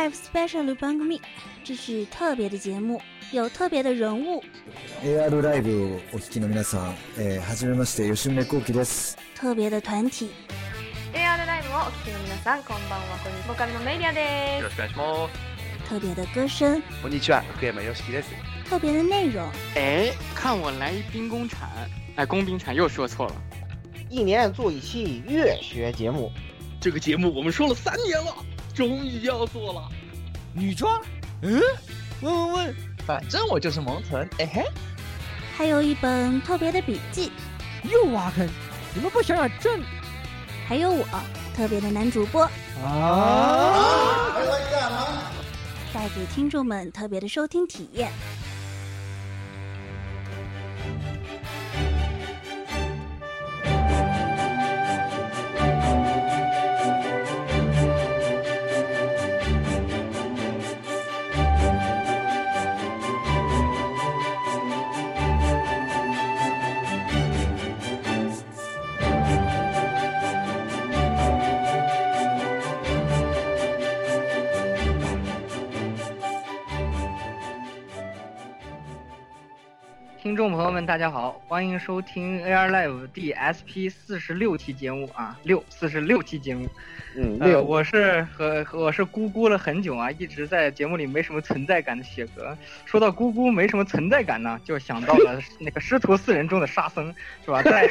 Live Special 番組，这是特别的节目，有特别的人物。AR ライブをお聞きの皆さん、えー、はじめまして吉宗幸喜です。特别的团体。AR ライブをお聞きの皆さん、こんばんは。こんにちは。ボーカルのメディアです。よろしくお願いします。特别的歌声。こんにちは。福山よしきです。特别的内容。哎，看我来一兵工铲，哎，工兵铲又说错了。一年做一期乐学节目，这个节目我们说了三年了， 终于要做了。女装？嗯？问问问，反正我就是萌豚，哎嘿。还有一本特别的笔记。又挖坑，你们不想想正？还有我特别的男主播啊！带给听众们特别的收听体验。听众朋友们，大家好，欢迎收听 AR Live 第 SP 四十六期节目啊，六四十六期节目。嗯，六，我是和我是咕咕了很久啊，一直在节目里没什么存在感的雪哥。说到咕咕没什么存在感呢，就想到了那个师徒四人中的沙僧，是吧？在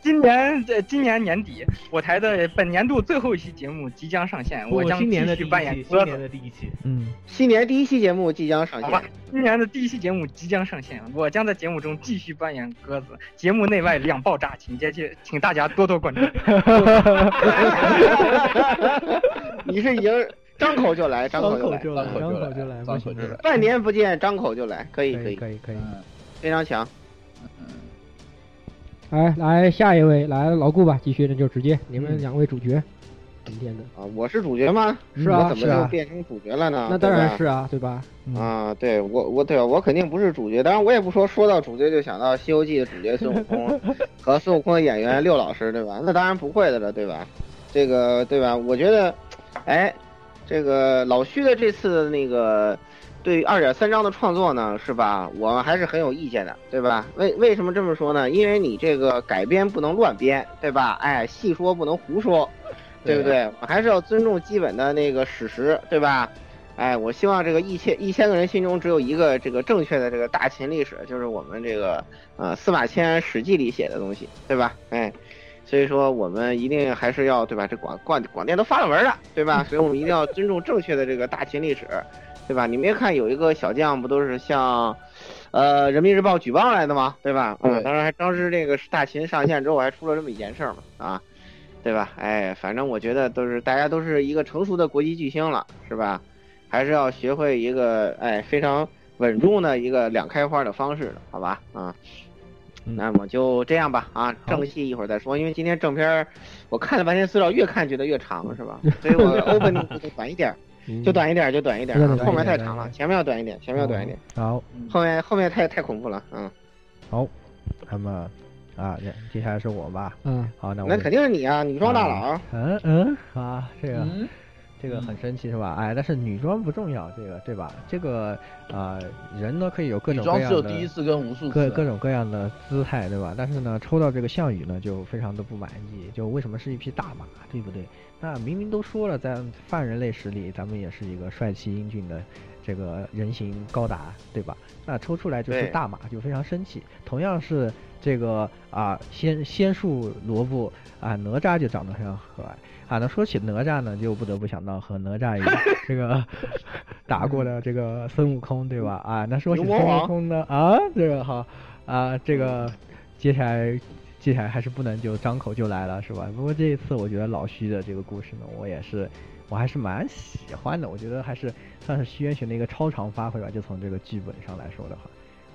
今年在今年年底，我台的本年度最后一期节目即将上线，我将继续扮演鸽子。新年的第一期，嗯，新年第一期节目即将上线。今年的第一期节目即将上线，我将在节目中继续扮演鸽子，节目内外两爆炸，请接去，请大家多多关注。你是已经张口就来，张口就来，张口就来，张口就来，半年不见，张口就来，可以，可以，可以，可以，非常强。来来，下一位，来老顾吧，继续，那就直接你们两位主角，今天的啊，我是主角吗？是啊，怎么就变成主角了呢？那当然是啊，对吧？啊，对我，我对我肯定不是主角，当然我也不说，说到主角就想到《西游记》的主角孙悟空 和孙悟空的演员六老师，对吧？那当然不会的了，对吧？这个对吧？我觉得，哎，这个老徐的这次那个对二点三章的创作呢，是吧？我还是很有意见的，对吧？为为什么这么说呢？因为你这个改编不能乱编，对吧？哎，细说不能胡说，对不对？我还是要尊重基本的那个史实，对吧？哎，我希望这个一千一千个人心中只有一个这个正确的这个大秦历史，就是我们这个呃司马迁《史记》里写的东西，对吧？哎。所以说，我们一定还是要对吧？这广广广电都发了文了，对吧？所以我们一定要尊重正确的这个大秦历史，对吧？你别看有一个小将，不都是向，呃，人民日报举报来的吗？对吧？嗯，当然还当时这个大秦上线之后，还出了这么一件事儿嘛，啊，对吧？哎，反正我觉得都是大家都是一个成熟的国际巨星了，是吧？还是要学会一个哎非常稳重的一个两开花的方式的，好吧？啊。那么就这样吧啊，正戏一会儿再说，因为今天正片我看了半天资料，越看觉得越长，是吧？所以我 opening 就短一点，就短一点，就短一点，后面太长了，前面要短一点，前面要短一点。好，后面后面太太恐怖了，嗯。好，那么啊，接下来是我吧？嗯，好，那我那肯定是你啊，女装大佬。嗯嗯啊，这个。这个很神奇是吧？哎，但是女装不重要，这个对吧？这个啊，人呢可以有各种各样的，女装只有第一次跟无数各各种各样的姿态，对吧？但是呢，抽到这个项羽呢，就非常的不满意，就为什么是一匹大马，对不对？那明明都说了，在泛人类史里，咱们也是一个帅气英俊的，这个人形高达，对吧？那抽出来就是大马，就非常生气。同样是这个啊，仙仙树萝卜啊，哪吒就长得非常可爱。啊，那说起哪吒呢，就不得不想到和哪吒一 这个 打过的这个孙悟空，对吧？啊，那说起 孙悟空呢，啊，这个好，啊，这个接下来接下来还是不能就张口就来了，是吧？不过这一次我觉得老徐的这个故事呢，我也是我还是蛮喜欢的，我觉得还是算是徐元玄的一个超常发挥吧。就从这个剧本上来说的话，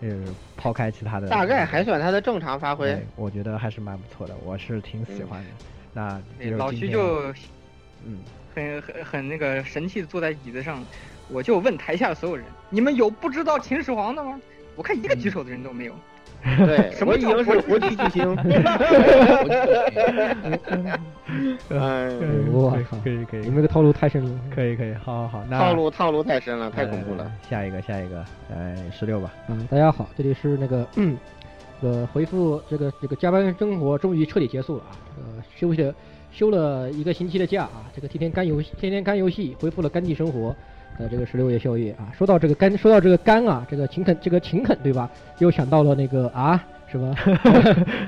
呃，抛开其他的，大概还算他的正常发挥，我觉得还是蛮不错的，我是挺喜欢的。那老徐就，嗯，很很很那个神气的坐在椅子上，我就问台下的所有人：你们有不知道秦始皇的吗？我看一个举手的人都没有。对，什么已经是国际巨星。哎，我靠，可以可以，你们这个套路太深了。可以可以，好好好，那套路套路太深了，太恐怖了。呃下一个下一个，来十六吧。嗯，大家好，这里是那个，嗯，这个回复这个这个加班生活终于彻底结束了啊，呃，休息了休了一个星期的假啊，这个天天干游戏，天天干游戏，恢复了干地生活。呃，这个十六夜宵夜啊，说到这个干，说到这个干啊，这个勤恳，这个勤恳对吧？又想到了那个啊，是吧？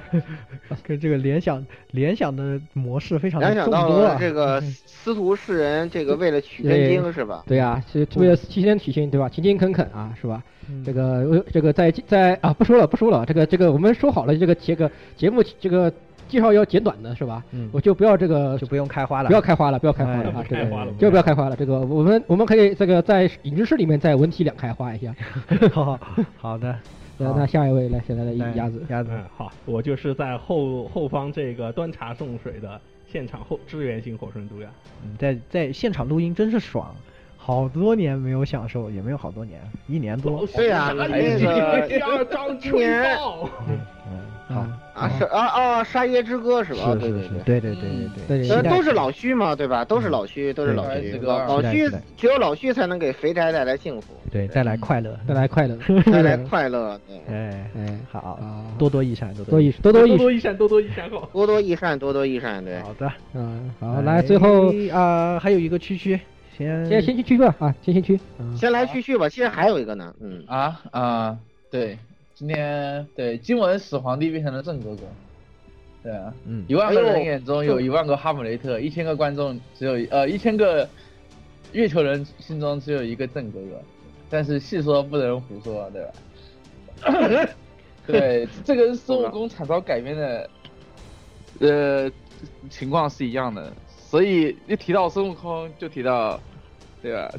跟这个联想联想的模式非常的联想到。了这个 司徒世人，这个为了取真经是吧？对呀、是为了齐天取经对吧？勤勤恳恳啊，是吧？嗯这个呃这个在在啊不说了不说了，这个这个我们说好了这个这个节目这个介绍要简短的是吧？嗯我就不要这个就不用开花了，不要开花了，不要开花了哎啊！这个不开花了就不要开花了。这个我们我们可以这个在影视室里面再文体两开花一下。好好的，那那下一位来，现在的一鸭子，鸭子嗯，好，我就是在后后方这个端茶送水的现场后支援型火神毒呀。嗯在在现场录音真是爽，好多年没有享受，也没有好多年，一年多。对呀、那个第二张今年嗯，好啊是啊啊沙耶之歌是吧？是对是对是，对。对对对对。都是老虚嘛，对吧？都是老虚，都是老虚。对老老虚只有老虚才能给肥宅带来幸福，对，带来快乐，带来快乐，带来快乐。对，哎哎，好。啊，多多益善，多多益多多多益多多益善，多多益善。好。多多益善，多多益善。对，好的，嗯，好，来最后啊还有一个区区，先先先去区吧啊，先先去。嗯先来去去吧，现在还有一个呢，嗯啊啊，对，今天对今晚始皇帝变成了正哥哥，对啊，嗯一万个人眼中有一万个哈姆雷特，一千个观众只有一呃一千个月球人心中只有一个正哥哥，但是细说不能胡说，对吧？对，这跟孙悟空惨遭改编的呃情况是一样的，所以一提到孙悟空就提到，对吧？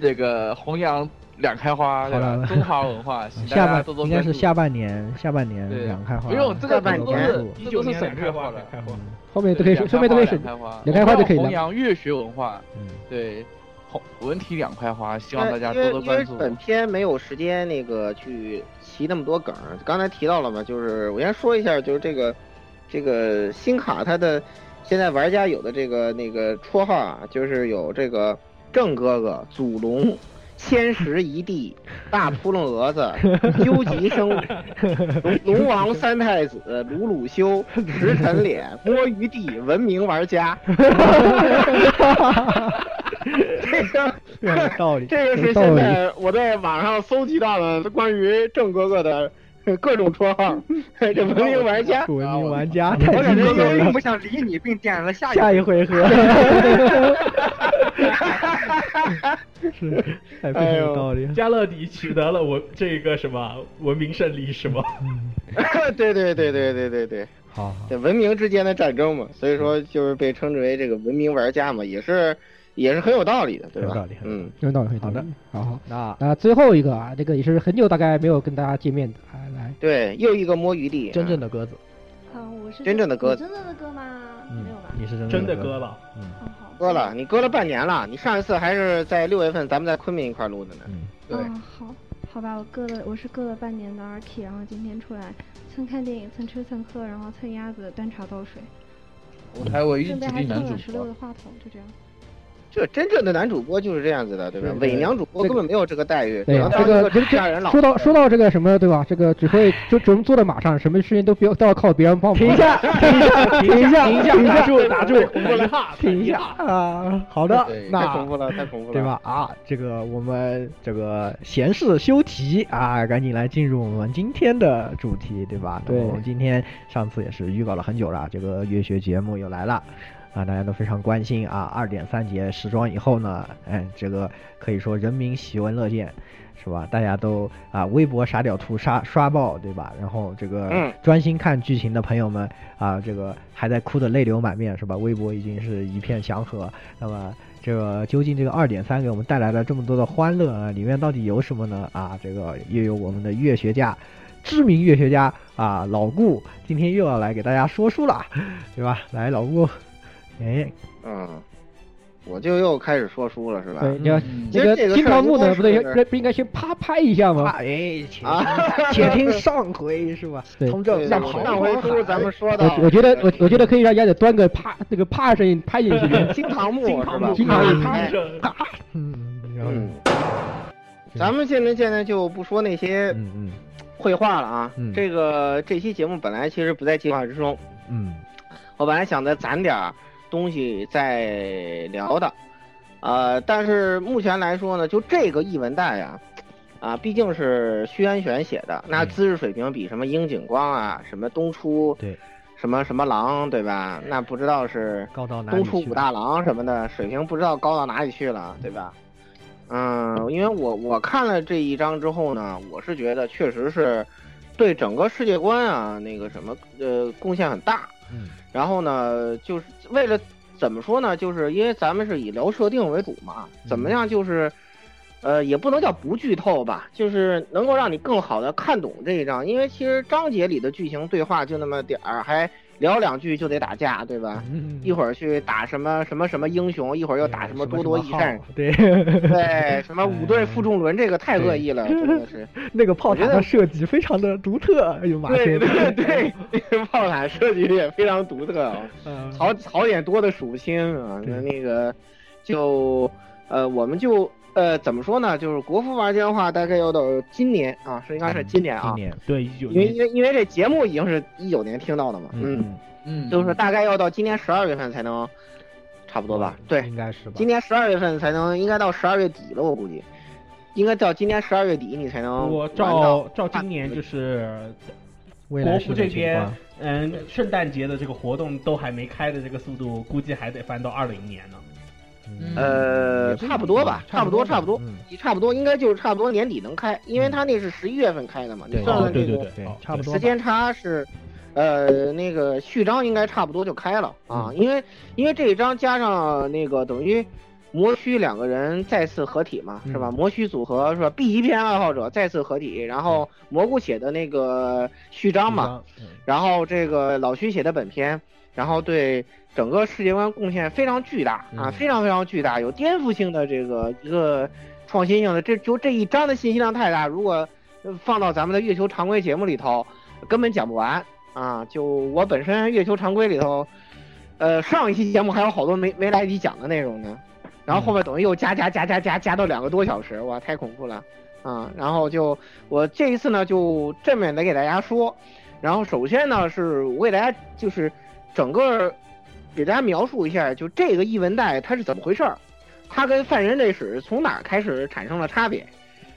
这个弘扬两开花，对吧？中华文化，下。半应该是下半年，下半年对两开花，不用这个半年都是一这都是省略化的，花两开花。后面都可以，对后面都可以省两开花，两开花就可以弘。扬乐学文化，嗯，对，红文体两开花，希望大家因为因为多多关注。本片没有时间那个去提那么多梗，刚才提到了嘛，就是我先说一下，就是这个这个新卡它的现在玩家有的这个那个绰号啊，就是有这个郑哥哥、祖龙。千石一地、大扑棱蛾子、究极生、龙龙王三太子、鲁鲁修、石沉脸、摸鱼帝、文明玩家。这个有道理，这个是现在我在网上搜集到的关于郑哥哥的 各种绰号，这文明玩家，文明玩家，我太感觉因为精准了并不。想理你，并点了下下一一回合，是太非常有道理。加勒底取得了我这个什么文明胜利是吗？对对对对对对对，好好，这文明之间的战争嘛，所以说就是被称之为这个文明玩家嘛，也是也是很有道理的，对吧？有道理嗯，有道理，有道理。好的，好。好。那那最后一个啊，这个也是很久大概没有跟大家见面的，来来，对，又一个摸鱼的，真正的鸽子，啊，我是真正的鸽子。真正的鸽吗？嗯没有吧？你是真真的鸽割了，嗯。哦好，割了，你鸽了半年了，你上一次还是在六月份咱们在昆明一块录的呢，嗯，好，好吧，我鸽了，我是鸽了半年的 R K，然后今天出来蹭看电影，蹭吃蹭喝，然后蹭鸭子，端茶倒水，我还我一顺便还吉利男主蹭了十六播的话筒，就这样。这真正的男主播就是这样子的，对吧？对伪娘主播根本没有这个待遇，对这个人了说到说到这个什么对吧？这个只会就只能坐在马上，什么事情都不要都要靠别人帮忙。停一下，停一下，停一下，停一下，打住打住，等一下，停一下 啊！好的那，太那恐怖了，太恐怖了，对？吧？啊，这个我们这个闲事休题啊，赶紧来进入我们今天的主题，对吧？对我们今天上次也是预告了很久了，这个乐学节目又来了。啊，大家都非常关心啊，二点三节时装以后呢，嗯，这个可以说人民喜闻乐见，是吧？大家都啊，微博傻屌图刷刷爆，对吧？然后这个嗯专心看剧情的朋友们啊，这个还在哭得泪流满面，是吧？微博已经是一片祥和。那么这个究竟这个二点三给我们带来了这么多的欢乐啊，里面到底有什么呢？啊，这个又有我们的乐学家。知名乐学家啊，老顾今天又要来给大家说书了，对吧？来，老顾，哎，嗯，我就又开始说书了，是吧？对，你要嗯其那实这个金桃木呢，不对，事儿应该不不应该先啪拍一下吗？哎，且啊听 且听上回是吧？对从这上回跑书咱们说的我我觉得我我觉得可以让丫姐端个啪那个啪声音拍进去。金堂木是吧？金堂木拍嗯，然后嗯，咱们现在现在就不说那些嗯嗯绘画了啊。嗯这个这期节目本来其实不在计划之中，嗯我本来想再攒点儿东西在聊的，呃，但是目前来说呢，就这个译文带呀，啊，毕竟是虚安玄写的，那知识水平比什么樱井光啊、什么东出对什么什么狼，对吧？那不知道是高到哪里东出武大郎什么的水平，不知道高到哪里去了，对吧？嗯，因为我我看了这一章之后呢，我是觉得确实是对整个世界观啊那个什么呃贡献很大。嗯然后呢，就是为了怎么说呢？就是因为咱们是以聊设定为主嘛，怎么样就是，呃，也不能叫不剧透吧，就是能够让你更好的看懂这一章。因为其实章节里的剧情对话就那么点儿，还聊两句就得打架，对吧？嗯一会儿去打什么什么什么英雄，一会儿又打什么多多益善，对对，什么五队负重轮，这个太恶意了，真的是。那个炮塔的设计非常的独特，哎呦妈对天！对对，那个炮塔设计也非常独特啊，嗯槽槽点多的数不清啊。那那个就呃，我们就呃怎么说呢？就是国服玩家的话，大概要到今年啊，是应该是今年啊，今年对，一九因为因为因为这节目已经是一九年听到的嘛，嗯，嗯，就是大概要到今年十二月份才能差不多吧？对，应该是吧？今年十二月份才能，应该到十二月底了，我估计。应该到今年十二月底你才能我照照今年就是未来国服这边，嗯，圣诞节的这个活动都还没开的这个速度，估计还得翻到二零年呢。呃，差不多吧，差不多，差不多嗯，差不多，应该就是差不多年底能开，因为他那是十一月份开的嘛，你算算这个时间差是，呃，那个序章应该差不多就开了啊，因为因为这一章加上那个等于魔虚两个人再次合体嘛，是吧？魔虚组合是吧？B 级片爱好者再次合体，然后蘑菇写的那个序章嘛，然后这个老徐写的本片，然后对整个世界观贡献非常巨大啊，非常非常巨大，有颠覆性的这个一个创新性的，这就这一章的信息量太大，如果呃放到咱们的月球常规节目里头，根本讲不完啊。就我本身月球常规里头，呃，上一期节目还有好多没没来得及讲的内容呢，然后后面等于又加加加加加加到两个多小时，哇，太恐怖了啊！然后就我这一次呢，就正面的给大家说，然后首先呢，是我给大家就是整个给大家描述一下，就这个异文带它是怎么回事儿，它跟犯人类史从哪儿开始产生了差别，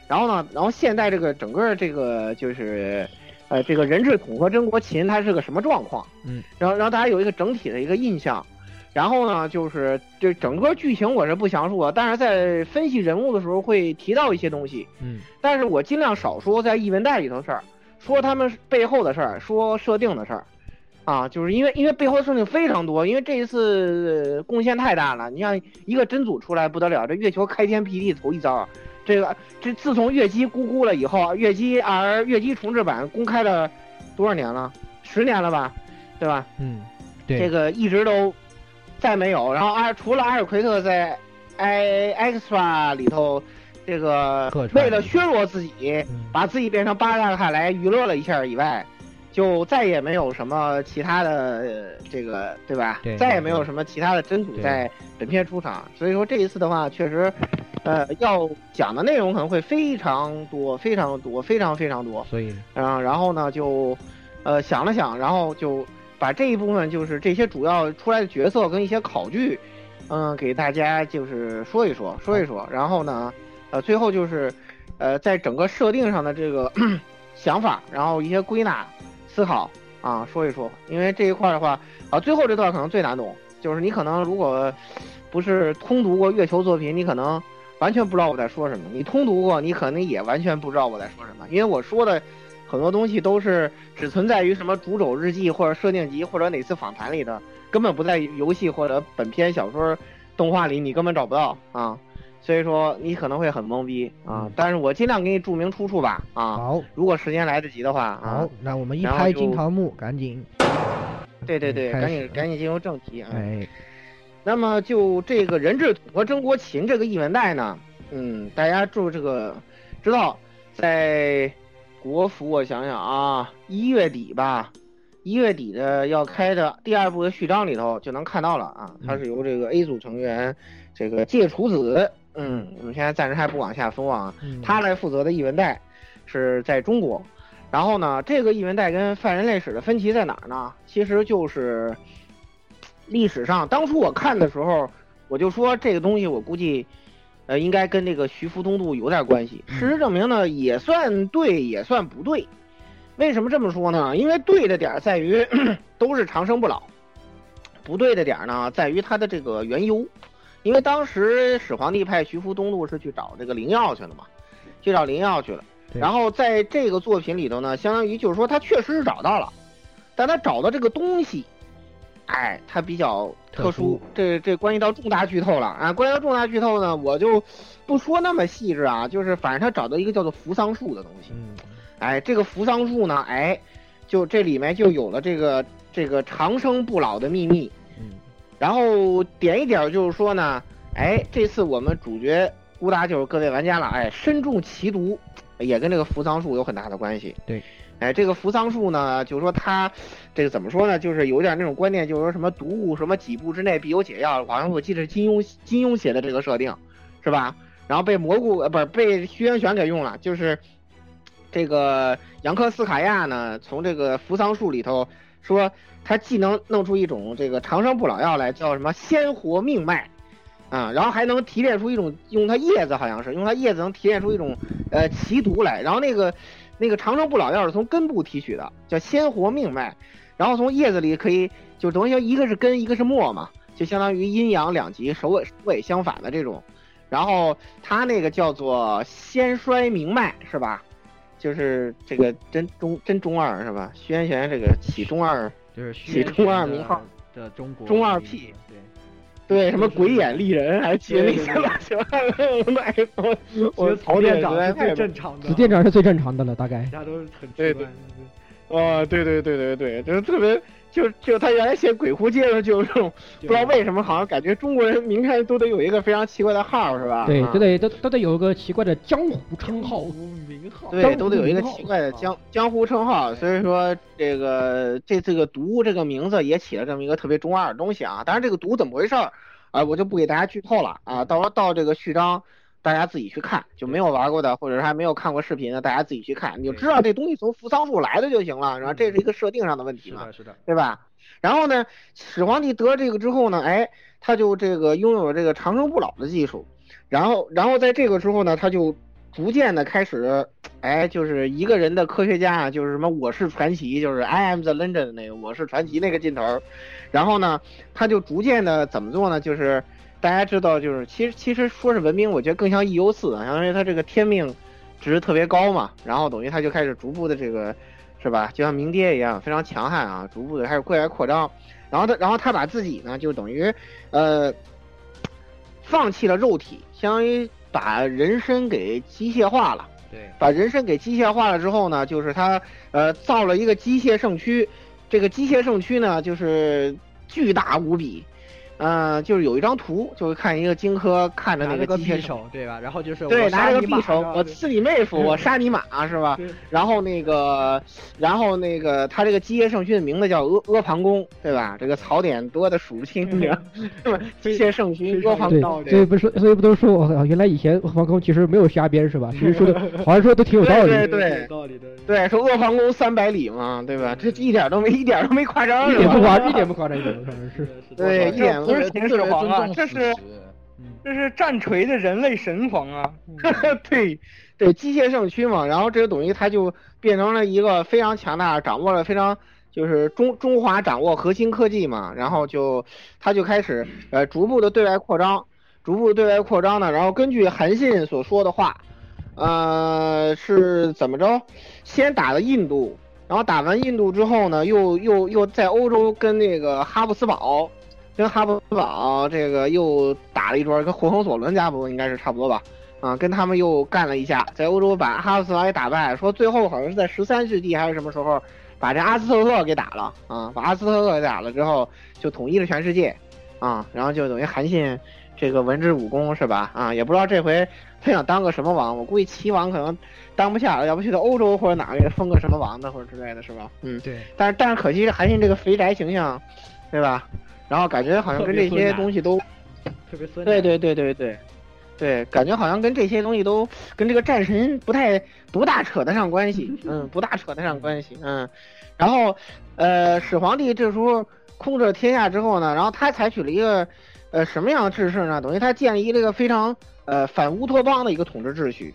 然后呢，然后现在这个整个这个就是。呃，这个人质统合真国秦，它是个什么状况？嗯，然后让大家有一个整体的一个印象。然后呢，就是这整个剧情我是不详述啊，但是在分析人物的时候会提到一些东西。嗯，但是我尽量少说在异文带里头事儿，说他们背后的事儿，说设定的事儿。啊，就是因为因为背后的事情非常多，因为这一次呃贡献太大了。你像一个真祖出来不得了，这月球开天辟地头一遭，这个这自从月姬咕咕了以后，月姬而月姬重置版公开了多少年了？十年了吧，对吧？嗯，对，这个一直都再没有。然后阿除了阿尔奎特在 i extra 里头，这个为了削弱自己，把自己变成巴达卡来娱乐了一下以外，就再也没有什么其他的、呃这个对吧？对再也没有什么其他的真主在本片出场。所以说这一次的话，确实，呃，要讲的内容可能会非常多，非常多，非常非常多。所以嗯，然后呢就，呃想了想，然后就把这一部分就是这些主要出来的角色跟一些考据，嗯，给大家就是说一说，说一说。然后呢，呃，最后就是，呃，在整个设定上的这个 想法，然后一些归纳思考啊，说一说。因为这一块的话，啊，最后这段可能最难懂，就是你可能如果不是通读过月球作品，你可能完全不知道我在说什么；你通读过，你可能也完全不知道我在说什么，因为我说的很多东西都是只存在于什么主轴日记或者设定集或者哪次访谈里的，根本不在游戏或者本片小说、动画里，你根本找不到啊。所以说你可能会很懵逼啊，但是我尽量给你注明出处吧啊。好，如果时间来得及的话啊。好，那我们一拍然后就金桃木，赶紧，对对对，赶紧赶紧进入正题啊。哎，那么就这个人质统和曾国秦这个异文带呢，嗯，大家注这个知道，在国服我想想啊，一月底吧，一月底的要开的第二部的序章里头就能看到了啊，它是由这个 A 组成员这个芥楚子，嗯，我们现在暂时还不往下说啊，他来负责的译文带是在中国。然后呢，这个译文带跟犯人类史的分歧在哪儿呢？其实就是历史上当初我看的时候，我就说这个东西我估计，呃，应该跟这个徐福东渡有点关系。事实证明呢，也算对，也算不对。为什么这么说呢？因为对的点在于 都是长生不老，不对的点呢在于它的这个缘由。因为当时始皇帝派徐福东渡是去找这个灵药去了嘛，去找灵药去了。然后在这个作品里头呢，相当于就是说他确实是找到了，但他找到这个东西，哎，它比较特殊，这这关系到重大剧透了啊！关系到重大剧透呢，我就不说那么细致啊，就是反正他找到一个叫做扶桑树的东西，哎，这个扶桑树呢，哎，就这里面就有了这个这个长生不老的秘密，然后点一点就是说呢，哎，这次我们主角孤达就是各位玩家了，哎，身中奇毒。也跟这个扶桑树有很大的关系。对，哎，这个扶桑树呢，就是说它这个怎么说呢，就是有点那种观念，就是说什么毒物什么几步之内必有解药，好像我记得是金庸金庸写的这个设定，是吧？然后被蘑菇呃不是被虚渊玄给用了，就是这个杨克斯卡亚呢，从这个扶桑树里头说，他既能弄出一种这个长生不老药来，叫什么鲜活命脉。啊，然后还能提炼出一种用它叶子，好像是用它叶子能提炼出一种呃奇毒来。然后那个那个长生不老药是从根部提取的，叫鲜活命脉。然后从叶子里可以就等于说一个是根，一个是末嘛，就相当于阴阳两极，首尾首尾相反的这种。然后它那个叫做先衰明脉，是吧？就是这个真中真中二是吧？徐元玄这个起中二，就是起中二名号的中国中二屁。对，什么鬼眼丽人，还记得那些乱七八糟的？我曹店长是最正常的，子店长是最正常的了，大概。大家都是很对对。哦，对对对对对，就是特别，就就他原来写鬼狐街的，就是这种，不知道为什么，好像感觉中国人名片都得有一个非常奇怪的号，是吧？对，都得都都得有一个奇怪的江湖称号，名号。对，都得有一个奇怪的江江湖称号，所以说这个这这个毒这个名字也起了这么一个特别中二的东西啊。当然，这个毒怎么回事儿？啊，我就不给大家剧透了啊，到时候到这个序章，大家自己去看，就没有玩过的，或者是还没有看过视频的，大家自己去看，你就知道这东西从扶桑树来的就行了，然后这是一个设定上的问题嘛，是的，对吧？然后呢，始皇帝得这个之后呢，哎，他就这个拥有这个长生不老的技术，然后，然后在这个之后呢，他就逐渐的开始，哎，就是一个人的科学家啊，就是什么我是传奇，就是 I am the legend 那个我是传奇那个劲头。然后呢，他就逐渐的怎么做呢？就是大家知道，就是其实其实说是文明，我觉得更像 E U 四，相当于他这个天命值特别高嘛。然后等于他就开始逐步的这个，是吧？就像明爹一样，非常强悍啊，逐步的开始对外扩张。然后他，然后他把自己呢，就等于呃，放弃了肉体，相当于把人身给机械化了。对，把人身给机械化了之后呢，就是他呃造了一个机械圣躯。这个机械圣躯呢，就是巨大无比，嗯，就是有一张图，就是看一个荆轲看着那个机械手，对吧？然后就是对，拿着个匕首，我刺你妹夫，我杀你马，是吧？然后那个，然后那个，他这个机械圣躯的名字叫阿阿房宫，对吧？这个槽点多的数不清，是吧？机械圣躯阿房宫，所以不是，所以不都说，我原来以前阿房宫其实没有瞎编，是吧？其实说的，好像说都挺有道理，对对对，对，说阿房宫三百里嘛，对吧？这一点都没，一点都没夸张，一点不夸，一点不夸张，一点不夸张，是，对，一点不是秦始皇啊，这是，这是战锤的人类神皇啊，对，对，机械圣区嘛，然后这个等于他就变成了一个非常强大，掌握了非常就是中中华掌握核心科技嘛，然后就他就开始呃逐步的对外扩张，逐步对外扩张呢，然后根据韩信所说的话，呃是怎么着，先打了印度。然后打完印度之后呢，又又又在欧洲跟那个哈布斯堡，跟哈布斯堡这个又打了一桌，跟霍亨索伦家不应该是差不多吧？啊，跟他们又干了一下，在欧洲把哈布斯堡给打败，说最后好像是在十三世纪还是什么时候，把这阿斯特克给打了啊，把阿斯特克给打了之后就统一了全世界，啊，然后就等于韩信这个文治武功是吧？啊，也不知道这回他想当个什么王，我估计齐王可能当不下了，要不去到欧洲或者哪个封个什么王的或者之类的是吧？嗯，对。但是但是可惜韩信这个肥宅形象，对吧？然后感觉好像跟这些东西都特别酸。对对对对对。对，感觉好像跟这些东西都跟这个战神不太不大扯得上关系，嗯，不大扯得上关系，嗯。然后，呃，始皇帝这时候控制了天下之后呢，然后他采取了一个呃什么样的制式呢？等于他建立了一个非常呃反乌托邦的一个统治秩序，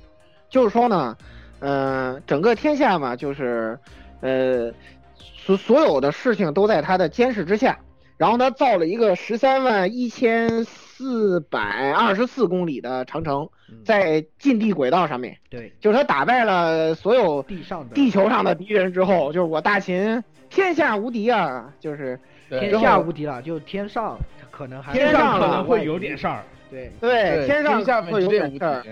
就是说呢，嗯，整个天下嘛，就是呃所所有的事情都在他的监视之下，然后他造了一个十三万一千。四百二十四公里的长城，在近地轨道上面，对，就是他打败了所有地上地球上的敌人之后，就是我大秦天下无敌啊，就是天下无敌了，就天上可能还天上可能会有点事儿，对对，天上会有点事儿。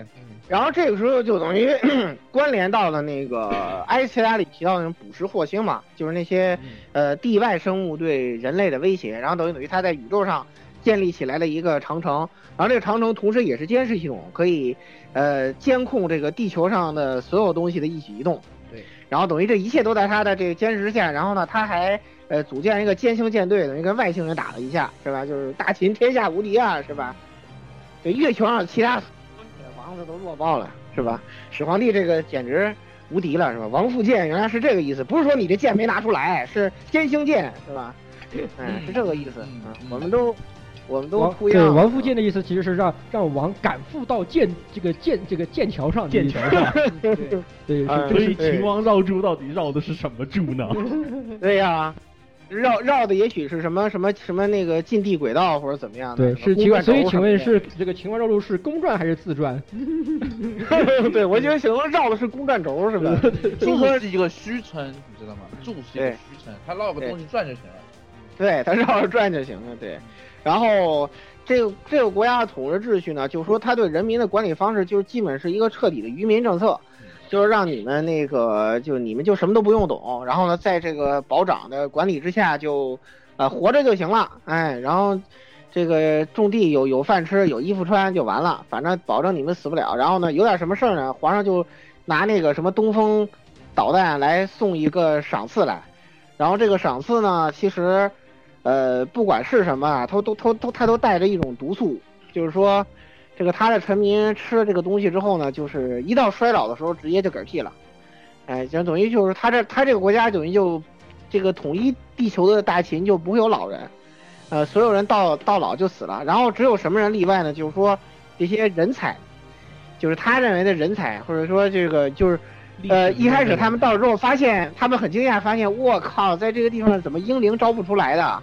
然后这个时候就等于 关联到了那个 埃切拉里提到那种捕食惑星嘛，就是那些呃地外生物对人类的威胁，然后等于等于他在宇宙上。建立起来了一个长城，然后这个长城同时也是监视系统，可以呃监控这个地球上的所有东西的一举一动。对，然后等于这一切都在他的这个监视之下。然后呢，他还呃组建一个歼星舰队，等于跟外星人打了一下，是吧？就是大秦天下无敌啊，是吧？这月球上其他王子都弱爆了，是吧？始皇帝这个简直无敌了，是吧？王复剑原来是这个意思，不是说你这剑没拿出来，是天星剑，是吧？嗯，是这个意思。嗯，我们都。我们都对王复剑的意思其实是让让王赶赴到剑这个剑这个剑桥上，剑桥上，对，所以秦王绕柱到底绕的是什么柱呢？对呀，绕绕的也许是什么什么什么那个近地轨道或者怎么样的？对，是秦，所以请问是这个秦王绕路是公转还是自转？对，我觉得可能绕的是公转轴，是吧？柱是一个虚称，你知道吗？柱是一个虚称，它绕个东西转就行了。对，它绕着转就行了，对。然后，这个这个国家的统治秩序呢，就是说他对人民的管理方式，就是基本是一个彻底的愚民政策，就是让你们那个，就你们就什么都不用懂，然后呢，在这个保长的管理之下，就，呃，活着就行了，哎，然后，这个种地有有饭吃，有衣服穿就完了，反正保证你们死不了。然后呢，有点什么事儿呢，皇上就拿那个什么东风导弹来送一个赏赐来，然后这个赏赐呢，其实。呃，不管是什么啊，他都都都他都带着一种毒素，就是说，这个他的臣民吃了这个东西之后呢，就是一到衰老的时候直接就嗝屁了，哎，就等于就是他这他这个国家等于就，这个统一地球的大秦就不会有老人，呃，所有人到到老就死了，然后只有什么人例外呢？就是说这些人才，就是他认为的人才，或者说这个就是，呃，一开始他们到了之后发现，他们很惊讶，发现我靠，在这个地方怎么英灵招不出来的？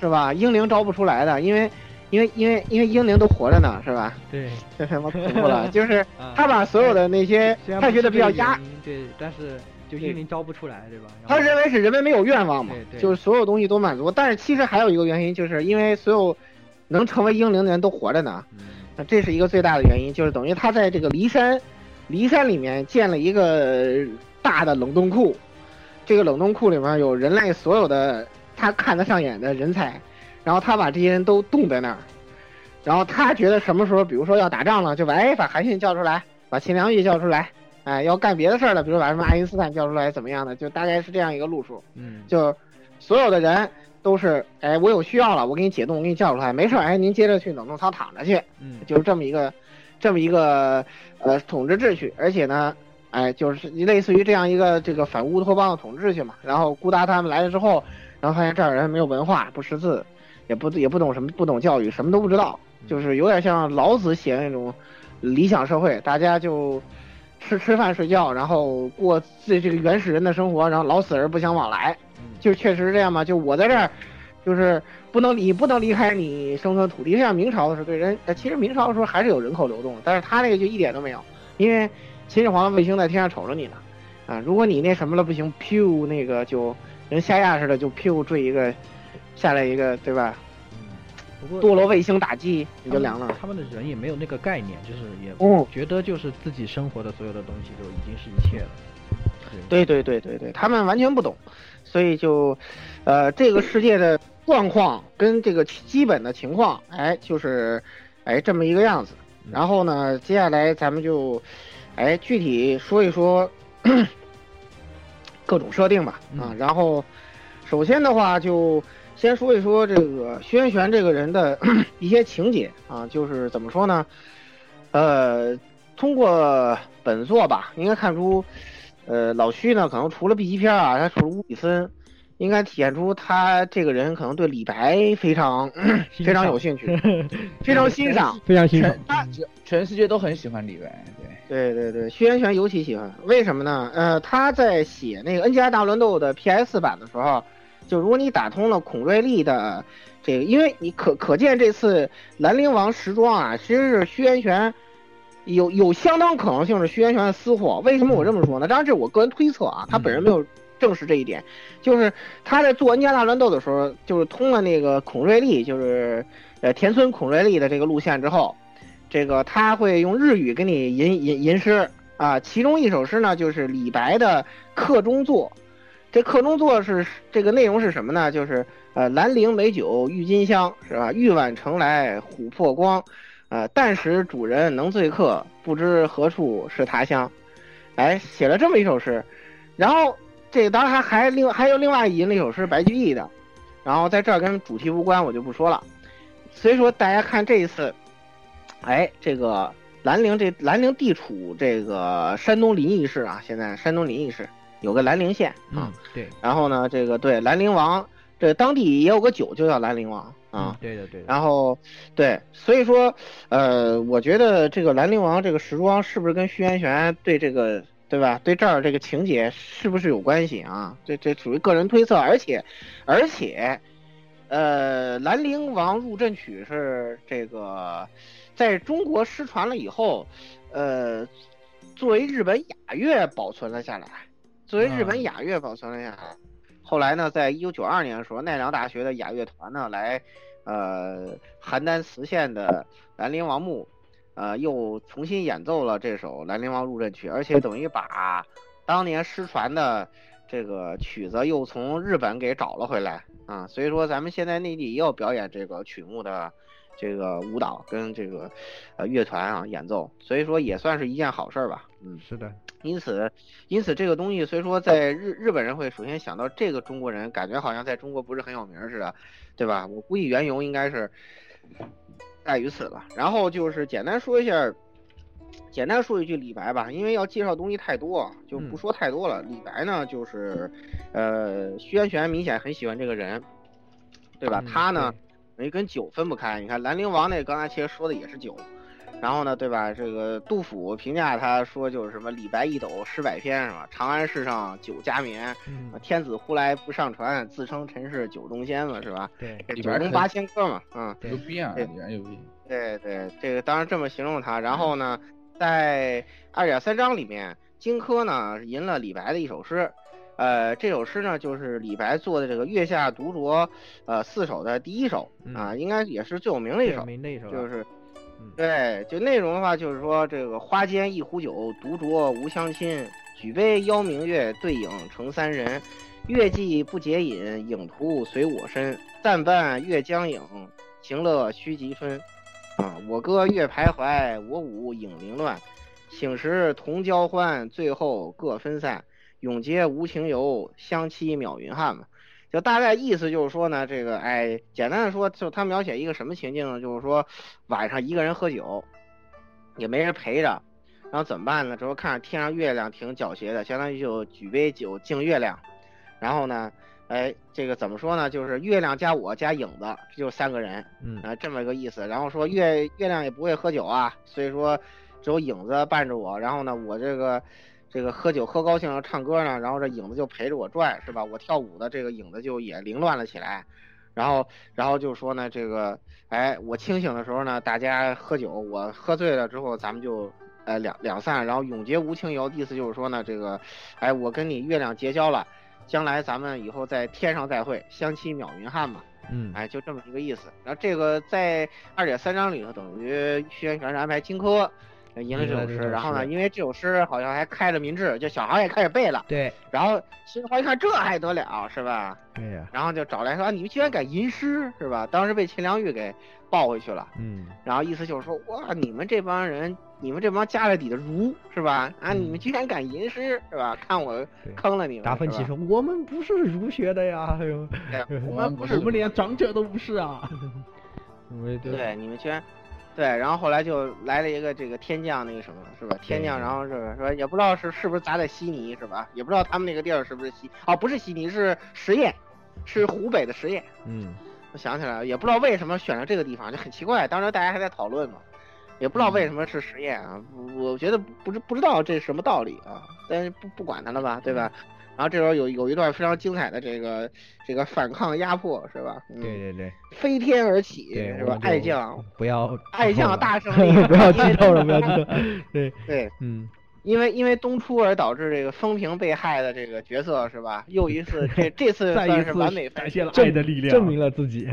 是吧？英灵招不出来的，因为，因为，因为，因为英灵都活着呢，是吧？对，这他妈恐怖了。就是 他把所有的那些，他觉得比较压，对，但是就英灵招不出来，对吧？他认为是人们没有愿望嘛，就是所有东西都满足。但是其实还有一个原因，就是因为所有能成为英灵的人都活着呢，那这是一个最大的原因，就是等于他在这个骊山，骊山里面建了一个大的冷冻库，这个冷冻库里面有人类所有的。他看得上眼的人才，然后他把这些人都冻在那儿，然后他觉得什么时候，比如说要打仗了，就把哎把韩信叫出来，把秦良玉叫出来，哎要干别的事儿了，比如把什么爱因斯坦叫出来，怎么样的，就大概是这样一个路数。嗯，就所有的人都是哎我有需要了，我给你解冻，我给你叫出来，没事儿哎您接着去冷冻舱躺着去。嗯，就是这么一个这么一个呃统治秩序，而且呢，哎就是类似于这样一个这个反乌托邦的统治去嘛。然后孤达他们来了之后。然后发现这儿人没有文化，不识字，也不也不懂什么，不懂教育，什么都不知道，就是有点像老子写的那种理想社会，大家就吃吃饭睡觉，然后过自己这个原始人的生活，然后老死而不相往来，就确实是这样嘛？就我在这儿，就是不能离不能离开你生存土地。像明朝的时候，对人，其实明朝的时候还是有人口流动，但是他那个就一点都没有，因为秦始皇卫星在天上瞅着你呢，啊，如果你那什么了不行，噗，那个就。跟下压似的，就屁股坠一个，下来一个，对吧？不过堕落卫星打击你就凉了。他们的人也没有那个概念，就是也觉得就是自己生活的所有的东西就已经是一切了。对对对对对，他们完全不懂，所以就，呃，这个世界的状况跟这个基本的情况，哎，就是，哎，这么一个样子。然后呢，接下来咱们就，哎，具体说一说 各种设定吧，啊，然后首先的话就先说一说这个薛元玄这个人的 一些情节啊，就是怎么说呢？呃，通过本作吧，应该看出，呃，老徐呢，可能除了 B 级片啊，他除了乌比森，应该体现出他这个人可能对李白非常 非常有兴趣，非常欣赏，非常欣赏。全全世界都很喜欢李白，对对对，徐元玄尤其喜欢，为什么呢？呃，他在写那个 N 加大乱斗的 PS 版的时候，就如果你打通了孔瑞丽的这个，因为你可可见这次兰陵王时装啊，其实是徐元玄有有相当可能性是徐元玄的私货。为什么我这么说呢？当然这是我个人推测啊，他本人没有证实这一点。就是他在做 N 加大乱斗的时候，就是通了那个孔瑞丽，就是呃田村孔瑞丽的这个路线之后。这个他会用日语给你吟吟吟诗啊，其中一首诗呢就是李白的客中作。这客中作是这个内容是什么呢？就是呃兰陵美酒郁金香是吧？玉碗盛来琥珀光，呃但使主人能醉客，不知何处是他乡。哎，写了这么一首诗，然后这当然还还另还有另外吟了一首诗白居易的，然后在这儿跟主题无关，我就不说了。所以说大家看这一次。哎，这个兰陵这兰陵地处这个山东临沂市啊，现在山东临沂市有个兰陵县啊。对。然后呢，这个对兰陵王，这当地也有个酒就叫兰陵王啊。对的对的。然后对，所以说呃，我觉得这个兰陵王这个时装是不是跟徐元玄对这个对吧？对这儿这个情节是不是有关系啊？这这属于个人推测，而且而且呃，兰陵王入阵曲是这个。在中国失传了以后，呃，作为日本雅乐保存了下来。作为日本雅乐保存了下来。后来呢，在一九九二年的时候，奈良大学的雅乐团呢来，呃，邯郸磁县的兰陵王墓，呃，又重新演奏了这首《兰陵王入阵曲》，而且等于把当年失传的这个曲子又从日本给找了回来啊。所以说，咱们现在内地也有表演这个曲目的。这个舞蹈跟这个呃乐团啊演奏，所以说也算是一件好事儿吧。嗯，是的。因此，因此这个东西，所以说在日日本人会首先想到这个中国人，感觉好像在中国不是很有名似的，对吧？我估计缘由应该是在于此了。然后就是简单说一下，简单说一句李白吧，因为要介绍东西太多，就不说太多了。李白呢，就是呃徐元玄明显很喜欢这个人，对吧？他呢。等于跟酒分不开，你看兰陵王那刚才其实说的也是酒，然后呢，对吧？这个杜甫评价他说就是什么李白一斗诗百篇是吧？长安市上酒家眠，天子呼来不上船，自称臣是酒中仙嘛是吧？对，酒中八仙歌嘛，嗯，牛逼啊，李白牛逼。对对，这个当然这么形容他。然后呢，在二点三章里面，荆轲呢吟了李白的一首诗。呃，这首诗呢，就是李白做的这个《月下独酌》呃四首的第一首啊，应该也是最有名的一首，就是，对，就内容的话，就是说这个花间一壶酒，独酌无相亲，举杯邀明月，对影成三人，月既不解饮，影徒随我身，暂伴月将影，行乐须及春，啊，我歌月徘徊，我舞影零乱，醒时同交欢，醉后各分散。永结无情游，相期邈云汉嘛，就大概意思就是说呢，这个哎，简单的说，就他描写一个什么情境呢？就是说晚上一个人喝酒，也没人陪着，然后怎么办呢？之后看着天上月亮挺皎洁的，相当于就举杯酒敬月亮，然后呢，哎，这个怎么说呢？就是月亮加我加影子，这就三个人，嗯啊，这么一个意思。然后说月月亮也不会喝酒啊，所以说只有影子伴着我，然后呢，我这个。这个喝酒喝高兴了，唱歌呢，然后这影子就陪着我转，是吧？我跳舞的这个影子就也凌乱了起来，然后，然后就说呢，这个，哎，我清醒的时候呢，大家喝酒，我喝醉了之后，咱们就，呃，两两散，然后永结无情游，意思就是说呢，这个，哎，我跟你月亮结交了，将来咱们以后在天上再会，相期邈云汉嘛，嗯，哎，就这么一个意思。然后这个在二点三章里头，等于徐元玄是安排荆轲。吟了这首诗，然后呢，因为这首诗好像还开了民智，就小孩也开始背了。对然后秦始皇一看这还得了是吧？对呀，然后就找来说、啊、你们居然敢吟诗是吧？当时被秦良玉给抱回去了。嗯，然后意思就是说，哇，你们这帮人，你们这帮家里底的儒是吧？啊，你们居然敢吟诗是吧？看我坑了你们。达芬奇说：“我们不是儒学的呀，哎呦，我们不是我们连长者都不是啊。对，你们居然，对，然后后来就来了一个这个天降那个什么是吧？天降，然后是说也不知道是是不是砸在悉尼是吧？也不知道他们那个地儿是不是悉哦，不是悉尼是十堰，是湖北的十堰。嗯，我想起来了，也不知道为什么选了这个地方，就很奇怪。当时大家还在讨论嘛，也不知道为什么是十堰啊。我觉得不知不知道这是什么道理啊，但是不不管它了吧，对吧？然后这时候有有一段非常精彩的这个这个反抗压迫是吧？嗯、对对对，飞天而起，是吧？爱将不要爱将大胜利 不要因为剧透了，不要剧透。对对，嗯，因为因为东出而导致这个风平被害的这个角色是吧？又一次这 这次算是完美展现了证爱的力量，证明了自己。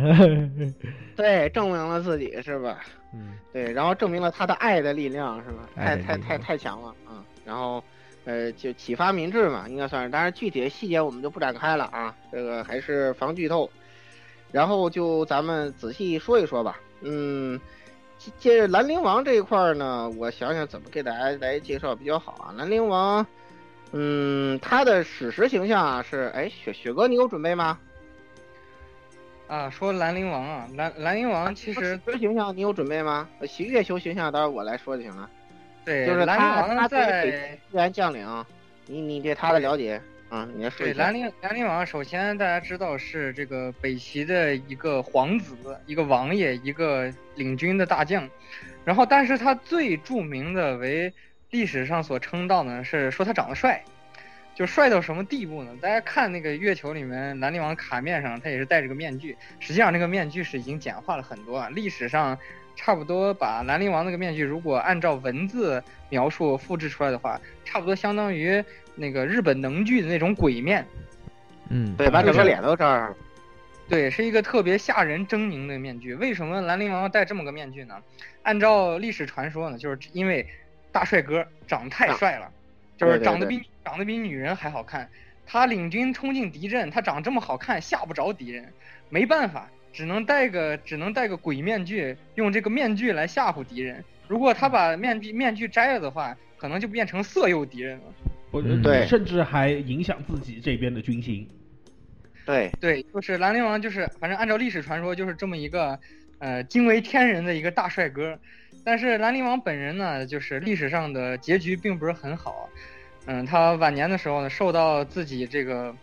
对，证明了自己是吧？嗯，对，然后证明了他的爱的力量是吧？太太太太强了啊！然后，呃，就启发民智嘛，应该算是。当然，具体的细节我们就不展开了啊，这个还是防剧透。然后就咱们仔细说一说吧。嗯，接接着兰陵王这一块呢，我想想怎么给大家来介绍比较好啊。兰陵王，嗯，他的史实形象啊是，哎，雪雪哥，你有准备吗？啊，说兰陵王啊，兰兰陵王其实史实形象你有准备吗？呃月球形象，到时候我来说就行了。对就是兰陵王他他对于在北自然将领，你你对他的了解啊，你来说一下。对兰陵兰陵王，首先大家知道是这个北齐的一个皇子，一个王爷，一个领军的大将。然后，但是他最著名的为历史上所称道呢，是说他长得帅，就帅到什么地步呢？大家看那个月球里面兰陵王卡面上，他也是戴着个面具，实际上那个面具是已经简化了很多啊。历史上差不多把兰陵王那个面具，如果按照文字描述复制出来的话，差不多相当于那个日本能剧的那种鬼面。嗯，对，把整个脸都罩上了。对，是一个特别吓人狰狞的面具。为什么兰陵王要戴这么个面具呢？按照历史传说呢，就是因为大帅哥长太帅了，就是长得对比长得比女人还好看。他领军冲进敌阵，他长这么好看，吓不着敌人，没办法，只能戴个只能戴个鬼面具，用这个面具来吓唬敌人。如果他把面具面具摘了的话，可能就变成色诱敌人了。我嗯对甚至还影响自己这边的军心。对，对，就是兰陵王，就是反正按照历史传说，就是这么一个呃惊为天人的一个大帅哥。但是兰陵王本人呢，就是历史上的结局并不是很好。嗯，他晚年的时候呢，受到自己这个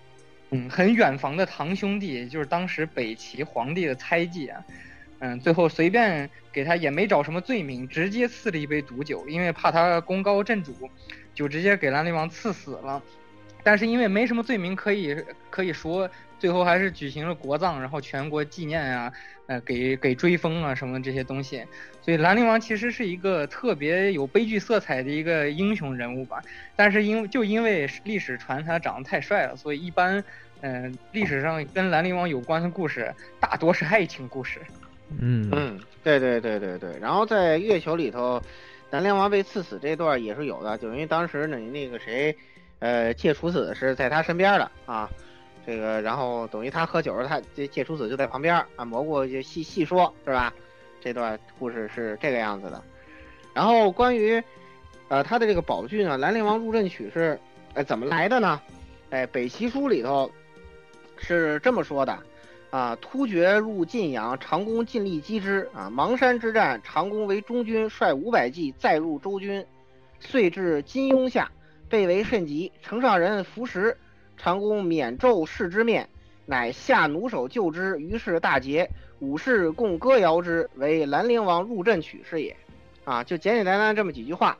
嗯很远房的堂兄弟，就是当时北齐皇帝的猜忌啊。嗯，最后随便给他也没找什么罪名，直接赐了一杯毒酒，因为怕他功高震主，就直接给兰陵王赐死了。但是因为没什么罪名可以可以说，最后还是举行了国葬，然后全国纪念啊，呃，给给追封啊什么这些东西。所以兰陵王其实是一个特别有悲剧色彩的一个英雄人物吧。但是因就因为历史传他长得太帅了，所以一般，嗯、历史上跟兰陵王有关的故事大多是爱情故事。嗯嗯，对对对对对。然后在月球里头，兰陵王被赐死这段也是有的，就因为当时呢，那个谁，呃，介楚子是在他身边的啊。这个，然后等于他喝酒，他这介楚子就在旁边啊。蘑菇就细细说，是吧？这段故事是这个样子的。然后关于，呃，他的这个宝具呢，《兰陵王入阵曲》是，呃，怎么来的呢？哎，《北齐书》里头是这么说的。啊，突厥入晋阳，长公尽力击之。啊，邙山之战，长公为中军，率五百骑再入周军，遂至金庸下，被围甚急。城上人伏食，长公免纣视之面，乃下弩手救之。于是大捷，武士共歌谣之，为兰陵王入阵曲是也。啊，就简简单单这么几句话。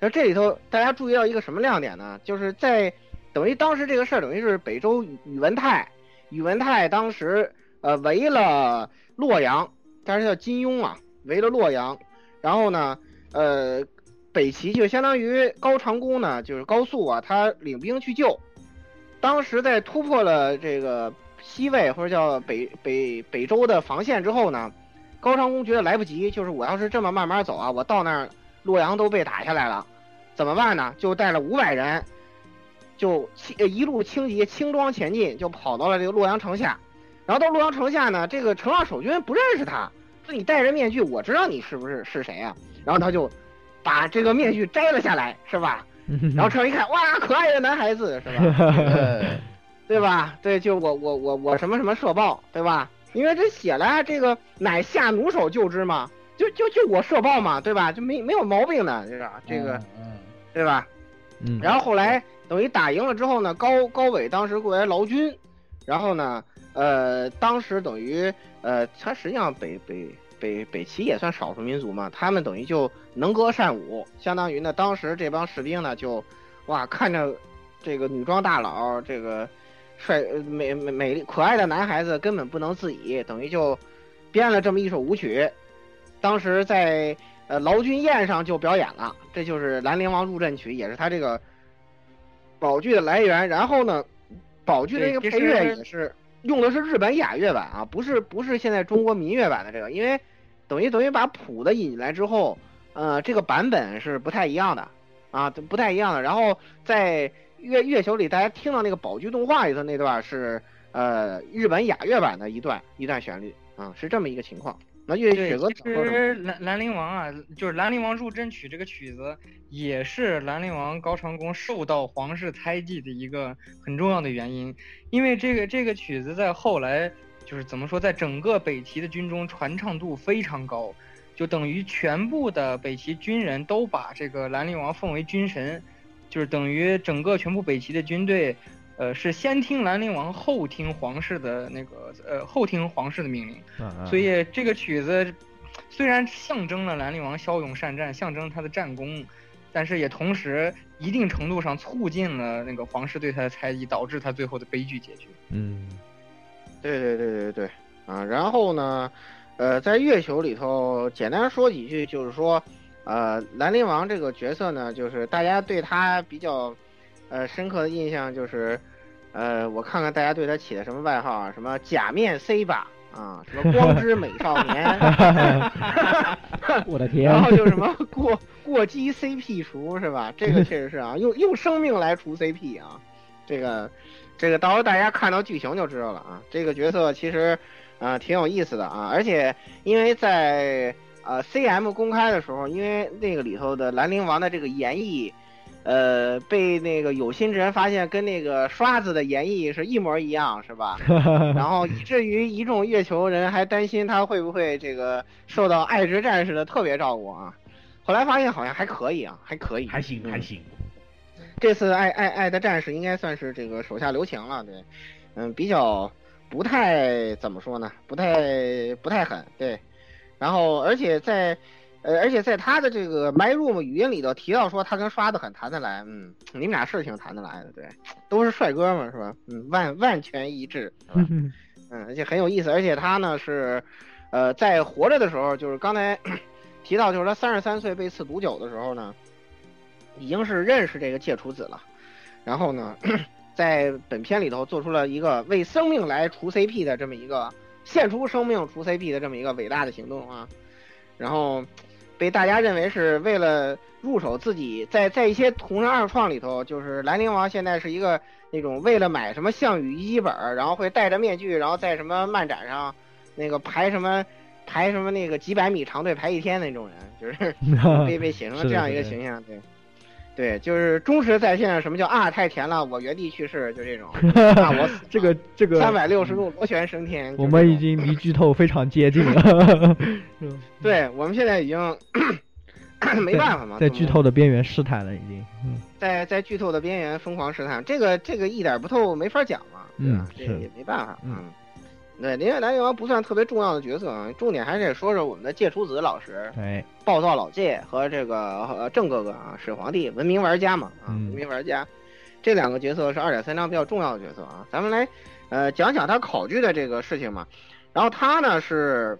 那这里头大家注意到一个什么亮点呢？就是在等于当时这个事儿，等于是北周宇文泰。宇文泰当时呃围了洛阳，当时叫金庸啊，围了洛阳，然后呢，呃，北齐就相当于高长恭呢，就是高肃啊，他领兵去救。当时在突破了这个西魏或者叫北北北周的防线之后呢，高长恭觉得来不及，就是我要是这么慢慢走啊，我到那儿洛阳都被打下来了，怎么办呢？就带了五百人，就轻呃一路轻骑轻装前进，就跑到了这个洛阳城下。然后到洛阳城下呢，这个城上守军不认识他，说你戴着面具，我知道你是不是是谁啊？然后他就把这个面具摘了下来，是吧？然后城上一看，哇，可爱的男孩子，是吧？对吧？对，就我我我我什么什么社报，对吧？因为这写了这个乃下弩手救之嘛，就就就我社报嘛，对吧？就没没有毛病的，这个这个，对吧？嗯。然后后来等于打赢了之后呢，高高伟当时过来劳军，然后呢，呃，当时等于呃，他实际上北北北北齐也算少数民族嘛，他们等于就能歌善舞，相当于呢，当时这帮士兵呢就，哇，看着这个女装大佬这个。帅美美美丽可爱的男孩子根本不能自已，等于就编了这么一首舞曲，当时在呃劳军宴上就表演了，这就是《兰陵王入阵曲》，也是他这个宝具的来源。然后呢，宝具的这个配乐也是用的是日本雅乐版啊，不是不是现在中国民乐版的这个，因为等于等于把谱的引进来之后，呃，这个版本是不太一样的啊，不太一样的。然后在月月球里，大家听到那个宝具动画里头那段是呃日本雅乐版的一段一段旋律啊，是这么一个情况。那乐曲哥其实兰兰陵王啊，就是兰陵王入阵曲这个曲子，也是兰陵王高长恭受到皇室猜忌的一个很重要的原因。因为这个这个曲子在后来就是怎么说，在整个北齐的军中传唱度非常高，就等于全部的北齐军人都把这个兰陵王奉为军神。就是等于整个全部北齐的军队，呃，是先听兰陵王，后听皇室的那个，呃，后听皇室的命令。所以这个曲子虽然象征了兰陵王骁勇善战，象征他的战功，但是也同时一定程度上促进了那个皇室对他的猜疑，导致他最后的悲剧结局。嗯，对对对对对啊！然后呢，呃，在月球里头简单说几句，就是说。呃，兰陵王这个角色呢，就是大家对他比较，呃，深刻的印象就是，呃，我看看大家对他起的什么外号啊，什么假面 C 吧，啊，什么光之美少年 我的天，然后就什么过过激 CP 除是吧？这个确实是啊，用用生命来除 CP 啊，这个这个到时候大家看到剧情就知道了啊，这个角色其实啊挺有意思的啊，而且因为在。呃，C M 公开的时候，因为那个里头的兰陵王的这个演绎，呃，被那个有心之人发现跟那个刷子的演绎是一模一样，是吧？然后以至于一众月球人还担心他会不会这个受到爱之战士的特别照顾啊。后来发现好像还可以啊，还可以，还行还行。这次爱爱爱的战士应该算是这个手下留情了，对，嗯，比较不太怎么说呢？不太不太狠，对。然后，而且在，呃，而且在他的这个 My Room 语音里头提到说，他跟刷子很谈得来，嗯，你们俩是挺谈得来的，对，都是帅哥嘛，是吧？嗯，万万全一致，是吧？嗯，而且很有意思，而且他呢是，呃，在活着的时候，就是刚才 提到，就是他三十三岁被刺毒酒的时候呢，已经是认识这个戒除子了，然后呢，在本片里头做出了一个为生命来除 CP 的这么一个。献出生命除 CP 的这么一个伟大的行动啊，然后被大家认为是为了入手自己在在一些同人二创里头，就是兰陵王现在是一个那种为了买什么项羽遗迹本，然后会戴着面具，然后在什么漫展上那个排什么排什么那个几百米长队排一天那种人，就是 被被写成了这样一个形象，对。对，就是忠实在线。什么叫啊？太甜了，我原地去世，就这种。啊，我这个这个三百六十度螺旋升天。我们已经离 剧透非常接近了。对，我们现在已经 没办法嘛，在剧透的边缘试探了，已经。嗯在在剧透的边缘疯狂试探，这个这个一点不透没法讲嘛，嗯，这也没办法，嗯。对，林月南王不算特别重要的角色啊，重点还是得说说我们的介楚子老师，哎，暴躁老介和这个郑哥哥啊，始皇帝，文明玩家嘛，啊，文明玩家，这两个角色是二点三章比较重要的角色啊，咱们来，呃，讲讲他考据的这个事情嘛，然后他呢是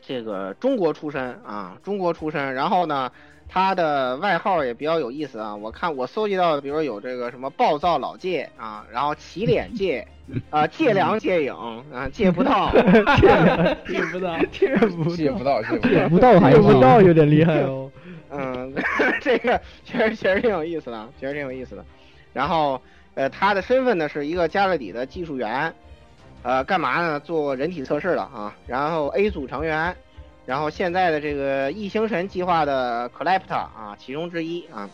这个中国出身啊，中国出身，然后呢。他的外号也比较有意思啊，我看我搜集到，比如有这个什么暴躁老戒啊，然后起脸戒，啊戒良戒影啊戒不到，戒不到，戒不戒不到，戒不到，戒不到有点厉害哦。嗯，这个确实确实挺有意思的，确实挺有意思的。然后，呃，他的身份呢是一个加勒底的技术员，呃，干嘛呢？做人体测试的啊。然后 A 组成员，然后现在的这个异星神计划的 Collector 啊，其中之一啊。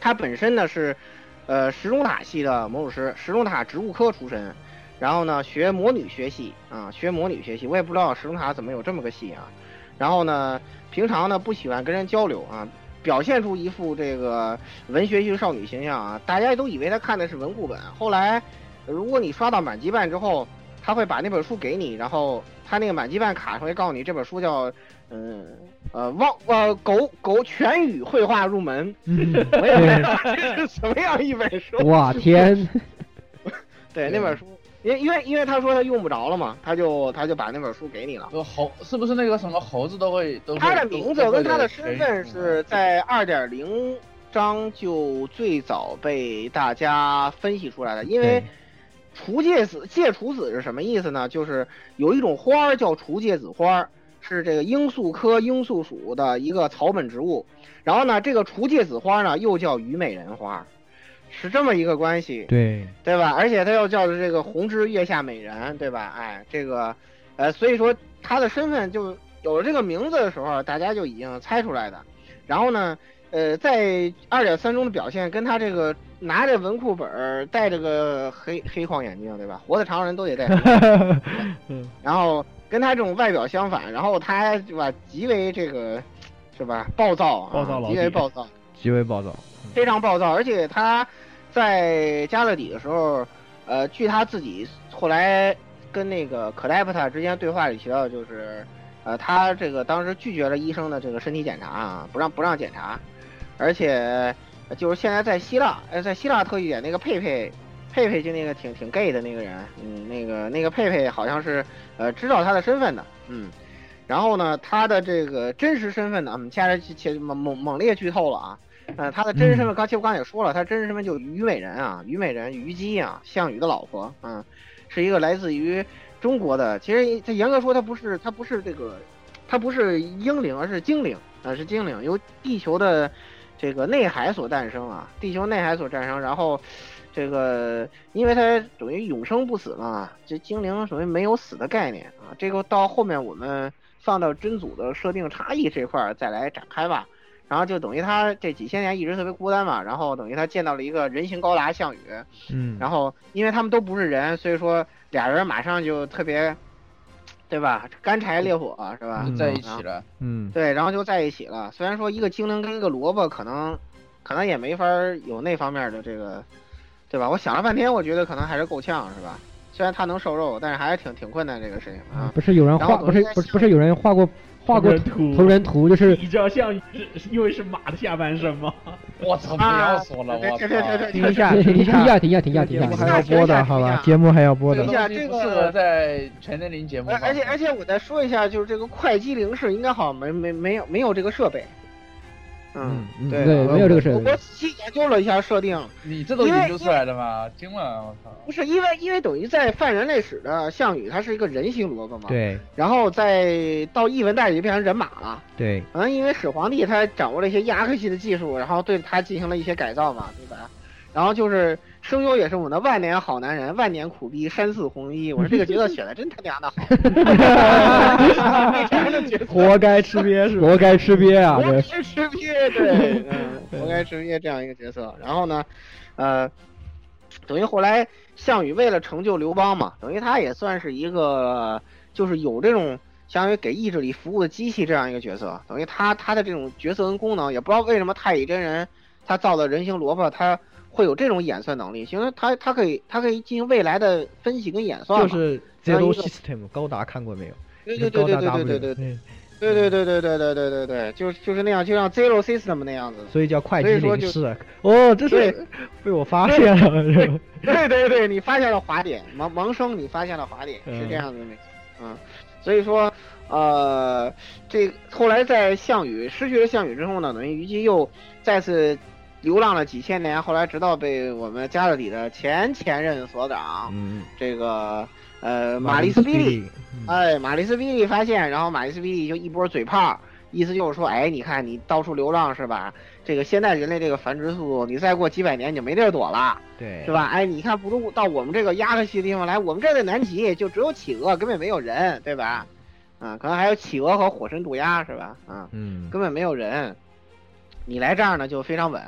他本身呢是，呃，石中塔系的魔术师，石中塔植物科出身。然后呢，学魔女学系啊，学魔女学系，我也不知道石中塔怎么有这么个系啊。然后呢，平常呢不喜欢跟人交流啊，表现出一副这个文学型少女形象啊，大家都以为他看的是文库本。后来，如果你刷到满级半之后，他会把那本书给你，然后他那个满级办卡上会告诉你这本书叫嗯呃汪呃狗狗全语绘画入门。我也不知道这是什么样一本书。哇天！对那本书。因因为因为他说他用不着了嘛，他就他就把那本书给你了。猴是不是那个什么猴子都会都？他的名字跟他的身份是在二点零章就最早被大家分析出来的。因为除芥子芥除子是什么意思呢？就是有一种花儿叫除芥子花，是这个罂粟科罂粟属的一个草本植物。然后呢，这个除芥子花呢又叫虞美人花。是这么一个关系，对对吧？而且它又叫做这个红之月下美人，对吧？哎，这个，呃，所以说它的身份就有了这个名字的时候，大家就已经猜出来的。然后呢，呃，在二点三中的表现跟它这个拿着文库本戴着个黑黑框眼镜，对吧？活的常人都得戴。嗯。然后跟他这种外表相反，然后他对吧，极为这个是吧？暴躁啊，暴躁极为暴躁，极为暴躁，非常暴躁，而且他。在加勒底的时候，呃，据他自己后来跟那个克莱普塔之间对话里提到，就是，呃，他这个当时拒绝了医生的这个身体检查啊，不让不让检查，而且就是现在在希腊，呃，在希腊特异点那个佩佩，佩佩就那个挺挺 gay 的那个人，嗯，那个那个佩佩好像是呃知道他的身份的，嗯，然后呢，他的这个真实身份呢，我们接着去猛猛猛烈剧透了啊。呃，他的真实身份，刚其实我刚才也说了，他真实身份就虞美人啊，虞美人虞姬啊，项羽的老婆，嗯，是一个来自于中国的。其实他严格说，他不是，他不是这个，他不是英灵，而是精灵啊，是精灵，由地球的这个内海所诞生啊，地球内海所诞生。然后这个，因为它等于永生不死嘛，这精灵属于没有死的概念啊。这个到后面我们放到真祖的设定差异这块再来展开吧。然后就等于他这几千年一直特别孤单嘛，然后等于他见到了一个人形高达项羽，嗯，然后因为他们都不是人，所以说俩人马上就特别，对吧？干柴烈火是吧？在一起了，嗯，对，然后就在一起了。虽然说一个精灵跟一个萝卜可能，可能也没法有那方面的这个，对吧？我想了半天，我觉得可能还是够呛，是吧？虽然他能瘦肉，但是还是挺挺困难这个事情啊。不是有人画，不是不是不是有人画过。画过图，同人图就是你知道像，因为是马的下半身吗？我操！不要说了，我停一下，停一下，停一下，停一下，停一下，节目还要播的，好吧？节目还要播的。停一下，这个适合在全年龄节目。而且而且，我再说一下，就是这个快机灵式应该好像没没没有没有这个设备。嗯，对对，没有这个设定。我仔细研究了一下设定，你这都研究出来的吗？惊了，我操！不是因为因为等于在泛人类史的项羽，他是一个人形萝卜嘛。对。然后再到异文代里就变成人马了。对。可能因为始皇帝他掌握了一些亚克西的技术，然后对他进行了一些改造嘛，对吧？然后就是声优也是我们的万年好男人，万年苦逼 山寺弘一。我说这个角色选的真他娘的好。活该吃瘪是吧？活该吃瘪啊！活该吃瘪，对，嗯，活该吃瘪这样一个角色。然后呢，呃，等于后来项羽为了成就刘邦嘛，等于他也算是一个，就是有这种相当于给意志力服务的机器这样一个角色。等于他他的这种角色跟功能，也不知道为什么太乙真人他造的人形萝卜他。会有这种演算能力，因为它它可以它可以进行未来的分析跟演算。就是 Zero System 高达看过没有？对对对对对对对对对对对对对对对对对，就就是那样，就像 Zero System 那样子。所以叫快机灵式。哦，这是被我发现了。对对对，你发现了滑点，盲盲生，你发现了滑点，是这样子的。嗯，所以说呃，这后来在项羽失去了项羽之后呢，等于虞姬又再次。流浪了几千年，后来直到被我们加勒底的前前任所长，嗯，这个呃玛丽斯比利，哎，玛丽斯比利发现，然后玛丽斯比利就一波嘴炮，意思就是说，哎，你看你到处流浪是吧？这个现在人类这个繁殖速度，你再过几百年你就没地儿躲了，对，是吧？哎，你看不如到我们这个亚克西的地方来，我们这儿的南极就只有企鹅，根本没有人，对吧？啊，可能还有企鹅和火神渡鸦是吧？啊，嗯，根本没有人，你来这儿呢就非常稳，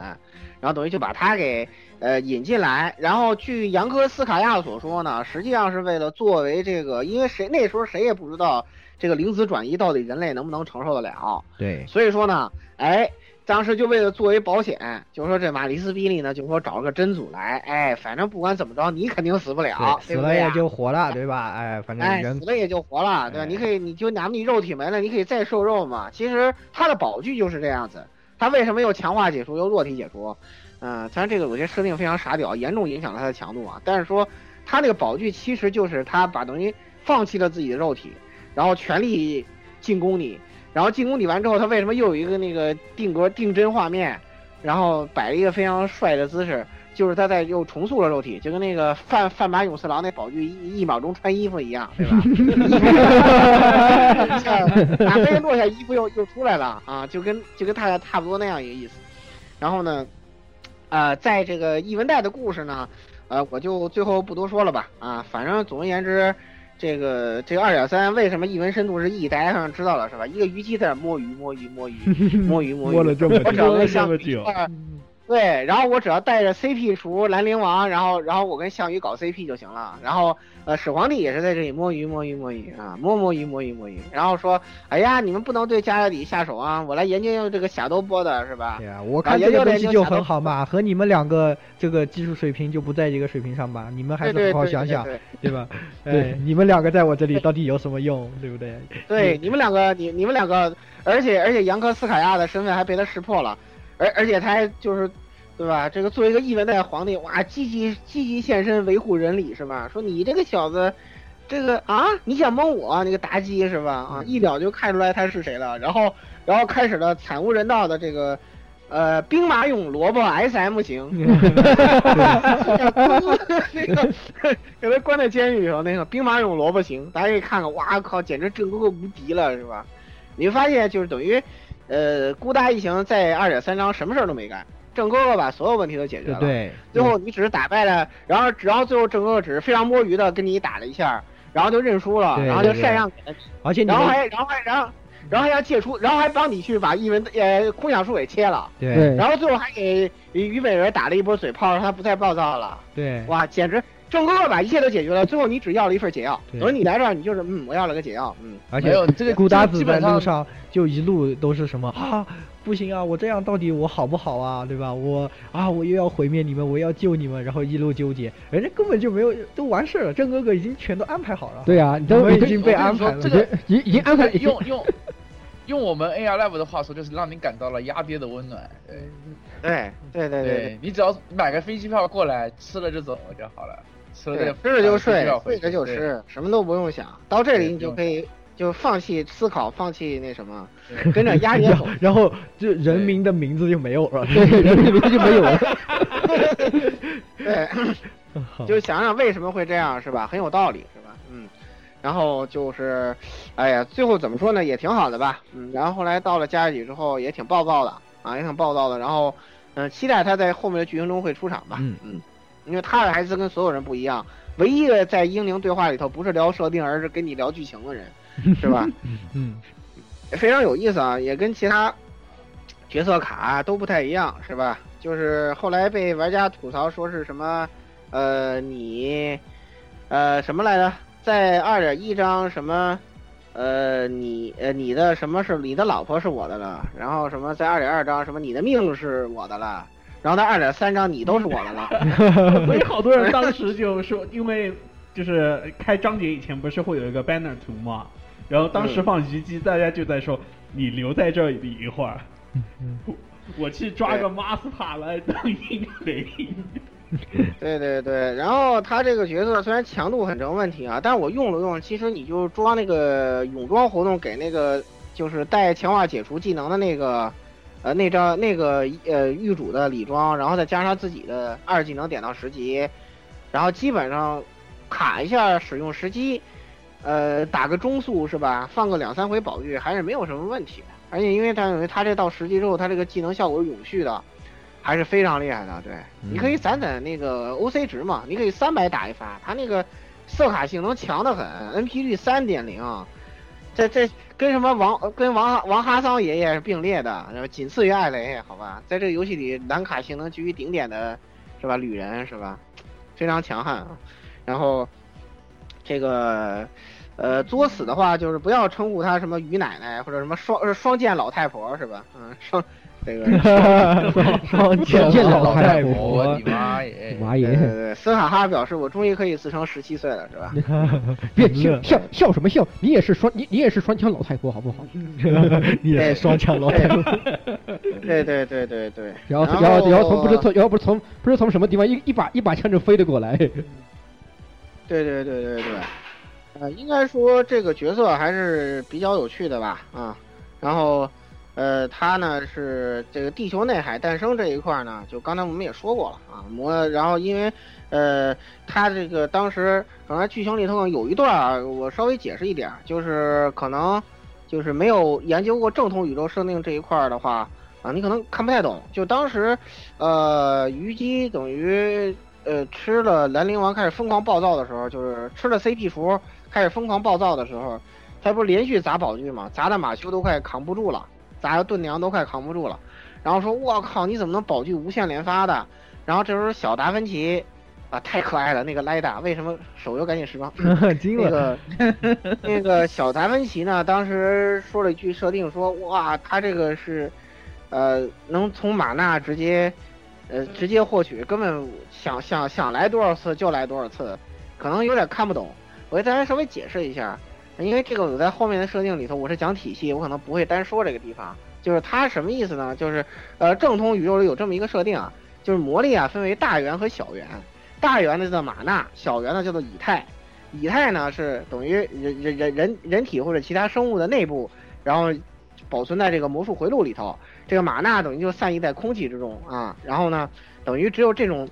然后等于就把他给呃引进来，然后据杨科斯卡亚所说呢，实际上是为了作为这个，因为谁那时候谁也不知道这个灵子转移到底人类能不能承受得了，对，所以说呢，哎，当时就为了作为保险，就说这马里斯比利呢，就说找了个真祖来，哎，反正不管怎么着，你肯定死不了，对死了也？就活了，对吧？哎，反正哎，死了也就活了，对吧？你可以，你就哪怕你肉体没了，你可以再受肉嘛。其实他的宝具就是这样子，他为什么又强化解除又弱体解除？嗯、虽然这个有些设定非常傻屌，严重影响了他的强度啊。但是说他那个宝具其实就是他把等于放弃了自己的肉体，然后全力进攻你，然后进攻你完之后，他为什么又有一个那个定格定帧画面，然后摆了一个非常帅的姿势？就是他在又重塑了肉体，就跟那个范范马勇次郎那宝具一一秒钟穿衣服一样，对吧？打飞落下衣服又又出来了啊，就跟就跟他差不多那样一个意思。然后呢，呃，在这个译文带的故事呢，呃，我就最后不多说了吧啊，反正总而言之，这个这个二点三为什么译文深度是 E，大家好像知道了是吧？一个虞姬在那摸鱼摸鱼摸鱼摸鱼摸鱼，摸了这么久我只要摸了跟项这么久羽一块儿对，然后我只要带着 CP 除兰陵王，然后然后我跟项羽搞 CP 就行了。然后呃，始皇帝也是在这里摸鱼摸鱼摸鱼啊，摸摸鱼摸鱼摸鱼。然后说，哎呀，你们不能对加勒底下手啊，我来研究研究这个霞多波的是吧？对啊，我看这个东西就很好嘛，和你们两个这个技术水平就不在一个水平上吧？你们还是好好想想，对对吧？对 哎，你们两个在我这里到底有什么用，对不对？对，你们两个，你你们两个，而且而且杨科斯卡亚的身份还被他识破了，而而且他还就是，对吧？这个作为一个亿万代皇帝，哇，积极积极现身维护人理是吧？说你这个小子，这个啊，你想蒙我那个妲己是吧？啊，一秒就看出来他是谁了，然后然后开始了惨无人道的这个。呃，兵马俑萝卜 S M 型，那个给他关在监狱里头，那个兵马俑萝卜型，大家可以看看，哇靠，简直正哥哥无敌了，是吧？你会发现就是等于，呃，孤大一行在二点三章什么事儿都没干，郑哥哥把所有问题都解决了，对，最后你只是打败了，然后然后最后郑哥哥只是非常摸鱼的跟你打了一下，然后就认输了，然后就禅让给他，而且你然后还然后还然后。然后还要借出，然后还帮你去把一文呃空想术给切了，对。然后最后还给于美人打了一波嘴炮，让他不再暴躁了。对，哇，简直郑哥哥把一切都解决了，最后你只要了一份解药，对。等于你来这儿，你就是嗯，我要了个解药，嗯，而且没有这个古达子在基本上路上就一路都是什么啊，不行啊，我这样到底我好不好啊，对吧？我啊，我又要毁灭你们，我要救你们，然后一路纠结，人家根本就没有都完事了，郑哥哥已经全都安排好了。对啊，你都我已经被安排了，这个已已经安排，用用用我们 AR Live 的话说，就是让你感到了鸭爹的温暖。对对对对你只要买个飞机票过来，吃了就走就好了，吃了这个吃了就睡睡着就对吃，什么都不用想。到这里你就可以就放弃思考，放弃那什么，跟着鸭 爷走。然后就人民的名字就没有了，对，人民的名字就没有了。对，就想想为什么会这样，是吧？很有道理，是吧？嗯。然后就是，哎呀，最后怎么说呢？也挺好的吧。嗯。然后后来到了加尔几之后，也挺暴躁的啊，也挺暴躁的。然后，嗯、期待他在后面的剧情中会出场吧。嗯嗯。因为他的孩子跟所有人不一样，唯一的在英灵对话里头不是聊设定，而是跟你聊剧情的人，是吧？嗯，非常有意思啊，也跟其他角色卡都不太一样，是吧？就是后来被玩家吐槽说是什么，呃，你，呃，什么来着？在二点一章什么，呃，你呃你的什么是你的老婆是我的了，然后什么在二点二章什么你的命是我的了，然后在二点三章你都是我的了 所以好多人当时就说，因为就是开章节以前不是会有一个 banner 图嘛，然后当时放虞姬，大家就在说你留在这里一会儿，我去抓个 master 来当英灵。对 对对，然后他这个角色虽然强度很成问题啊，但是我用了用，其实你就装那个泳装活动给那个就是带强化解除技能的那个，呃那张那个呃狱主的礼装，然后再加上自己的二技能点到十级，然后基本上卡一下使用时机，呃，打个中速是吧？放个两三回宝玉还是没有什么问题的。而且因为他他这到十级之后，他这个技能效果是永续的，还是非常厉害的。对，你可以攒攒那个 OC 值嘛，你可以三百打一发，他那个色卡性能强得很，NP 率三点零，这这跟什么王跟王王哈桑爷爷是并列的，然后仅次于艾雷，好吧，在这个游戏里蓝卡性能居于顶点的，是吧？旅人是吧？非常强悍啊。然后这个呃作死的话，就是不要称呼他什么于奶奶或者什么双呃双剑老太婆是吧？嗯，双这个 双剑老太婆我的妈耶！妈耶！对对对，斯卡哈表示我终于可以自称十七岁了，是吧？别笑笑笑什么笑？你也是双你你也是双枪老太婆好不好？你也是双枪老太婆。对对对对对。然后然然后然后从不知从然后不是从不是从什么地方一一把一把枪就飞了过来。对对对对对，呃，应该说这个角色还是比较有趣的吧，啊，然后，呃，他呢是这个地球内海诞生这一块呢，就刚才我们也说过了啊，魔，然后因为，呃，他这个当时可能剧情里头有一段啊，我稍微解释一点，就是可能就是没有研究过正统宇宙设定这一块的话，啊，你可能看不太懂，就当时，呃，虞姬等于。呃，吃了兰陵王开始疯狂暴躁的时候，就是吃了 CP 符开始疯狂暴躁的时候，他不是连续砸宝具嘛，砸的马修都快扛不住了，砸的盾娘都快扛不住了，然后说我靠，你怎么能宝具无限连发的？然后这时候小达芬奇啊，太可爱了，那个莱达为什么手游赶紧时装？那个 那个小达芬奇呢，当时说了一句设定说，哇，他这个是呃能从马纳直接。呃，直接获取，根本想想想来多少次就来多少次，可能有点看不懂。我给大家稍微解释一下，因为这个我在后面的设定里头我是讲体系，我可能不会单说这个地方。就是它什么意思呢？就是呃，正统宇宙里有这么一个设定啊，就是魔力啊分为大元和小元，大元呢叫做玛纳，小元呢叫做以太。以太呢是等于人人人人人体或者其他生物的内部，然后保存在这个魔术回路里头。这个玛纳等于就散逸在空气之中啊，然后呢，等于只有这种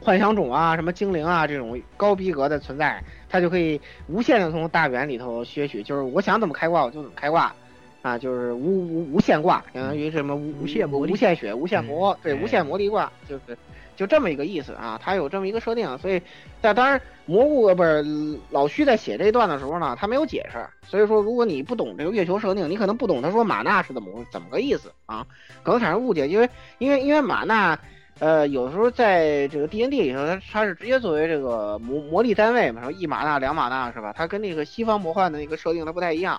幻想种啊、什么精灵啊这种高逼格的存在，它就可以无限的从大元里头撅取，就是我想怎么开挂我就怎么开挂，啊，就是无无无限挂，相当于什么无无限魔无限血、无限魔，对，无限魔力挂，就是就这么一个意思啊，它有这么一个设定，所以但当然蘑菇呃不是老徐在写这一段的时候呢，他没有解释，所以说如果你不懂这个月球设定，你可能不懂他说玛纳是怎么怎么个意思啊，可能产生误解，因为因为因为玛纳。呃，有时候在这个 D N D 里头，它它是直接作为这个魔魔力单位嘛，说一玛纳、两玛纳是吧？它跟那个西方魔幻的那个设定它不太一样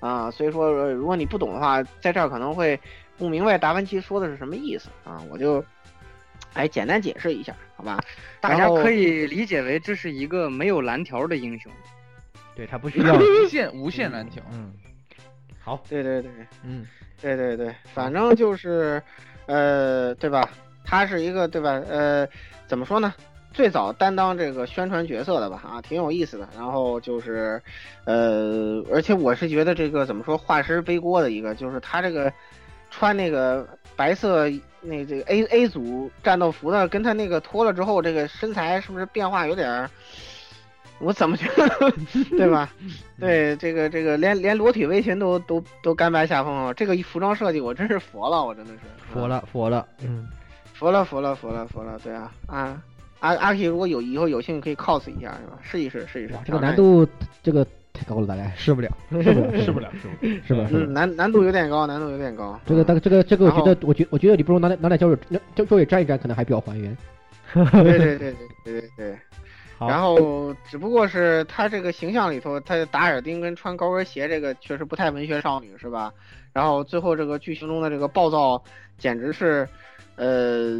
啊，所以说如果你不懂的话，在这儿可能会不明白达芬奇说的是什么意思啊，我就哎简单解释一下，好吧？大家可以理解为这是一个没有蓝条的英雄，对他不 需要无限无限蓝条，嗯，好，对对对，嗯，对对对，反正就是呃，对吧？他是一个对吧？呃，怎么说呢？最早担当这个宣传角色的吧，啊，挺有意思的。然后就是，呃，而且我是觉得这个怎么说，画师背锅的一个，就是他这个穿那个白色那这个 A A 组战斗服的，跟他那个脱了之后，这个身材是不是变化有点儿？我怎么觉得，对吧？对这个这个连连裸体围裙都都都甘拜下风了，这个服装设计我真是服了，我真的是佛了佛了，嗯。服了服了服了服了，对啊啊阿阿 K 如果有以后有幸可以 cos 一下是吧？试一试试一试。这个难度这个太高了，大概试不了，试不了，试不了，是吧？嗯，难难度有点高，难度有点高。这个大这个这个，我觉得我觉我觉得你不如拿来拿点胶水胶胶水粘一粘，可能还比较还原。对对对对对对对。然后只不过是他这个形象里头，他打耳钉跟穿高跟鞋这个确实不太文学少女是吧？然后最后这个剧情中的这个暴躁，简直是。呃，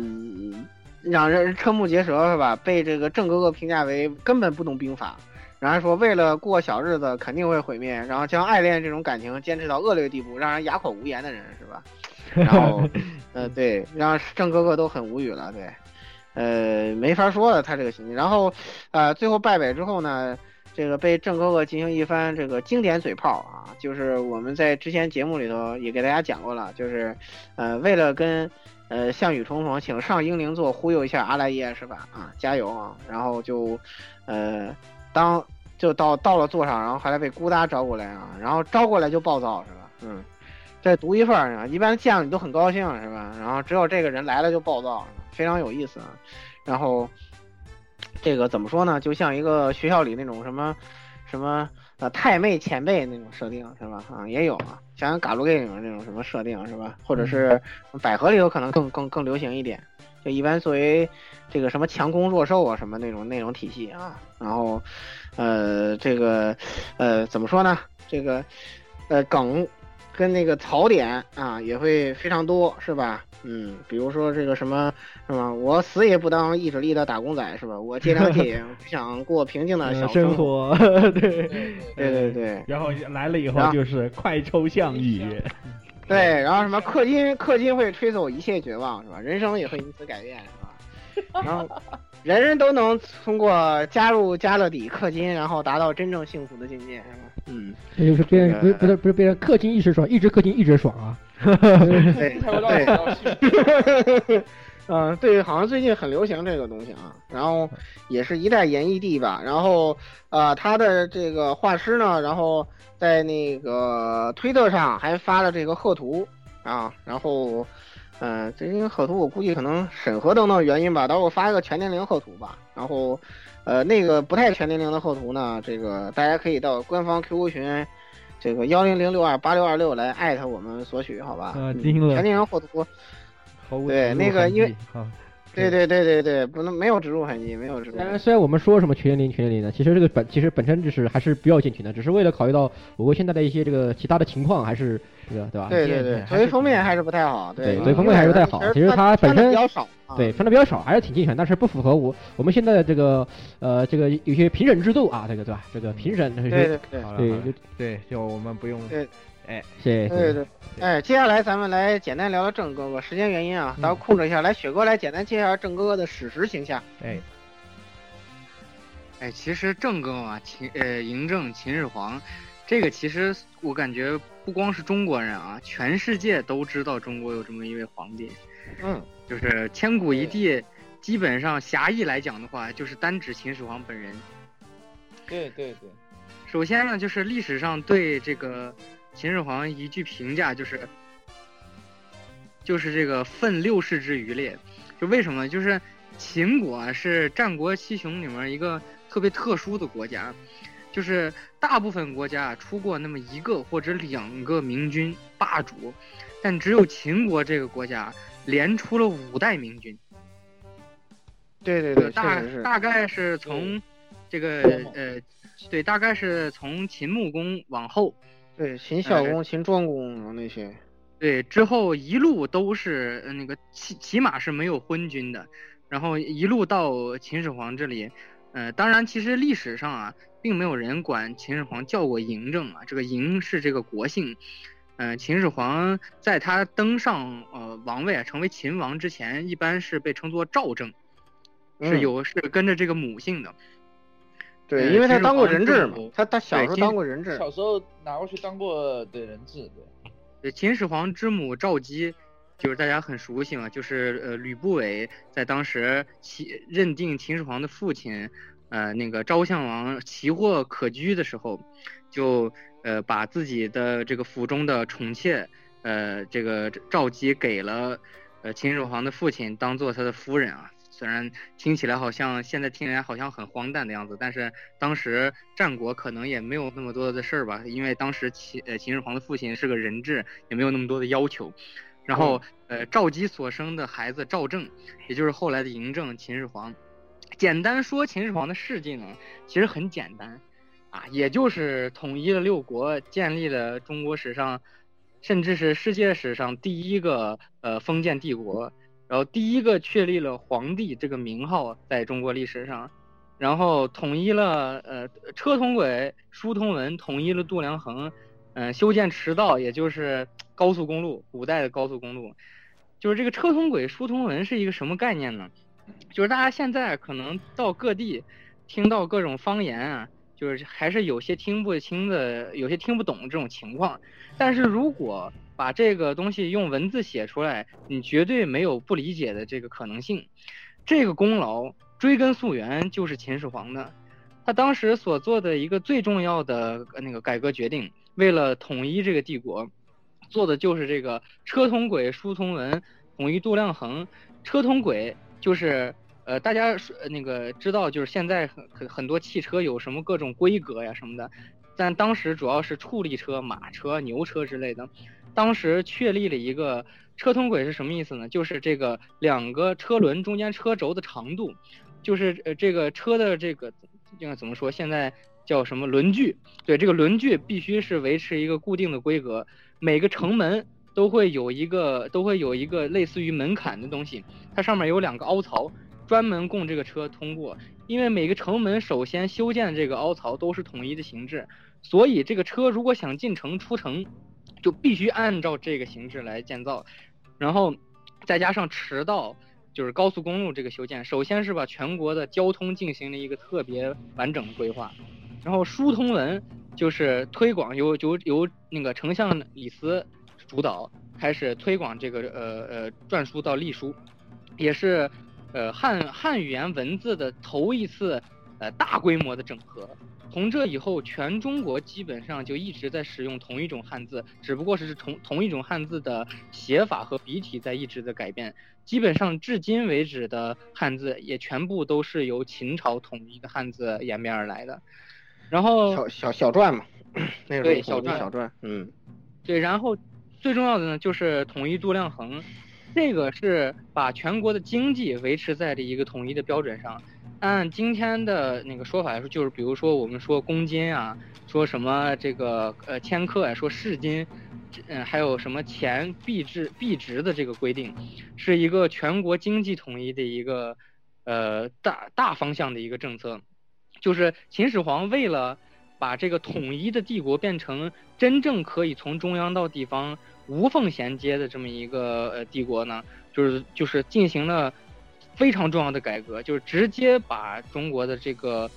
让人瞠目结舌是吧？被这个郑哥哥评价为根本不懂兵法，然后说为了过小日子肯定会毁灭，然后将爱恋这种感情坚持到恶劣地步，让人哑口无言的人是吧？然后，呃，对，让郑哥哥都很无语了，对，呃，没法说了他这个心情。然后，呃，最后败北之后呢，这个被郑哥哥进行一番这个经典嘴炮啊，就是我们在之前节目里头也给大家讲过了，就是呃，为了跟。呃，项羽重逢，请上英灵座忽悠一下阿莱耶是吧？啊，加油啊！然后就，呃，当就到到了座上，然后后来被咕哒招过来啊，然后招过来就暴躁是吧？嗯，这独一份儿啊，一般见了你都很高兴是吧？然后只有这个人来了就暴躁，非常有意思啊。然后这个怎么说呢？就像一个学校里那种什么什么呃太妹前辈那种设定是吧？啊，也有啊，像嘎鲁 gay 里面那种什么设定是吧？或者是百合里头可能更更更流行一点，就一般作为这个什么强攻弱受啊什么那种那种体系啊。然后呃这个呃怎么说呢？这个呃梗跟那个槽点啊也会非常多是吧？嗯，比如说这个什么，是吧？我死也不当意志力的打工仔，是吧？我戒良戒，不想过平静的小生活。对对对对。然后来了以后就是快抽象语。对，然后什么氪金，氪金会吹走一切绝望，是吧？人生也会因此改变，是吧？然后人人都能通过加入加勒底氪金，然后达到真正幸福的境界，是吧？嗯，这就是别人不是不是不是变成氪金一时爽，一直氪金一直爽啊。对对，嗯，对，好像最近很流行这个东西啊，然后也是一代演绎帝吧，然后呃，他的这个画师呢，然后在那个推特上还发了这个贺图啊，然后嗯，这因为贺图我估计可能审核等等原因吧，到时候发一个全年龄贺图吧，然后呃，那个不太全年龄的贺图呢，这个大家可以到官方 QQ 群。这个幺零零六二八六二六来艾特我们索取，好吧？啊，听了。全年龄贺图。对，那个因为，对对对对对，不能没有植入痕迹，没有植入。虽然虽然我们说什么全年龄全年龄的，其实这个本其实本身就是还是不要进群的，只是为了考虑到我国现在的一些这个其他的情况，还是这个对吧？对对对，所以封面还是不太好。对，所以封面还是不太好。其实它本身比较少。对，穿的比较少，还是挺健全，但是不符合我我们现在的这个呃这个有些评审制度啊，这个对吧？这个评审对对对对对，就我们不用对，哎，谢谢。对对，哎，接下来咱们来简单聊聊郑哥哥，时间原因啊，咱们控制一下，来雪哥来简单介绍下郑哥哥的史实形象。哎，哎，其实郑哥啊，秦呃嬴政秦始皇，这个其实我感觉不光是中国人啊，全世界都知道中国有这么一位皇帝。嗯。就是千古一帝，基本上狭义来讲的话，就是单指秦始皇本人。对对对。首先呢，就是历史上对这个秦始皇一句评价，就是就是这个奋六世之余烈。就为什么？就是秦国是战国七雄里面一个特别特殊的国家，就是大部分国家出过那么一个或者两个明君霸主，但只有秦国这个国家。连出了五代明君，对对对，大大概是从这个呃，对，大概是从秦穆公往后，对，秦孝公、秦庄公那些，对，之后一路都是那个起起码是没有昏君的，然后一路到秦始皇这里，呃，当然其实历史上啊，并没有人管秦始皇叫过嬴政啊，这个嬴是这个国姓。嗯，秦始皇在他登上呃王位啊，成为秦王之前，一般是被称作赵政，是有是跟着这个母姓的。对，因为他当过人质嘛，他他小时候当过人质，小时候拿过去当过的人质。对，对，秦始皇之母赵姬，就是大家很熟悉嘛，就是呃吕不韦在当时其认定秦始皇的父亲，呃那个昭襄王奇货可居的时候，就。呃，把自己的这个府中的宠妾，呃，这个赵姬给了，呃，秦始皇的父亲当做他的夫人啊。虽然听起来好像现在听起来好像很荒诞的样子，但是当时战国可能也没有那么多的事儿吧，因为当时秦呃秦始皇的父亲是个人质，也没有那么多的要求。然后呃赵姬所生的孩子赵政，也就是后来的嬴政秦始皇。简单说秦始皇的事迹呢，其实很简单。啊，也就是统一了六国，建立了中国史上，甚至是世界史上第一个呃封建帝国，然后第一个确立了皇帝这个名号在中国历史上，然后统一了呃车同轨，书同文，统一了度量衡，嗯，修建驰道，也就是高速公路，古代的高速公路，就是这个车同轨，书同文是一个什么概念呢？就是大家现在可能到各地听到各种方言啊。就是还是有些听不清的，有些听不懂这种情况，但是如果把这个东西用文字写出来，你绝对没有不理解的这个可能性。这个功劳追根溯源就是秦始皇的，他当时所做的一个最重要的那个改革决定，为了统一这个帝国，做的就是这个车同轨，书同文，统一度量衡。车同轨就是呃大家说那个知道，就是现在很很很多汽车有什么各种规格呀什么的，但当时主要是处理车、马车、牛车之类的。当时确立了一个车同轨是什么意思呢？就是这个两个车轮中间车轴的长度，就是呃这个车的这个应该怎么说？现在叫什么轮距？对，这个轮距必须是维持一个固定的规格。每个城门都会有一个都会有一个类似于门槛的东西，它上面有两个凹槽，专门供这个车通过。因为每个城门首先修建的这个凹槽都是统一的形制，所以这个车如果想进城出城。就必须按照这个形制来建造，然后再加上驰道，就是高速公路这个修建，首先是把全国的交通进行了一个特别完整的规划，然后书通文就是推广由由由那个丞相李斯主导开始推广这个呃呃篆书到隶书，也是呃汉汉语言文字的头一次呃大规模的整合。从这以后，全中国基本上就一直在使用同一种汉字，只不过是同同一种汉字的写法和笔体在一直的改变。基本上至今为止的汉字也全部都是由秦朝统一的汉字演变而来的。然后小小小篆嘛，那个对小篆小篆，嗯，对。然后最重要的呢，就是统一度量衡，这个是把全国的经济维持在了一个统一的标准上。按今天的那个说法来说，就是比如说我们说公斤啊，说什么这个呃千克呀，说市斤，嗯，还有什么钱币值币值的这个规定，是一个全国经济统一的一个呃大大方向的一个政策。就是秦始皇为了把这个统一的帝国变成真正可以从中央到地方无缝衔接的这么一个呃帝国呢，就是就是进行了。非常重要的改革就是直接把中国的这个，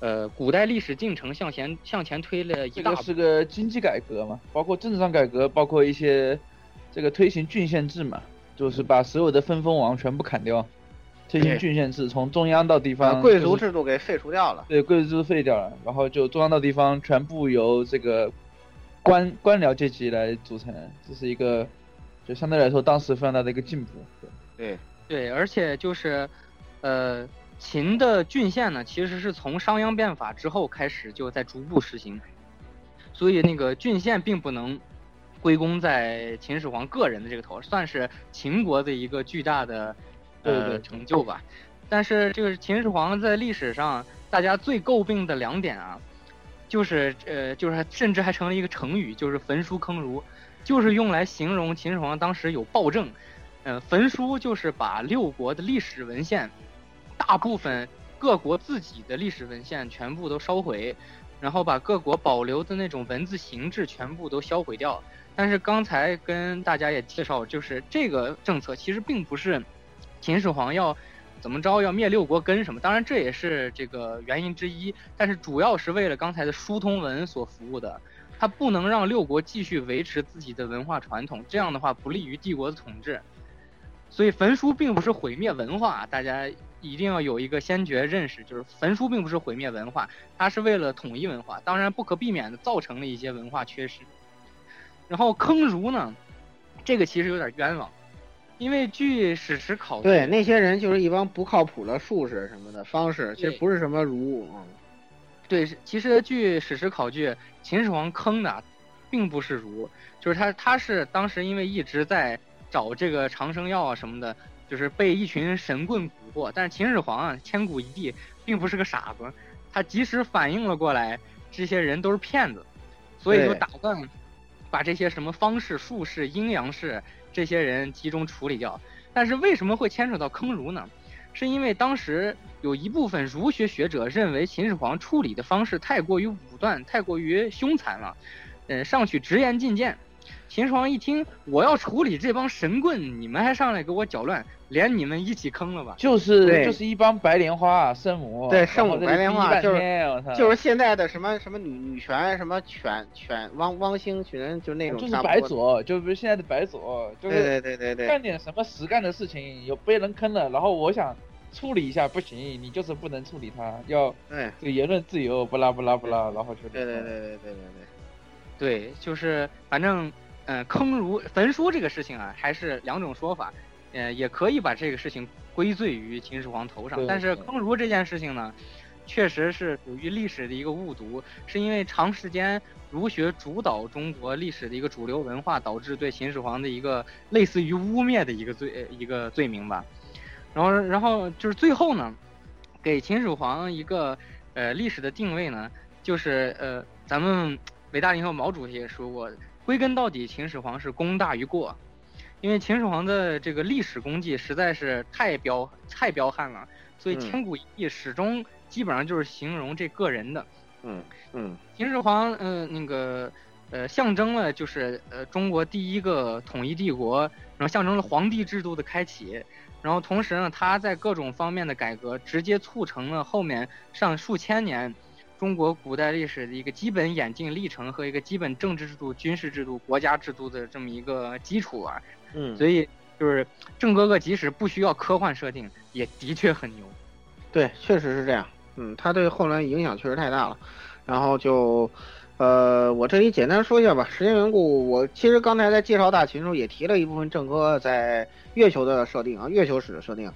呃，古代历史进程向前向前推了一大。这个是个经济改革嘛，包括政治上改革，包括一些这个推行郡县制嘛，就是把所有的分封王全部砍掉，推行郡县制，从中央到地方。贵族制度给废除掉了。对，贵族制度废掉了，然后就中央到地方全部由这个官官僚阶级来组成，这是一个就相对来说当时非常大的一个进步。对。对，而且就是，呃，秦的郡县呢，其实是从商鞅变法之后开始就在逐步实行，所以那个郡县并不能归功在秦始皇个人的这个头，算是秦国的一个巨大的呃成就吧。但是这个秦始皇在历史上大家最诟病的两点啊，就是呃，就是甚至还成了一个成语，就是焚书坑儒，就是用来形容秦始皇当时有暴政。嗯，焚书就是把六国的历史文献，大部分各国自己的历史文献全部都烧毁，然后把各国保留的那种文字形制全部都销毁掉。但是刚才跟大家也介绍，就是这个政策其实并不是秦始皇要怎么着要灭六国根什么，当然这也是这个原因之一，但是主要是为了刚才的书通文所服务的。他不能让六国继续维持自己的文化传统，这样的话不利于帝国的统治。所以焚书并不是毁灭文化，大家一定要有一个先决认识，就是焚书并不是毁灭文化，它是为了统一文化，当然不可避免的造成了一些文化缺失。然后坑儒呢，这个其实有点冤枉，因为据史实考据，对那些人就是一帮不靠谱的术士什么的方式，其实不是什么儒。对，其实据史实考据，秦始皇坑的并不是儒，就是他他是当时因为一直在。找这个长生药啊什么的，就是被一群神棍蛊惑。但是秦始皇啊，千古一帝，并不是个傻子，他及时反应了过来，这些人都是骗子，所以就打算把这些什么方士、术士、阴阳士这些人集中处理掉。但是为什么会牵扯到坑儒呢？是因为当时有一部分儒学学者认为秦始皇处理的方式太过于武断，太过于凶残了，嗯，上去直言进谏。秦始皇一听，我要处理这帮神棍，你们还上来给我搅乱，连你们一起坑了吧？就是就是一帮白莲花圣母，对圣母白莲花就是就是现在的什么什么女女权什么犬犬汪汪星群，就那种就是白左，就比如现在的白左，就是对对对对对，干点什么实干的事情，有被人坑了，然后我想处理一下不行，你就是不能处理他，要对这个言论自由，不拉不拉不拉，然后就对对对对对对对，对，就是反正，嗯、坑儒焚书这个事情啊，还是两种说法，呃，也可以把这个事情归罪于秦始皇头上，但是坑儒这件事情呢，确实是属于历史的一个误读，是因为长时间儒学主导中国历史的一个主流文化，导致对秦始皇的一个类似于污蔑的一个罪呃一个罪名吧。然后，然后就是最后呢，给秦始皇一个呃历史的定位呢，就是呃咱们伟大领袖毛主席也说过，归根到底，秦始皇是功大于过，因为秦始皇的这个历史功绩实在是太彪太彪悍了，所以嗯。千古一帝始终基本上就是形容这个人的。嗯嗯。秦始皇，呃，那个，呃，象征了就是呃中国第一个统一帝国，然后象征了皇帝制度的开启，然后同时呢，他在各种方面的改革，直接促成了后面上数千年中国古代历史的一个基本演进历程和一个基本政治制度、军事制度、国家制度的这么一个基础啊。嗯，所以就是郑哥哥即使不需要科幻设定，也的确很牛。对，确实是这样。嗯，他对后来影响确实太大了。然后就，呃，我这里简单说一下吧。时间缘故，我其实刚才在介绍大秦时候也提了一部分郑哥在月球的设定啊，月球史的设定。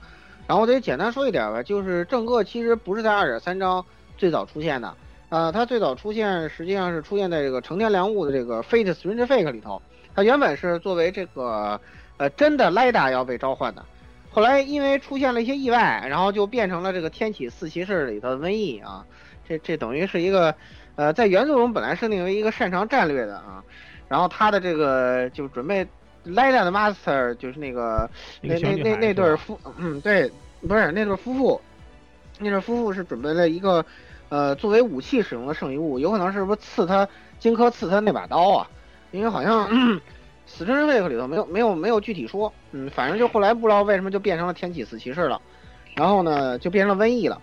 然后我得简单说一点吧，就是郑哥其实不是在二点三章最早出现的，呃，它最早出现实际上是出现在这个成天良物的这个 Fate Strange Fake 里头。它原本是作为这个呃真的 Lida 要被召唤的，后来因为出现了一些意外，然后就变成了这个天启四骑士里头的瘟疫啊。这这等于是一个，呃，在原作中本来设定为一个擅长战略的啊，然后他的这个就准备 Lida 的 master 就是那个那那那那对儿夫，嗯，对，不是那对夫妇，那对夫妇是准备了一个，呃，作为武器使用的圣遗物，有可能是不是刺他荆轲刺他那把刀啊？因为好像。嗯死神卫克里头没有没有没有具体说，嗯，反正就后来不知道为什么就变成了天启四骑士了，然后呢就变成了瘟疫了，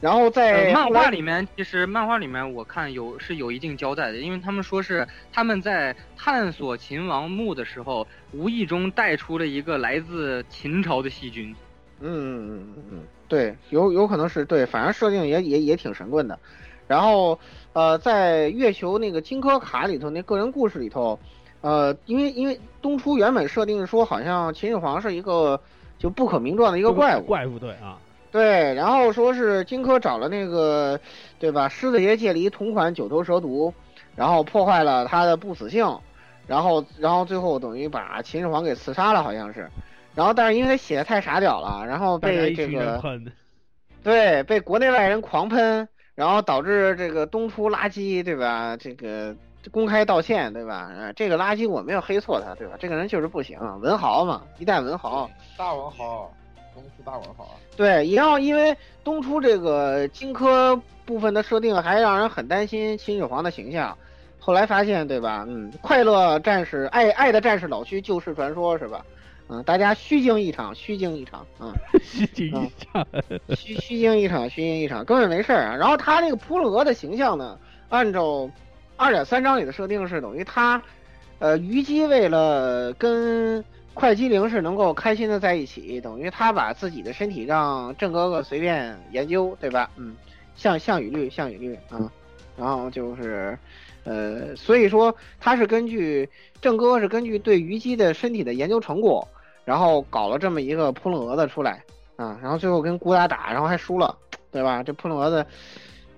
然后在呃、漫画里面，其实漫画里面我看有是有一定交代的，因为他们说是他们在探索秦王墓的时候，无意中带出了一个来自秦朝的细菌。嗯嗯嗯嗯嗯，对，有有可能是对，反正设定也也也挺神棍的。然后呃，在月球那个荆轲卡里头那个人故事里头。呃，因为因为东初原本设定说，好像秦始皇是一个就不可名状的一个怪物，怪物对啊，对，然后说是荆轲找了那个，对吧？狮子爷借了一同款九头蛇毒，然后破坏了他的不死性，然后然后最后等于把秦始皇给刺杀了，好像是，然后但是因为他写的太傻屌了，然后被这个对被国内外人狂喷，然后导致这个东出垃圾，对吧？这个。公开道歉，对吧？呃，这个垃圾我没有黑错他，对吧？这个人就是不行，文豪嘛，一代文豪，大文豪，东出大文豪啊。对，然后因为东出这个荆轲部分的设定还让人很担心秦始皇的形象，后来发现，对吧？嗯，快乐战士，爱爱的战士老区旧事传说，是吧？嗯，大家虚惊一场，虚惊一场，啊，虚惊一场，虚虚惊一场，虚惊一场，根本没事儿啊。然后他那个扑棱蛾的形象呢，按照。二点三章里的设定是等于他，呃，虞姬为了跟会稽灵是能够开心的在一起，等于他把自己的身体让郑哥哥随便研究，对吧？嗯，项项羽律，项羽律啊，然后就是，呃，所以说他是根据郑哥哥是根据对虞姬的身体的研究成果，然后搞了这么一个扑棱蛾子出来啊，然后最后跟孤打打，然后还输了，对吧？这扑棱蛾子。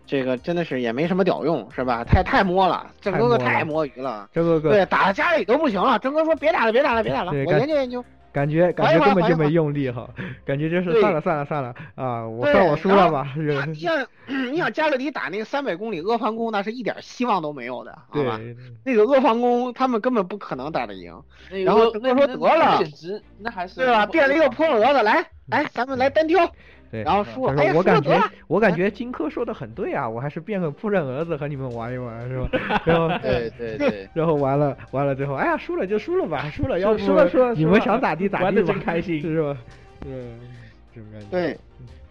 这个真的是也没什么屌用，是吧？太太摸了，郑哥哥太摸鱼了。郑哥哥对打到家里都不行了。郑哥说：“别打了，别打了，别打了，我研究研究。”感觉感觉根本就没用力哈，感觉就是算了算了算了啊，我算我输了吧。你想你想加勒比打那个三百公里阿房宫，那是一点希望都没有的，好吧？那个阿房宫他们根本不可能打得赢。然后郑哥说：“得了，那还是对吧？变了一个破蛾子，来来，咱们来单挑。”对，然后输了。哎我感觉我感觉荆轲说的很对啊，我还是变个扑刃儿子和你们玩一玩，是吧？然后对对对，然后完了完了之后，哎呀，输了就输了吧，输了要输了输了，你们想咋地 咋地，玩的真开心，是吧？嗯，这种感觉。对，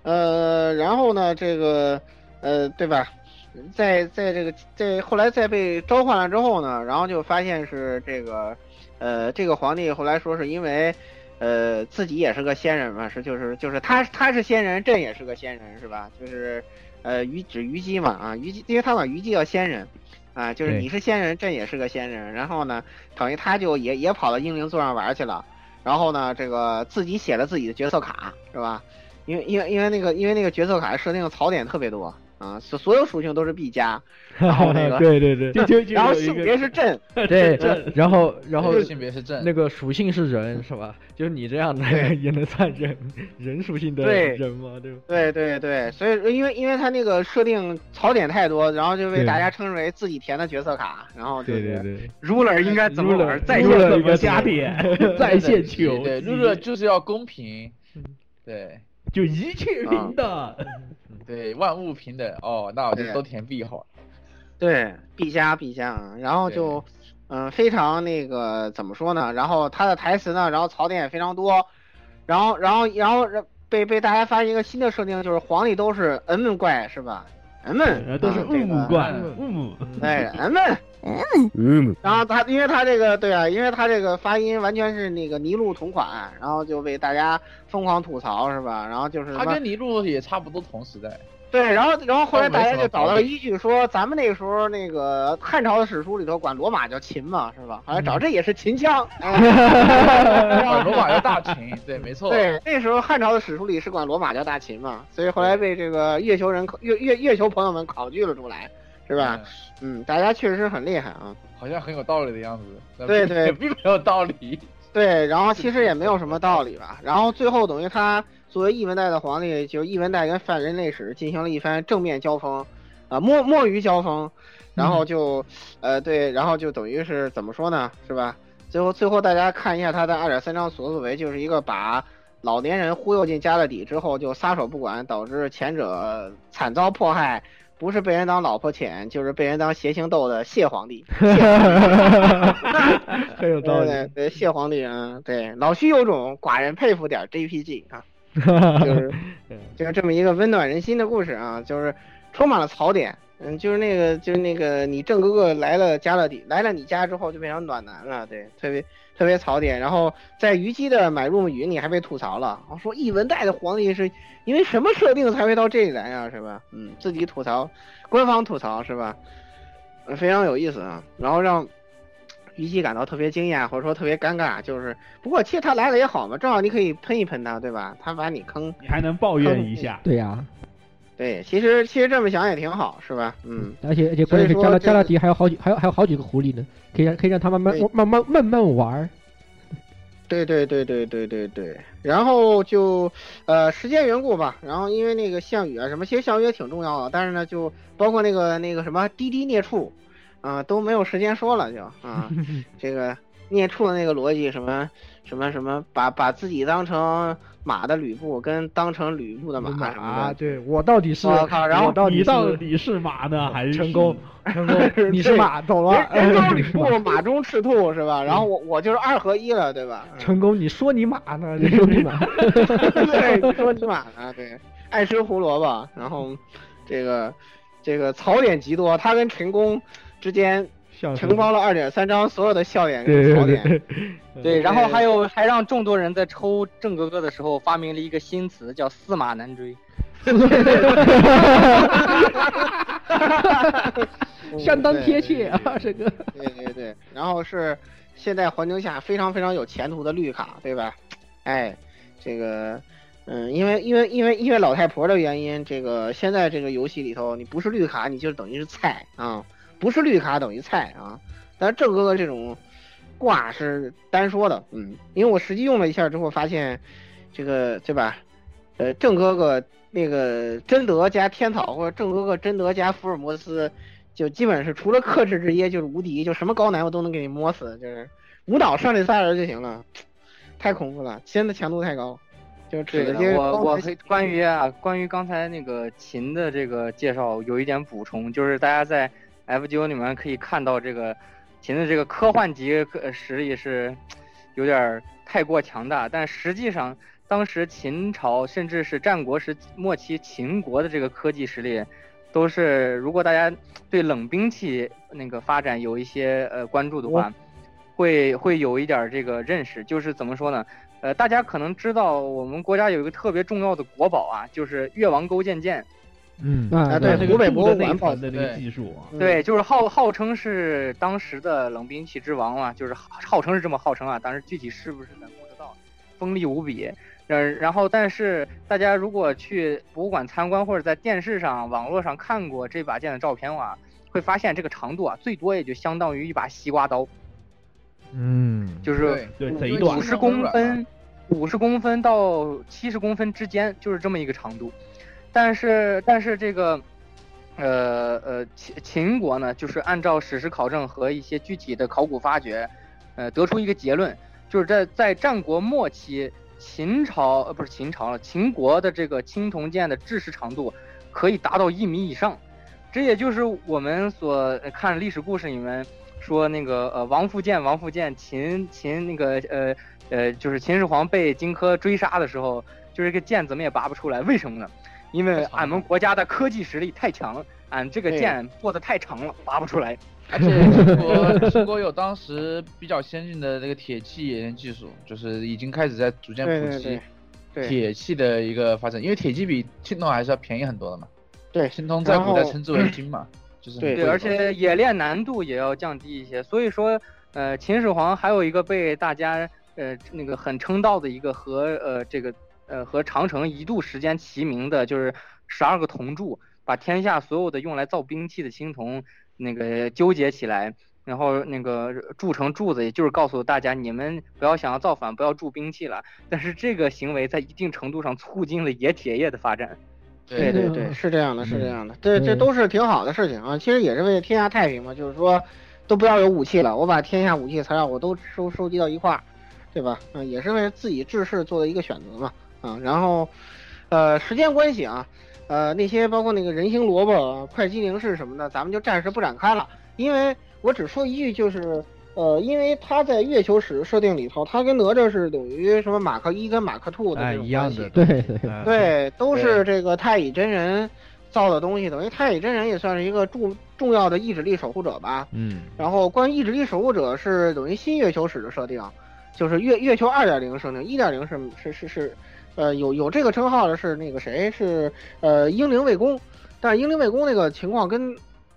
呃，然后呢，这个呃，对吧？在在这个在后来在被召唤了之后呢，然后就发现是这个呃，这个皇帝后来说是因为。呃，自己也是个仙人嘛，是就是就是他他是仙人，朕也是个仙人，是吧？就是呃虞指虞姬嘛啊，虞姬，因为他管虞姬叫仙人啊，就是你是仙人，朕也是个仙人，然后呢，等于他就也也跑到英灵座上玩去了，然后呢，这个自己写了自己的角色卡，是吧？因为因为因为那个因为那个角色卡设定的槽点特别多啊，所所有属性都是 B 加，然后那个对对对，就就就然后性别是正，对朕，然后然后对性别是正那个属性是人是吧？就是你这样的也能算人人属性的对人吗？对吧？对对对，所以因为因为他那个设定槽点太多，然后就被大家称之为自己填的角色卡，然后对对对，ruler 应该怎么玩？Ruler- 在 Ruler 线怎么加点在线球，对，路热就是要公平，对就一切平等。对，万物平等哦，那我就都填 B 好了。对 B 加 B 加啊，然后就嗯、非常那个怎么说呢？然后他的台词呢，然后槽点也非常多，然后然后然后被被大家发现一个新的设定，就是黄历都是 N 怪是吧？M 都是啊这个木怪，木对 M。嗯，然后他，因为他这个，对啊，因为他这个发音完全是那个尼禄同款，然后就被大家疯狂吐槽，是吧？然后就是他跟尼禄也差不多同时代。对，然后然后后来大家就找到了依据，说咱们那个时候那个汉朝的史书里头管罗马叫秦嘛，是吧？好像找这也是秦腔，管罗马叫大秦，对，没错。对，那时候汉朝的史书里是管罗马叫大秦嘛，所以后来被这个月球人考月月月球朋友们考据了出来，是吧？嗯，大家确实很厉害啊。好像很有道理的样子。对对并没有道理。对，然后其实也没有什么道理吧。然后最后等于他作为艺文代的皇帝，就是艺文代跟犯人类史进行了一番正面交锋，啊、摸摸鱼交锋，然后就，呃，对，然后就等于是怎么说呢，是吧？最后最后大家看一下他的二点三章所作为，就是一个把老年人忽悠进家的底之后就撒手不管，导致前者惨遭迫害。不是被人当老婆舔，就是被人当邪情斗的谢 皇帝。很有道理。对对对，谢皇帝啊，对，老虚有种，寡人佩服点儿 JPG 啊，就是 就是这么一个温暖人心的故事啊，就是充满了槽点。嗯，就是那个就是那个你郑哥哥来了加勒底，来了你家之后就变成暖男了，对，特别特别槽点。然后在虞姬的买入语你还被吐槽了，说一文带的皇帝是因为什么设定才会到这里来啊，是吧？嗯，自己吐槽，官方吐槽是吧？呃非常有意思啊，然后让虞姬感到特别惊讶，或者说特别尴尬。就是，不过其实他来了也好嘛，正好你可以喷一喷他，对吧？他把你坑，你还能抱怨一下。对呀、对，其实其实这么想也挺好，是吧？嗯，而且而且关键是加勒所以说这个加勒迪还有好几还有还有好几个狐狸呢，可以让可以让他慢慢慢慢慢慢玩儿。对对对对对对对，然后就呃时间缘故吧，然后因为那个项羽啊什么，其实项羽也挺重要的，但是呢就包括那个那个什么滴滴孽畜啊、都没有时间说了就啊，这个孽畜的那个逻辑什么什么什么，把把自己当成马的吕布跟当成吕布的马什么啊，的，对我到底是我靠然后我到底你到是底是马呢，还是成功？成功，你是马，懂了？人 中吕布，马中赤兔是吧？然后我我就是二合一了，对吧？嗯成功，你说你马呢？你说你马？对，说你马呢？对，爱吃胡萝卜，然后这个这个槽点极多，他跟陈宫之间承包了二点三章所有的笑点跟槽对点。对，对，然后还有还让众多人在抽郑哥哥的时候发明了一个新词，叫“驷马难追。相当贴切啊，这个。对对对，然后是现在环境下非常非常有前途的绿卡，对吧？哎，这个，嗯，因为因为因为因为老太婆的原因，这个现在这个游戏里头，你不是绿卡，你就等于是菜啊，不是绿卡等于菜啊。但是郑哥哥这种挂是单说的，嗯，因为我实际用了一下之后发现，这个对吧？呃，郑哥哥那个贞德加天草，或者郑哥哥贞德加福尔摩斯，就基本是除了克制之耶就是无敌，就什么高难我都能给你摸死，就是舞蹈上这仨人就行了，太恐怖了，真的强度太高，就”。指对的，着些我我关于啊，关于刚才那个琴的这个介绍有一点补充，就是大家在 F 九里面可以看到这个秦的这个科幻级呃实力是有点儿太过强大，但实际上当时秦朝甚至是战国时末期秦国的这个科技实力，都是如果大家对冷兵器那个发展有一些呃关注的话，会会有一点儿这个认识，就是怎么说呢？呃，大家可能知道我们国家有一个特别重要的国宝啊，就是越王勾践剑。嗯。啊，对。湖北博物馆保存的那个技术啊，对，就是号号称是当时的冷兵器之王嘛，就是号号称是这么号称啊，但是具体是不是咱不知道，锋利无比。嗯，然后但是大家如果去博物馆参观或者在电视上、网络上看过这把剑的照片的话，会发现这个长度啊，最多也就相当于一把西瓜刀，嗯，就是五十公分，五十公分到七十公分之间，就是这么一个长度。但是但是这个，呃呃秦秦国呢，就是按照史实考证和一些具体的考古发掘，呃，得出一个结论，就是在在战国末期，秦朝呃不是秦朝了，秦国的这个青铜剑的制式长度可以达到一米以上，这也就是我们所看历史故事里面说那个呃王复建王复建秦秦那个呃呃就是秦始皇被荆轲追杀的时候，就是这个剑怎么也拔不出来，为什么呢？因为俺们国家的科技实力太强，俺这个剑做的太长了，拔不出来。而且中国中国有当时比较先进的那个铁器冶炼技术，就是已经开始在逐渐普及对对铁器的一个发展，因为铁器比青铜还是要便宜很多的嘛。对，青铜在古代称之为金嘛，就是对，而且冶炼难度也要降低一些。所以说，呃，秦始皇还有一个被大家呃那个很称道的一个和呃这个呃和长城一度时间齐名的，就是十二个铜柱，把天下所有的用来造兵器的青铜那个纠结起来。然后那个铸成柱子，也就是告诉大家，你们不要想要造反，不要铸兵器了。但是这个行为在一定程度上促进了冶铁业的发展。对对对，是这样的，是这样的，这这都是挺好的事情啊。其实也是为了天下太平嘛，就是说，都不要有武器了，我把天下武器材料我都收收集到一块儿，对吧？嗯，也是为了自己治世做的一个选择嘛。啊，然后，呃，时间关系啊，呃，那些包括那个人形萝卜、会稽陵氏什么的，咱们就暂时不展开了，因为我只说一句，就是。呃，因为他在月球史设定里头，他跟哪吒是等于什么马克一跟马克兔的哎一样的，关系对对，都是这个太乙真人造的东西，等于太乙真人也算是一个重重要的意志力守护者吧。嗯，然后关于意志力守护者是等于新月球史的设定，就是月月球二点零设定，一点零是是是是，呃有有这个称号的是那个谁是呃英灵卫宫，但是英灵卫宫那个情况跟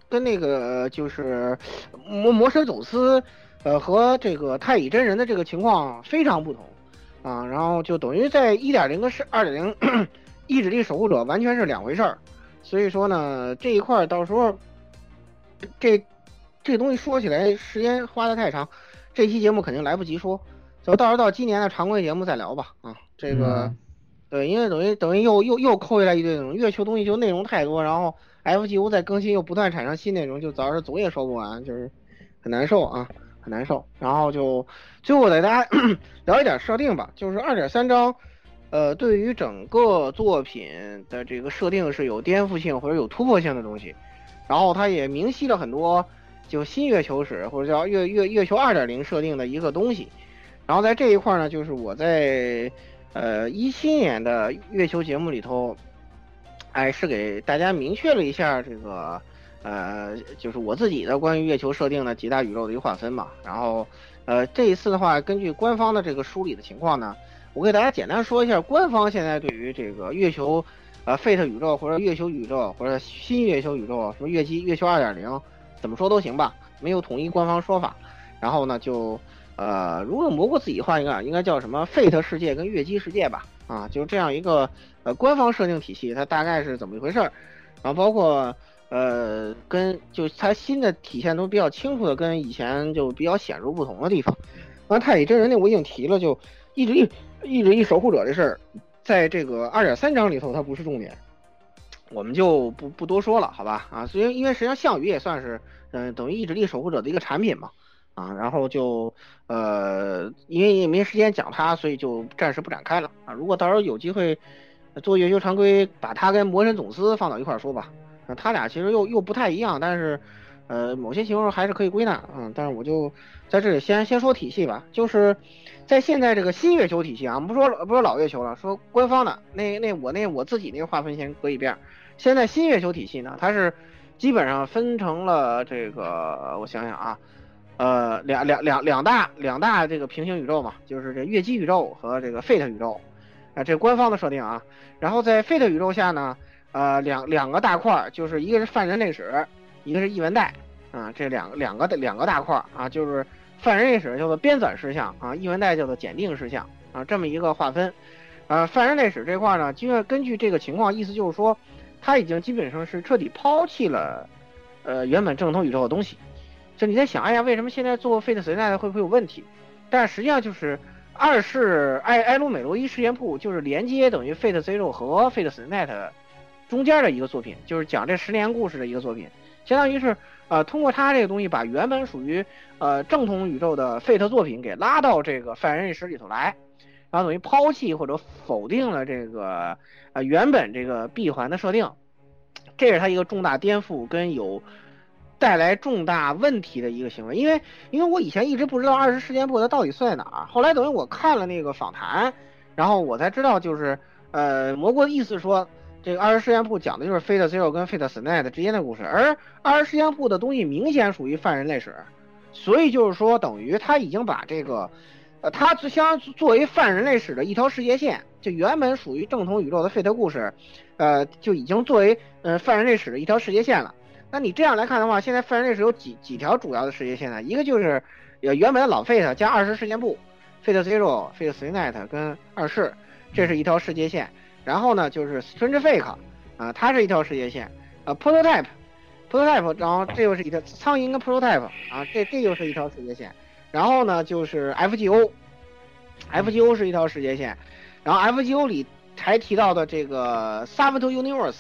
跟那个就是魔魔神走私，呃和这个太乙真人的这个情况非常不同。啊，然后就等于在一点零跟是二点零，意志力守护者完全是两回事儿，所以说呢，这一块到时候这这东西说起来时间花的太长，这期节目肯定来不及说，就到时候到今年的常规节目再聊吧。啊，这个、对，因为等于等于又又又扣下来一堆内容，月球东西就内容太多，然后 FGO 在更新又不断产生新内容，就早上总也说不完，就是很难受啊。很难受，然后就最后给大家 聊一点设定吧，就是二点三章，呃，对于整个作品的这个设定是有颠覆性或者有突破性的东西，然后它也明晰了很多就新月球史或者叫月月月球二点零设定的一个东西，然后在这一块呢，就是我在呃一七年的月球节目里头，哎，是给大家明确了一下这个。呃，就是我自己的关于月球设定的几大宇宙的一个划分嘛。然后，呃，这一次的话，根据官方的这个梳理的情况呢，我给大家简单说一下官方现在对于这个月球，呃，Fate 宇宙或者月球宇宙或者新月球宇宙，什么月基月球二点零，怎么说都行吧，没有统一官方说法。然后呢，就呃，如果蘑菇自己换一个，应该叫什么 Fate 世界跟月基世界吧，啊，就这样一个呃官方设定体系，它大概是怎么一回事儿，然后包括。呃，跟就它新的体现都比较清楚的，跟以前就比较显著不同的地方。那太乙真人那我已经提了，就一直一一直一守护者这事儿，在这个二点三章里头它不是重点，我们就不不多说了，好吧？啊，所以因为实际上项羽也算是嗯、呃、等于意志力守护者的一个产品嘛，啊，然后就呃因为也没时间讲它，所以就暂时不展开了啊。如果到时候有机会做月球常规，把它跟魔神总司放到一块儿说吧。啊，他俩其实又又不太一样，但是，呃，某些情况还是可以归纳，嗯，但是我就在这里先先说体系吧，就是在现在这个新月球体系啊，不说不说老月球了，说官方的那那我那我自己那个划分先搁一边，现在新月球体系呢，它是基本上分成了这个，我想想啊，呃两两两两大两大这个平行宇宙嘛，就是这月姬宇宙和这个 Fate 宇宙，啊，这官方的设定啊。然后在 Fate 宇宙下呢，呃两两个大块，就是一个是泛人类史，一个是异文带啊，这两两个两个大块啊，就是泛人类史叫做编纂事项啊，异文带叫做检定事项啊，这么一个划分。呃，泛人类史这块呢，因为根据这个情况，意思就是说，他已经基本上是彻底抛弃了，呃，原本正统宇宙的东西。就你在想，哎呀，为什么现在做 Fate Stay Night 会不会有问题？但实际上就是二是埃埃鲁美罗伊实验铺，就是连接等于 Fate Zero 和 Fate Stay Night 中间的一个作品，就是讲这十年故事的一个作品，相当于是呃通过它这个东西，把原本属于呃正统宇宙的 Fate 作品给拉到这个泛人类史里头来。然后等于抛弃或者否定了这个呃原本这个闭环的设定，这是他一个重大颠覆跟有带来重大问题的一个行为。因为因为我以前一直不知道二十事件簿它到底算在哪儿，后来等于我看了那个访谈，然后我才知道就是呃蘑菇的意思说这个二十事件簿讲的就是 Fate Zero 跟 Fate Stay 之间的故事，而二十事件簿的东西明显属于犯人类史，所以就是说等于他已经把这个。呃，它相作为犯人类史的一条世界线，就原本属于正统宇宙的费特故事，呃，就已经作为呃犯人类史的一条世界线了。那你这样来看的话，现在泛人类史有几几条主要的世界线呢？一个就是呃原本的老费特加二十事件部，费特 Zero、费特 Three Night 跟二世，这是一条世界线。然后呢，就是 Strange Fake，啊，它是一条世界线。呃，Prototype，Prototype，然后这又是一条苍蝇跟 Prototype，啊，这这又是一条世界线。然后呢，就是 FGO，FGO 是一条世界线，然后 FGO 里还提到的这个 s a v a t o Universe，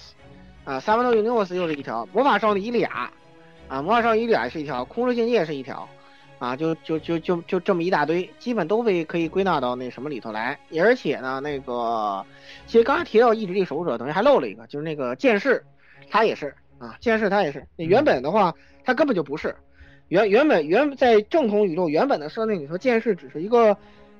啊 s a v a t o Universe 又是一条，魔法少女伊利亚，啊，魔法少女伊利亚是一条，空之境界是一条，啊，就就就就就这么一大堆，基本都被可以归纳到那什么里头来。而且呢，那个其实刚才提到意志力守护者，等于还漏了一个，就是那个剑士，他也是啊，剑士他也是，原本的话他根本就不是。原原本原在正统宇宙原本的设定里头，剑士只是一个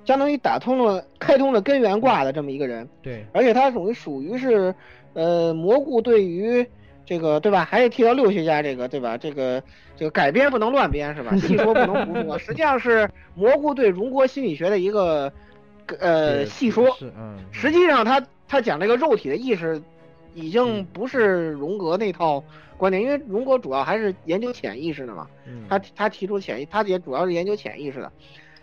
相当于打通了、开通了根源挂的这么一个人。对，而且他属于属于是，呃，蘑菇对于这个对吧？还得提到六学家这个对吧？这个这个改编不能乱编是吧？细说不能胡说。实际上是蘑菇对荣国心理学的一个呃细说。嗯。实际上他他讲这个肉体的意识，已经不是荣格那套。观点，因为荣格主要还是研究潜意识的嘛，他他提出潜意，他也主要是研究潜意识的，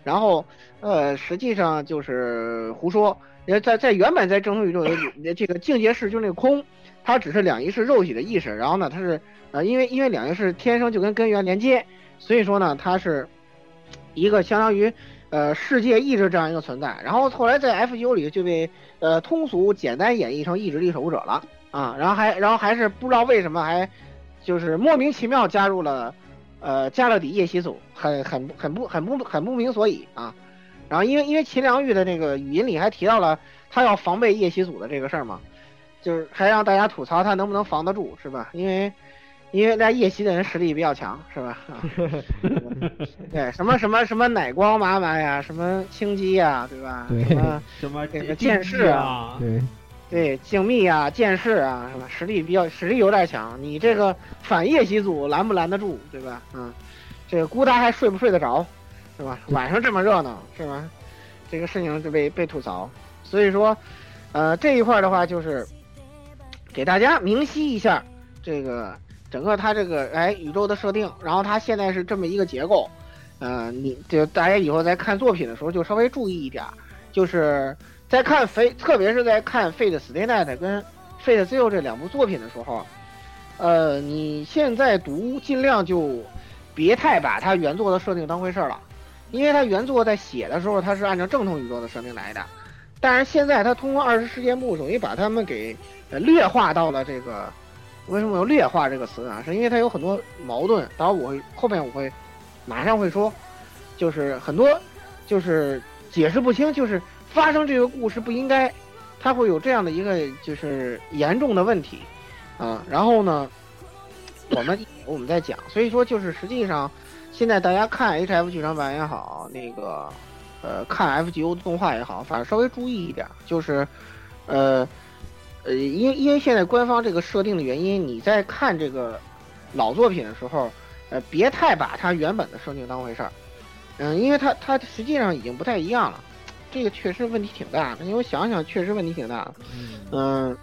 然后呃，实际上就是胡说，因为在在原本在正统宇宙里，这个境界式就是那个空，它只是两仪式肉体的意识，然后呢，它是呃，因为因为两仪式天生就跟根源连接，所以说呢，它是一个相当于呃世界意志这样一个存在，然后后来在 F.U 里就被呃通俗简单演绎成意志力守护者了啊，然后还然后还是不知道为什么还。就是莫名其妙加入了，呃，加勒底夜袭组，很很很不很不很不明所以啊。然后因为因为秦良玉的那个语音里还提到了他要防备夜袭组的这个事儿嘛，就是还让大家吐槽他能不能防得住，是吧？因为因为那夜袭的人实力比较强，是吧？对，什么什么什么奶光妈妈呀，什么青姬呀，对吧？什么什么这个剑士啊，对。对，静谧啊，剑士啊，什么？实力比较，实力有点强。你这个反夜袭组拦不拦得住，对吧？嗯，这个孤单还睡不睡得着，是吧？晚上这么热闹，是吧？这个事情就被被吐槽。所以说，呃，这一块的话就是给大家明晰一下这个整个它这个哎宇宙的设定，然后它现在是这么一个结构，呃，你就大家以后在看作品的时候就稍微注意一点，就是。在看飞，特别是在看《Fate Stay Night》跟《Fate Zero》这两部作品的时候，呃，你现在读尽量就别太把它原作的设定当回事儿了，因为它原作在写的时候，它是按照正统宇宙的设定来的，但是现在它通过二十事件簿，等于把他们给呃劣化到了这个。为什么有劣化这个词啊？是因为它有很多矛盾，当然我后面我会马上会说，就是很多就是解释不清，就是。发生这个故事不应该，它会有这样的一个就是严重的问题，啊，然后呢，我们我们在讲，所以说就是实际上，现在大家看 H F 剧场版也好，那个呃看 F G O 的动画也好，反正稍微注意一点，就是呃呃，因因为现在官方这个设定的原因，你在看这个老作品的时候，呃，别太把它原本的设定当回事儿。嗯，因为它它实际上已经不太一样了，这个确实问题挺大的。因为我想想，确实问题挺大的。嗯，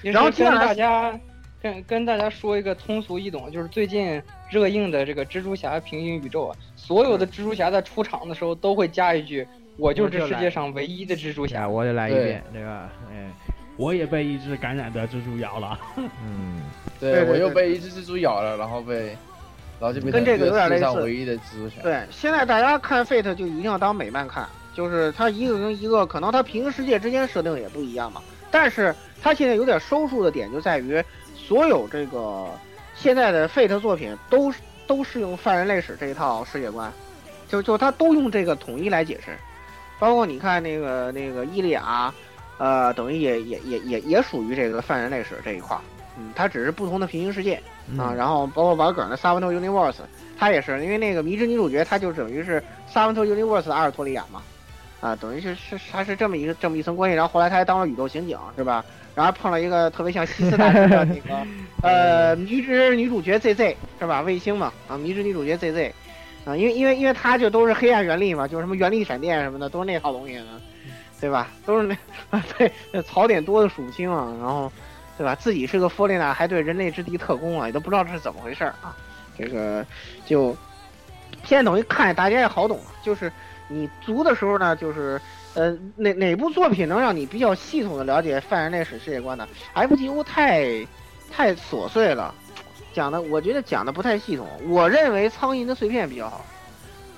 然后接跟下来大家跟跟大家说一个通俗易懂，就是最近热映的这个蜘蛛侠平行宇宙啊，所有的蜘蛛侠在出场的时候都会加一句：“我就是这世界上唯一的蜘蛛侠。”我就来一遍，对吧？哎，我也被一只感染的蜘蛛咬了。嗯，对我又被一只蜘蛛咬了，然后被，然后就变成跟这个有点类似唯一的蜘蛛侠。对，现在大家看 Fate 就一定要当美漫看，就是它一个跟一个，可能它平行世界之间设定也不一样嘛，但是它现在有点收束的点就在于，所有这个现在的 Fate 作品都都是用犯人类史这一套世界观，就就他都用这个统一来解释，包括你看那个那个伊利亚，呃，等于也也也也也属于这个犯人类史这一块儿，嗯，它只是不同的平行世界。啊，嗯。然后包括玩梗的 s a v a n t o Universe，他也是因为那个迷之女主角，她就等于是 s a v a n t o Universe 的阿尔托利亚嘛，啊，等于是是他是这么一个这么一层关系，然后后来他还当了宇宙刑警是吧？然后碰了一个特别像西斯大师的那个 呃迷之女主角 ZZ 是吧？卫星嘛啊，迷之女主角 ZZ 啊，因为因为因为他就都是黑暗原力嘛，就是什么原力闪电什么的都是那套东西呢，对吧？都是那啊 对那槽点多的数不清啊，然后。对吧？自己是个弗列娜，还对人类之敌特工啊，也都不知道这是怎么回事啊。这个就现在等于看大家也好懂了，就是你读的时候呢，就是呃哪哪部作品能让你比较系统的了解犯人类史世界观呢？FGO 太太琐碎了，讲的我觉得讲的不太系统。我认为苍蝇的碎片比较好，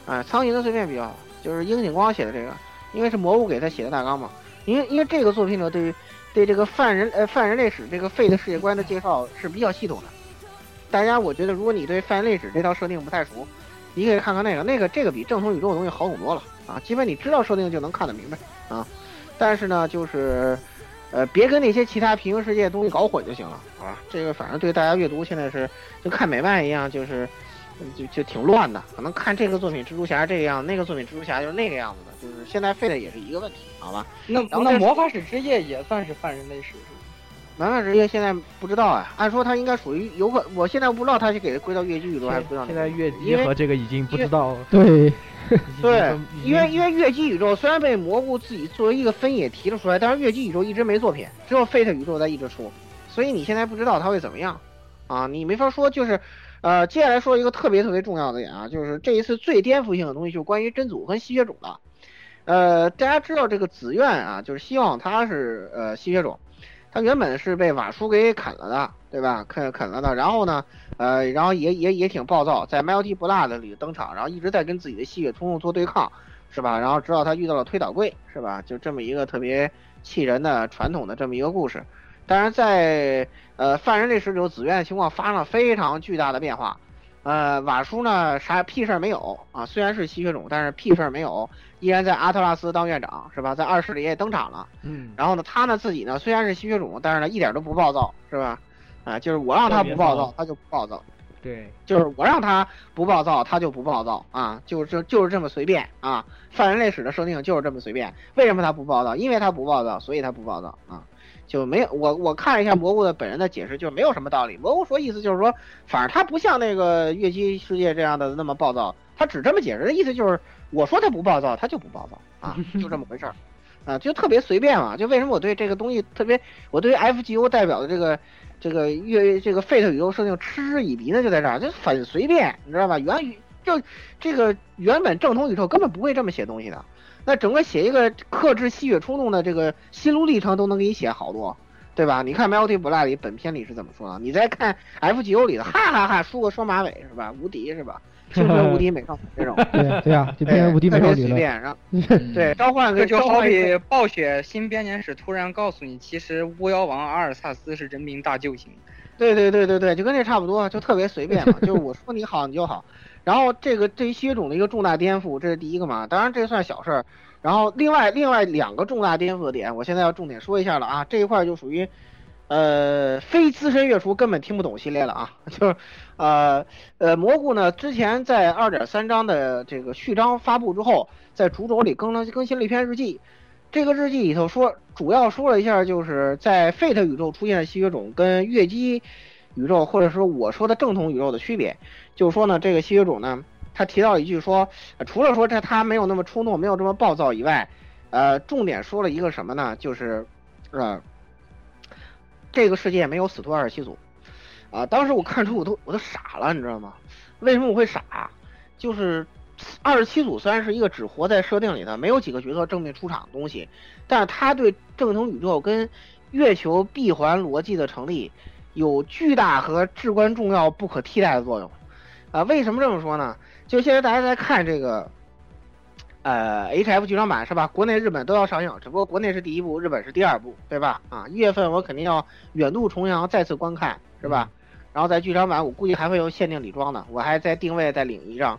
啊、苍蝇的碎片比较好，就是樱井光写的这个，因为是魔物给他写的大纲嘛。因为因为这个作品呢，对于对这个犯人呃犯人类史这个废的世界观的介绍是比较系统的。大家我觉得，如果你对犯人类史这套设定不太熟，你可以看看那个，那个这个比正统宇宙的东西好懂多了啊！基本你知道设定就能看得明白啊。但是呢，就是呃别跟那些其他平行世界的东西搞混就行了好吧。这个反正对大家阅读现在是就看美漫一样，就是就就挺乱的。可能看这个作品蜘蛛侠这个样，那个作品蜘蛛侠就是那个样子的，就是现在废的也是一个问题，好吧？那那魔法使之夜也算是泛人类史是吧？漫漫职业现在不知道啊，按说它应该属于有可，我现在不知道它是给它归到越剧宇宙还是归到现在越因为级和这个已经不知道，对，对，因为因为月姬宇宙虽然被蘑菇自己作为一个分野提了出来，但是月姬宇宙一直没作品，只有 Fate 宇宙在一直出，所以你现在不知道它会怎么样啊，你没法说。就是，呃，接下来说一个特别特别重要的点啊，就是这一次最颠覆性的东西，就是关于真祖跟吸血种的。呃，大家知道这个紫苑啊，就是希望他是呃吸血种，他原本是被瓦叔给啃了的，对吧？啃啃了的，然后呢，呃，然后也也也挺暴躁，在 Melty Blood 里登场，然后一直在跟自己的吸血冲动做对抗，是吧？然后直到他遇到了推倒柜，是吧？就这么一个特别气人的传统的这么一个故事。当然在呃犯人历史里，紫苑的情况发生了非常巨大的变化。呃，瓦叔呢啥屁事儿没有啊，虽然是吸血种，但是屁事儿没有，依然在阿特拉斯当院长，是吧？在二世里也登场了。嗯，然后呢，他呢自己呢虽然是吸血种，但是呢一点都不暴躁，是吧？啊，就是我让他不暴躁，他就不暴躁。对，就是我让他不暴躁，他就不暴躁啊，就是就是这么随便啊。犯人类史的设定就是这么随便。为什么他不暴躁？因为他不暴躁，所以他不暴躁啊。就没有我我看了一下蘑菇的本人的解释，就是没有什么道理。蘑菇说意思就是说，反正他不像那个月姬世界这样的那么暴躁，他只这么解释的意思就是，我说他不暴躁，他就不暴躁啊，就这么回事儿。啊，就特别随便嘛。就为什么我对这个东西特别，我对于 FGO 代表的这个这个月这个 Fate 宇宙设定嗤之以鼻的？就在这儿，就很随便，你知道吧？原宇就这个原本正统宇宙根本不会这么写东西的。那整个写一个克制吸血冲动的这个心路历程都能给你写好多，对吧？你看《Melty Blood》里本片里是怎么说的？你再看 FGO 里的，哈哈哈，梳个双马尾是吧？无敌是吧？青春 无敌美少女这种，对对呀，就变成无敌美少女了。特别随便，然后对召唤这个就好比暴雪新编年史突然告诉你，其实巫妖王阿尔萨斯是人民大救星。对对对对对，就跟这差不多，就特别随便嘛，就是我说你好你就好。然后这个这一吸血种的一个重大颠覆，这是第一个嘛，当然这算小事儿。然后另外另外两个重大颠覆的点，我现在要重点说一下了啊，这一块就属于，呃，非资深月厨根本听不懂系列了啊，就是，呃呃，蘑菇呢之前在二点三章的这个序章发布之后，在主轴里更了更新了一篇日记，这个日记里头说，主要说了一下，就是在 Fate 宇宙出现的吸血种跟月姬宇宙，或者说我说的正统宇宙的区别，就是说呢，这个吸血种呢，他提到一句说，除了说这他没有那么冲动，没有这么暴躁以外，呃，重点说了一个什么呢？就是，呃，这个世界没有死徒二十七组，啊，当时我看出我都我都傻了，你知道吗？为什么我会傻？就是二十七组虽然是一个只活在设定里的，没有几个角色正面出场的东西，但是它对正统宇宙跟月球闭环逻辑的成立有巨大和至关重要、不可替代的作用。啊，为什么这么说呢？就现在大家在看这个，呃，H F 剧场版是吧？国内、日本都要上映，只不过国内是第一部，日本是第二部，对吧？啊，一月份我肯定要远渡重洋再次观看，是吧？然后在剧场版，我估计还会有限定礼装呢，我还在定位再领一张。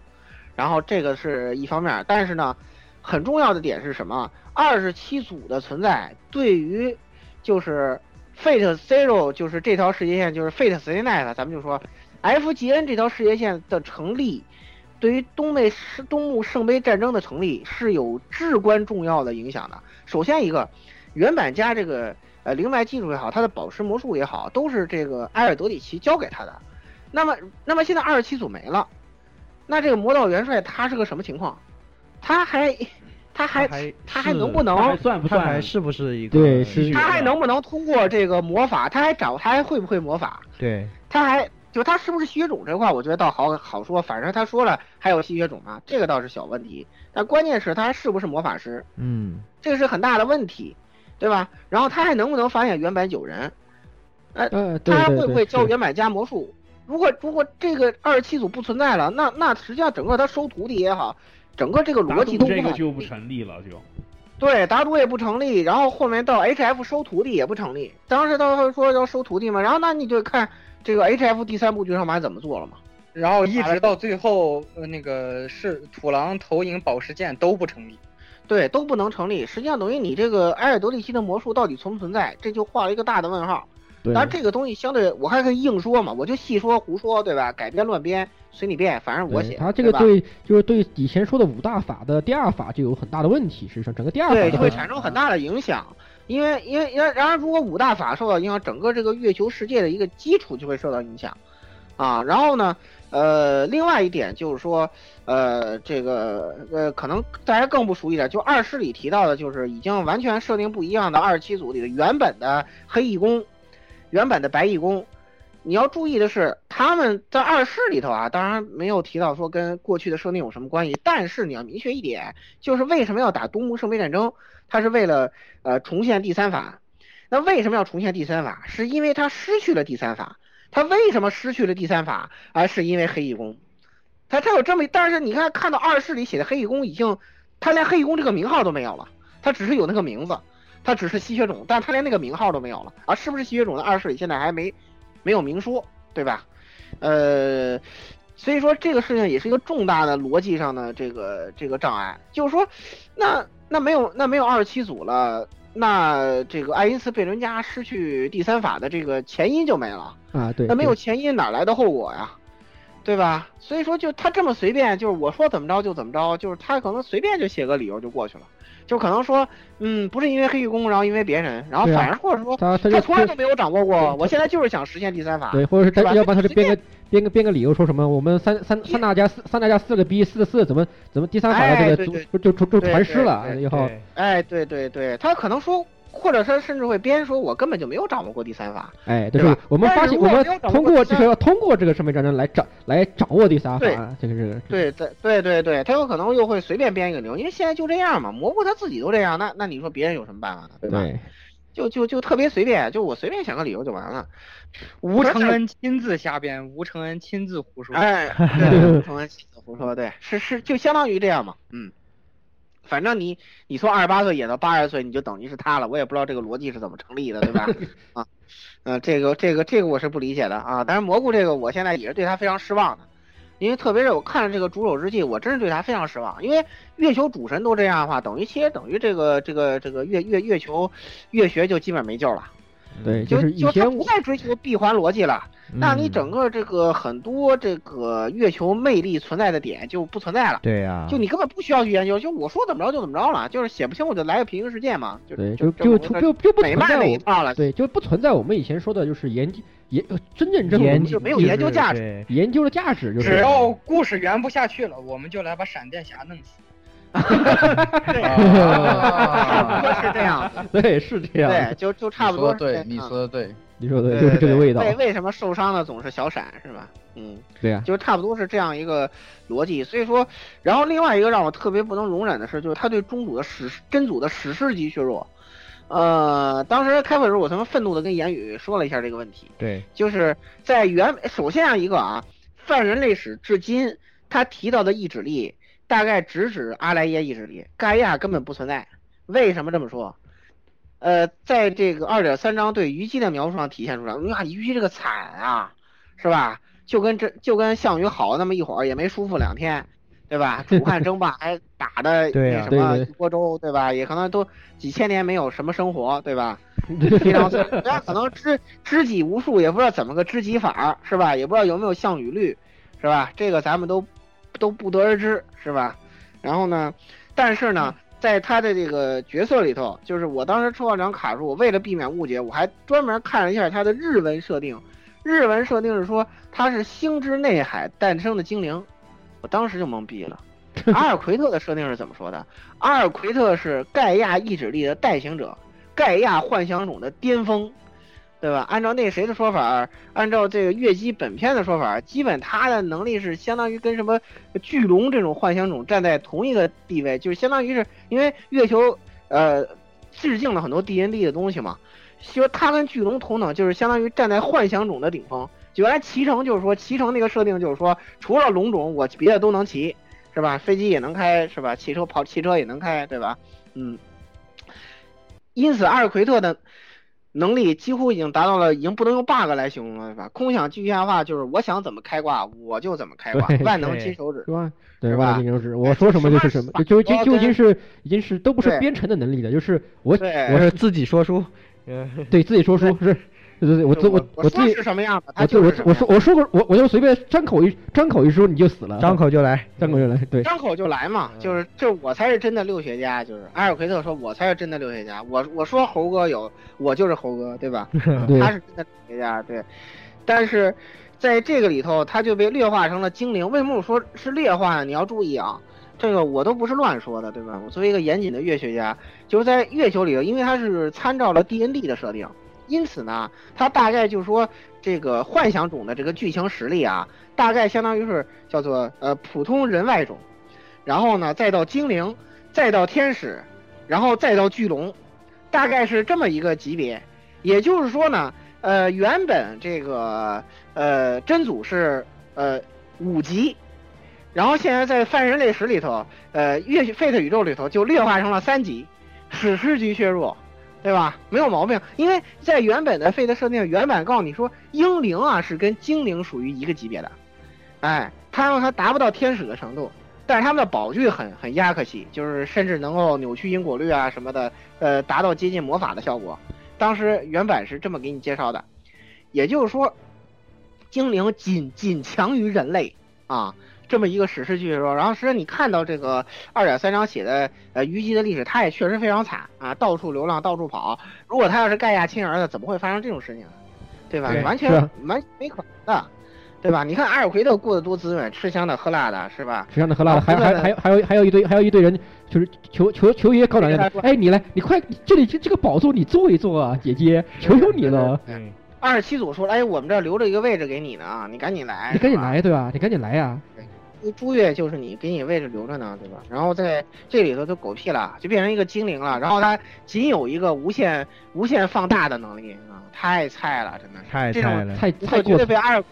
然后这个是一方面，但是呢，很重要的点是什么？二十七组的存在对于就是 Fate Zero 就是这条世界线，就是 Fate Stay Night，咱们就说 FGN 这条世界线的成立，对于东内东木圣杯战争的成立是有至关重要的影响的。首先一个，原版加这个呃灵脉技术也好，他的宝石魔术也好，都是这个埃尔德里奇教给他的。那么，那么现在二十七组没了，那这个魔道元帅他是个什么情况？他还他还他还能不能他还是不是一个对是他还能不能通过这个魔法？他还找他还会不会魔法？对他还就他是不是吸血种这块，我觉得倒好好说。反正他说了还有吸血种嘛，这个倒是小问题。但关键是他还是不是魔法师？嗯，这个是很大的问题，对吧？然后他还能不能发现原版九人？呃，呃，他会不会教原版加魔术？如果如果这个二十七组不存在了，那那实际上整个他收徒弟也好，整个这个逻辑都无法这个就不成立了，就对，打赌也不成立，然后后面到 HF 收徒弟也不成立。当时他说要收徒弟嘛，然后那你就看这个 HF 第三部剧场版怎么做了嘛。然后一直到最后，呃，那个是土狼投影宝石剑都不成立。对，都不能成立。实际上等于你这个埃尔德利希的魔术到底存不存在，这就画了一个大的问号。对当然这个东西相对我还可以硬说嘛，我就细说胡说，对吧？改编乱编随你便，反正我写。对他这个吧对就是对以前说的五大法的第二法就有很大的问题，实际上整个第二法就会产生很大的影响。因为因为因为然而如果五大法受到影响，整个这个月球世界的一个基础就会受到影响，啊，然后呢，呃，另外一点就是说，呃，这个呃，可能大家更不熟悉点，就二师里提到的，就是已经完全设定不一样的二十七组里的原本的黑翼宫，原本的白翼宫。你要注意的是，他们在二世里头啊，当然没有提到说跟过去的设定有什么关系，但是你要明确一点，就是为什么要打东木圣杯战争，它是为了呃重现第三法。那为什么要重现第三法？是因为他失去了第三法。他为什么失去了第三法？而、是因为黑翼宫。他他有这么，但是你看看到二世里写的黑翼宫已经，他连黑翼宫这个名号都没有了，他只是有那个名字，他只是吸血种，但他连那个名号都没有了啊！是不是吸血种的二世里现在还没没有明说，对吧？呃，所以说这个事情也是一个重大的逻辑上的这个这个障碍，就是说，那那没有那没有二十七组了，那这个爱因斯贝伦加失去第三法的这个前因就没了，啊，对，那没有前因哪来的后果呀？对吧？所以说就他这么随便，就是我说怎么着就怎么着，就是他可能随便就写个理由就过去了，就可能说，嗯，不是因为黑玉宫，然后因为别人，然后反而或者说他他就从来都没有掌握过，我现在就是想实现第三法，对，或者是他吧要不然他就编个编个编个理由说什么我们三三三大家四三大家四个逼四个四怎么怎么第三法的哎这个对就就就就传失了对以后，哎，对对对，他可能说，或者说甚至会编说，我根本就没有掌握过第三法，哎，对吧我们发现我们通过过第三就是要通过这个圣杯战争来掌来掌握第三法，这个是对对对对对，他有可能又会随便编一个理由，因为现在就这样嘛，蘑菇他自己都这样，那那你说别人有什么办法呢？对吧？对就就就特别随便，就我随便想个理由就完了。吴承恩亲自瞎编，吴承恩亲自胡说。哎，对，吴承恩亲自胡说，对，是是，就相当于这样嘛，嗯。反正你你从二十八岁演到八十岁，你就等于是他了，我也不知道这个逻辑是怎么成立的，对吧？啊，嗯、这个这个这个我是不理解的啊。但是蘑菇这个，我现在也是对他非常失望的，因为特别是我看了这个《主手日记》，我真是对他非常失望。因为月球主神都这样的话，等于其实等于这个这个这个月月月球月学就基本没救了。对，就是以前他不再追求闭环逻辑了，那你整个这个很多这个月球魅力存在的点就不存在了。对呀、就你根本不需要去研究，就我说怎么着就怎么着了，就是写不清我就来个平行世界嘛，就对，就就就就就不美漫存在我那一套了。对，就不存在我们以前说的，就是研究研呃真正正研就没有研究价值，研究的价值就是只要故事圆不下去了，我们就来把闪电侠弄死。差不多是这样，对，是这样，对，就就差不多。对，你说的对，你说的对就是这个味道。为为什么受伤的总是小闪是吧？嗯，对呀，就差不多是这样一个逻辑。所以说，然后另外一个让我特别不能容忍的是，就是他对中组的史真组的史诗级削弱。呃，当时开会的时候，我他妈愤怒的跟言语说了一下这个问题。对，就是在原首先啊一个啊，泛人类史至今他提到的意志力，大概直指阿莱耶意志力，盖亚根本不存在。为什么这么说？呃，在这个二点三章对虞姬的描述上体现出来，哇，虞姬这个惨啊，是吧？就跟这就跟项羽好那么一会儿，也没舒服两天，对吧？楚汉争霸还打的 那什么对一锅粥，对吧？也可能都几千年没有什么生活，对吧？非常惨，人家可能知知己无数，也不知道怎么个知己法，是吧？也不知道有没有项羽律，是吧？这个咱们都都不得而知，是吧？然后呢，但是呢，在他的这个角色里头，就是我当时抽到这张卡时，我为了避免误解，我还专门看了一下他的日文设定。日文设定是说他是星之内海诞生的精灵，我当时就懵逼了。阿尔奎特的设定是怎么说的？阿尔奎特是盖亚意志力的代行者，盖亚幻想种的巅峰，对吧？按照那谁的说法，按照这个月姬本片的说法，基本他的能力是相当于跟什么巨龙这种幻想种站在同一个地位，就是相当于是因为月球呃致敬了很多 D N D 的东西嘛，说他跟巨龙同等，就是相当于站在幻想种的顶峰。原来骑乘就是说骑乘那个设定就是说，除了龙种，我别的都能骑，是吧？飞机也能开，是吧？汽车跑汽车也能开，对吧？嗯。因此，阿尔奎特的能力几乎已经达到了，已经不能用 bug 来形容了，是吧？空想具象化就是我想怎么开挂我就怎么开挂，万能金手指，是吧？对，吧万能金手指，我说什么就是什么，就就就就已经是已经是都不是编程的能力了，就是我我是 自己说书，对自己说书是。对对对，我自我我自己是什么样的，他我自我就是什么样我说我说过我我就随便张口一张口一说你就死了，张口就来，张口就来，对，张口就来嘛，就是这我才是真的六学家，就是阿尔奎特说，我才是真的六学家，我我说猴哥有，我就是猴哥，对吧？对他是真的六学家，对。但是在这个里头，他就被劣化成了精灵。为什么我说是劣化呢？你要注意啊，这个我都不是乱说的，对吧？我作为一个严谨的月学家，就是在月球里头，因为它是参照了 D N D 的设定，因此呢，它大概就是说这个幻想种的这个剧情实力啊，大概相当于是叫做呃普通人外种，然后呢再到精灵，再到天使，然后再到巨龙，大概是这么一个级别。也就是说呢，呃，原本这个呃真祖是呃五级，然后现在在泛人类史里头，呃月 Fate 宇宙里头就劣化成了三级，史诗级削弱。对吧？没有毛病，因为在原本的 Fate 设定，原版告诉你说，英灵啊是跟精灵属于一个级别的，哎，他们还达不到天使的程度，但是他们的宝具很很亚克西，就是甚至能够扭曲因果律啊什么的，呃，达到接近魔法的效果。当时原版是这么给你介绍的，也就是说，精灵仅仅强于人类啊。这么一个史诗巨说，然后实际上你看到这个二点三章写的呃虞姬的历史，他也确实非常惨啊，到处流浪，到处跑。如果他要是盖亚亲儿子，怎么会发生这种事情呢？对吧？对完全完没可能的，对吧？你看阿尔奎特过得多滋润，吃香的喝辣的，是吧？吃香的喝辣的，还还还有还有还有一堆还有一堆人，就是求求求爷告奶奶的，哎，你来，你快，这里这这个宝座你坐一坐啊，姐姐，求求你了，二十七组说了，哎，我们这儿留着一个位置给你呢啊，你赶紧来，你赶紧来，对吧？你赶紧来呀！朱月就是你给你位置留着呢，对吧？然后在这里头就狗屁了，就变成一个精灵了。然后他仅有一个无限无限放大的能力啊，太菜了，真的是太菜了，太太绝对被二，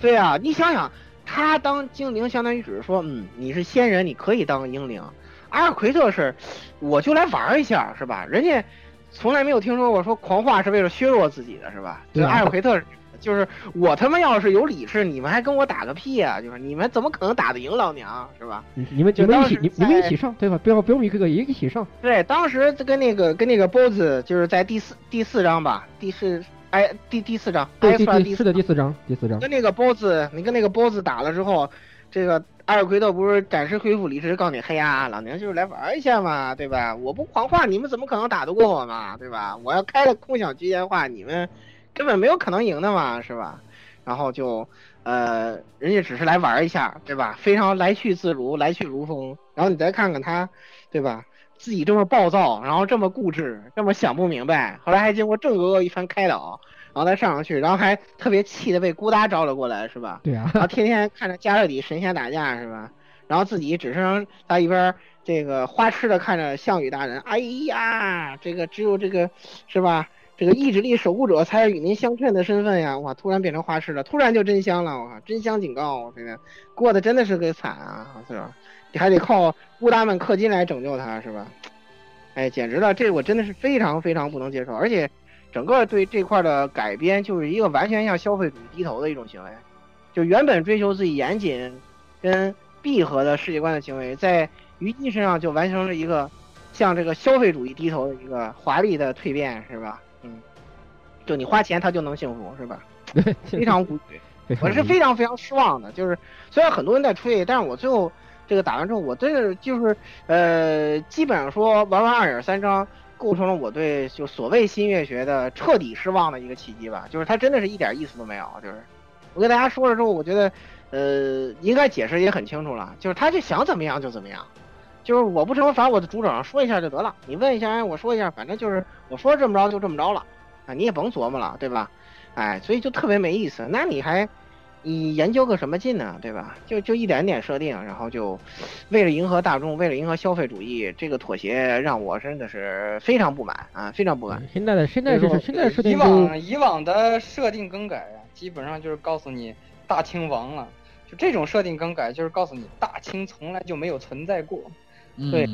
对啊，你想想，他当精灵相当于只是说，嗯，你是仙人，你可以当英灵。阿尔奎特是，我就来玩一下，是吧？人家从来没有听说过说狂化是为了削弱自己的，是吧？对啊阿尔奎特是就是我他妈要是有理智，你们还跟我打个屁啊？就是你们怎么可能打得赢老娘是吧？你你们你们一起你你们一起上对吧？不要不用一个个一起上。对，当时跟那个跟那个 BOSS 就是在第四第四章吧，第四哎第第四章，对第第是的第四章第四章。跟那个 BOSS 你跟那个 BOSS 打了之后，这个。阿尔奎特不是暂时恢复理智，告诉你，嘿呀，老娘就是来玩一下嘛，对吧？我不狂化，你们怎么可能打得过我嘛，对吧？我要开了空想局限化，你们根本没有可能赢的嘛，是吧？然后就，呃，人家只是来玩一下，对吧？非常来去自如，来去如风。然后你再看看他，对吧？自己这么暴躁，然后这么固执，这么想不明白，后来还经过郑哥哥一番开导。然后再上上去，然后还特别气的被孤搭招了过来，是吧？对啊。然后天天看着加勒底神仙打架，是吧？然后自己只剩在一边这个花痴的看着项羽大人，哎呀，这个只有这个是吧？这个意志力守护者才是与您相称的身份呀！哇，突然变成花痴了，突然就真香了，我靠，真香警告，我这个过得真的是个惨啊，是吧？你还得靠乌达们氪金来拯救他，是吧？哎，简直了，这我真的是非常非常不能接受，而且。整个对这块的改编就是一个完全向消费主义低头的一种行为，就原本追求自己严谨跟闭合的世界观的行为，在虞姬身上就完成了一个向这个消费主义低头的一个华丽的蜕变，是吧？嗯，就你花钱他就能幸福，是吧？非常无语，我是非常非常失望的。就是虽然很多人在吹，但是我最后这个打完之后，我真的就是呃，基本上说玩完二影三章。构成了我对就所谓新月学的彻底失望的一个契机吧，就是它真的是一点意思都没有。就是我跟大家说了之后，我觉得，呃，应该解释也很清楚了，就是他就想怎么样就怎么样，就是我不成，反正我的主整说一下就得了，你问一下，我说一下，反正就是我说这么着就这么着了，啊，你也甭琢磨了，对吧？哎，所以就特别没意思。那你还？你研究个什么劲呢？对吧？就就一点点设定，然后就为了迎合大众，为了迎合消费主义，这个妥协让我真的是非常不满啊，非常不满。现在的现在就是现在设定，以往以往的设定更改啊，基本上就是告诉你大清亡了，就这种设定更改就是告诉你大清从来就没有存在过。对，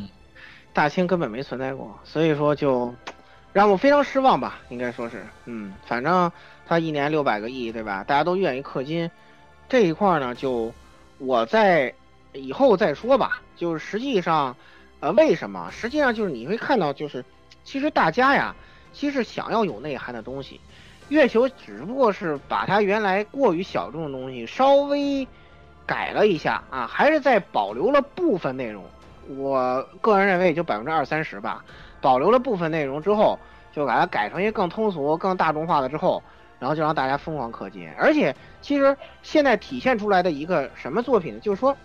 大清根本没存在过，所以说就让我非常失望吧，应该说是，嗯，反正。他一年六百个亿，对吧？大家都愿意氪金，这一块呢，就我在以后再说吧。就是实际上，呃，为什么？实际上就是你会看到，就是其实大家呀，其实想要有内涵的东西，月球只不过是把它原来过于小众的东西稍微改了一下啊，还是在保留了部分内容。我个人认为也就百分之二三十吧，保留了部分内容之后，就把它改成一个更通俗、更大众化的之后。然后就让大家疯狂氪金，而且其实现在体现出来的一个什么作品？就是说，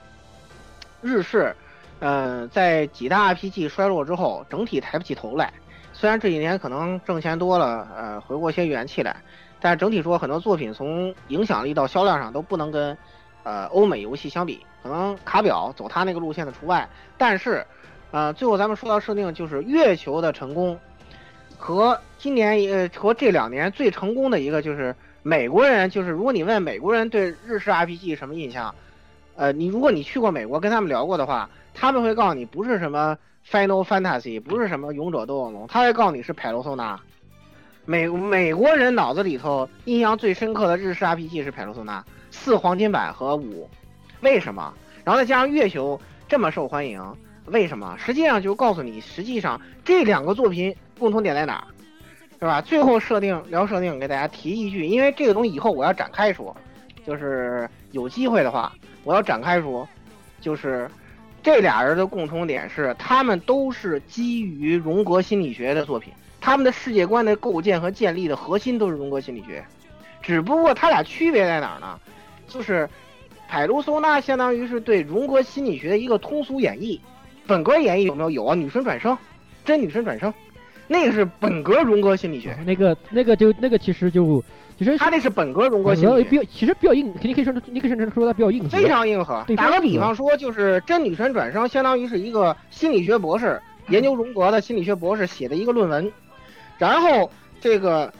日式，呃，在几大 RPG 衰落之后，整体抬不起头来。虽然这几年可能挣钱多了，呃，回过些元气来，但是整体说很多作品从影响力到销量上都不能跟，呃，欧美游戏相比。可能卡表走他那个路线的除外，但是，呃，最后咱们说到设定，就是月球的成功。和今年呃和这两年最成功的一个就是美国人，就是如果你问美国人对日式 RPG 什么印象，呃，你如果你去过美国跟他们聊过的话，他们会告诉你不是什么 Final Fantasy，不是什么勇者斗恶龙，他会告诉你是派罗索纳。美美国人脑子里头印象最深刻的日式 RPG 是派罗索纳四黄金版和五，为什么？然后再加上月球这么受欢迎，为什么？实际上就告诉你，实际上这两个作品。共同点在哪儿，是吧？最后设定聊设定，给大家提一句，因为这个东西以后我要展开说，就是有机会的话，我要展开说，就是这俩人的共同点是，他们都是基于荣格心理学的作品，他们的世界观的构建和建立的核心都是荣格心理学，只不过他俩区别在哪儿呢？就是海卢梭纳相当于是对荣格心理学的一个通俗演绎，本格演绎有没有？有啊，女生转生，真女生转生。那个是本格荣格心理学，那个那个就那个其实就其实他那是本格荣格心理学，比较其实比较硬，肯定可以说你可以甚至说它比较硬核，非常硬核。打个比方说，就是真女神转生，相当于是一个心理学博士研究荣格的心理学博士写的一个论文，然后这个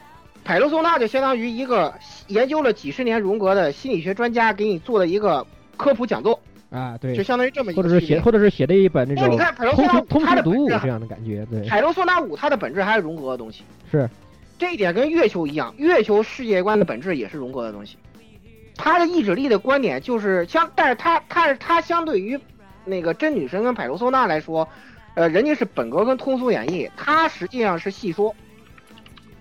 凯罗松纳就相当于一个研究了几十年荣格的心理学专家给你做的一个科普讲座。啊，对，就相当于这么一个，或者是写，或者是写的一本那种，你看，通通通读物这样的感觉，对。海罗索纳五，它的本质还是融合的东西，是，这一点跟月球一样，月球世界观的本质也是融合的东西。他的意志力的观点就是相，但是他他是他相对于那个真女神跟派罗索纳来说，呃，人家是本格跟通俗演绎，他实际上是细说。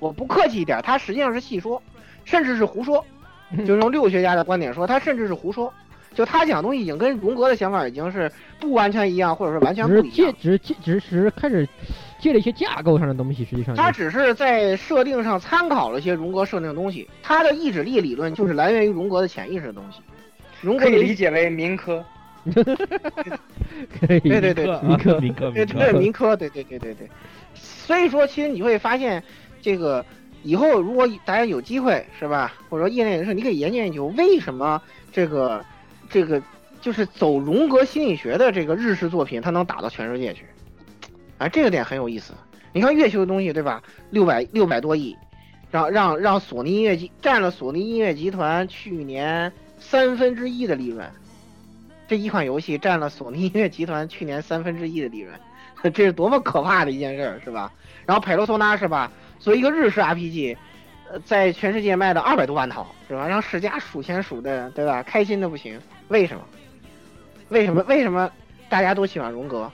我不客气一点，他实际上是细说，甚至是胡说。就用六学家的观点说，他甚至是胡说。就他讲东西已经跟荣格的想法已经是不完全一样，或者说完全不一样。只是借，只是借，只是开始借了一些架构上的东西，实际上他只是在设定上参考了一些荣格设定的东西。他的意志力理论就是来源于荣格的潜意识的东西。荣格可以理解为民科。可以，对对对，民科，民科，对对民科，对对对对对。所以说，其实你会发现，这个以后如果大家有机会，是吧？或者说业内人士，你可以研究研究，为什么这个这个就是走荣格心理学的这个日式作品，它能打到全世界去？啊，这个点很有意思。你看月球的东西，对吧？六百六百多亿，让让让索尼音乐集占了索尼音乐集团去年三分之一的利润。这一款游戏占了索尼音乐集团去年三分之一的利润，这是多么可怕的一件事儿，是吧？然后《佩罗索纳》是吧？作为一个日式 RPG，呃，在全世界卖了二百多万套，是吧？让世嘉数钱数的，对吧？开心的不行。为什么？为什么？为什么大家都喜欢荣格？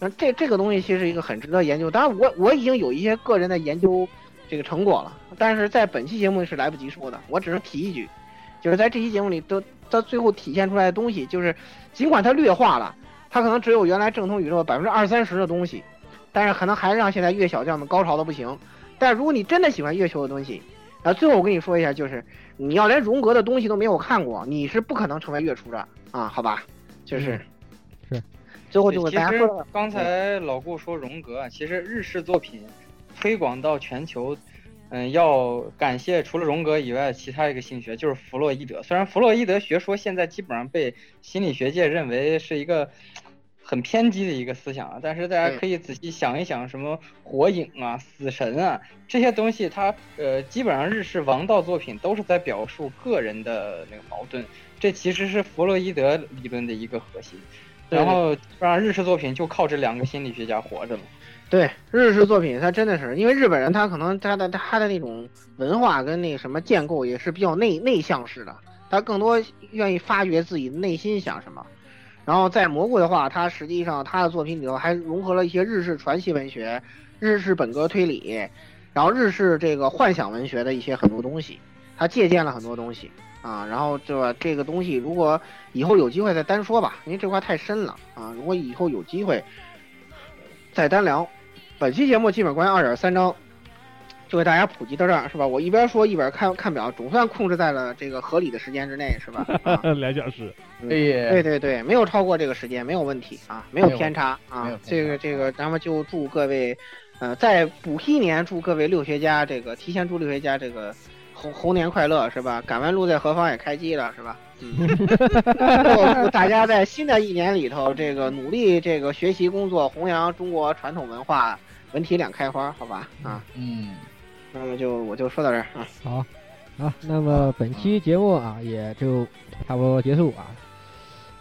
那这这个东西其实是一个很值得研究。当然，我我已经有一些个人的研究这个成果了，但是在本期节目是来不及说的，我只是提一句，就是在这期节目里都。到最后体现出来的东西，就是尽管它劣化了，它可能只有原来正统宇宙百分之二三十的东西，但是可能还是让现在月小将们高潮的不行。但如果你真的喜欢月球的东西，啊，最后我跟你说一下，就是你要连荣格的东西都没有看过，你是不可能成为月厨的啊，好吧？就是是，最后就大家说，刚才老顾说荣格，其实日式作品推广到全球。嗯，要感谢除了荣格以外其他一个心理学，就是弗洛伊德。虽然弗洛伊德学说现在基本上被心理学界认为是一个很偏激的一个思想啊，但是大家可以仔细想一想，什么火影啊、死神啊这些东西，它呃基本上日式王道作品都是在表述个人的那个矛盾，这其实是弗洛伊德理论的一个核心。然后让日式作品就靠这两个心理学家活着嘛。对日式作品，它真的是因为日本人，他可能他的他的那种文化跟那什么建构也是比较内内向式的，他更多愿意发掘自己内心想什么。然后在蘑菇的话，他实际上他的作品里头还融合了一些日式传奇文学、日式本格推理，然后日式这个幻想文学的一些很多东西，他借鉴了很多东西啊。然后这这个东西如果以后有机会再单说吧，因为这块太深了啊。如果以后有机会。再单聊，本期节目基本关于二点三章，就给大家普及到这儿，是吧？我一边说一边看看表，总算控制在了这个合理的时间之内，是吧？两小时，对对对，没有超过这个时间，没有问题啊，没有偏差啊。这个这个，咱们就祝各位，呃，在补一年祝各位六学家，这个提前祝六学家这个猴猴年快乐，是吧？赶完路在何方也开机了，是吧？祝大家在新的一年里头，这个努力这个学习工作，弘扬中国传统文化，文体两开花，好吧？啊，嗯，那么就我就说到这儿啊。好，好，那么本期节目啊，也就差不多结束啊。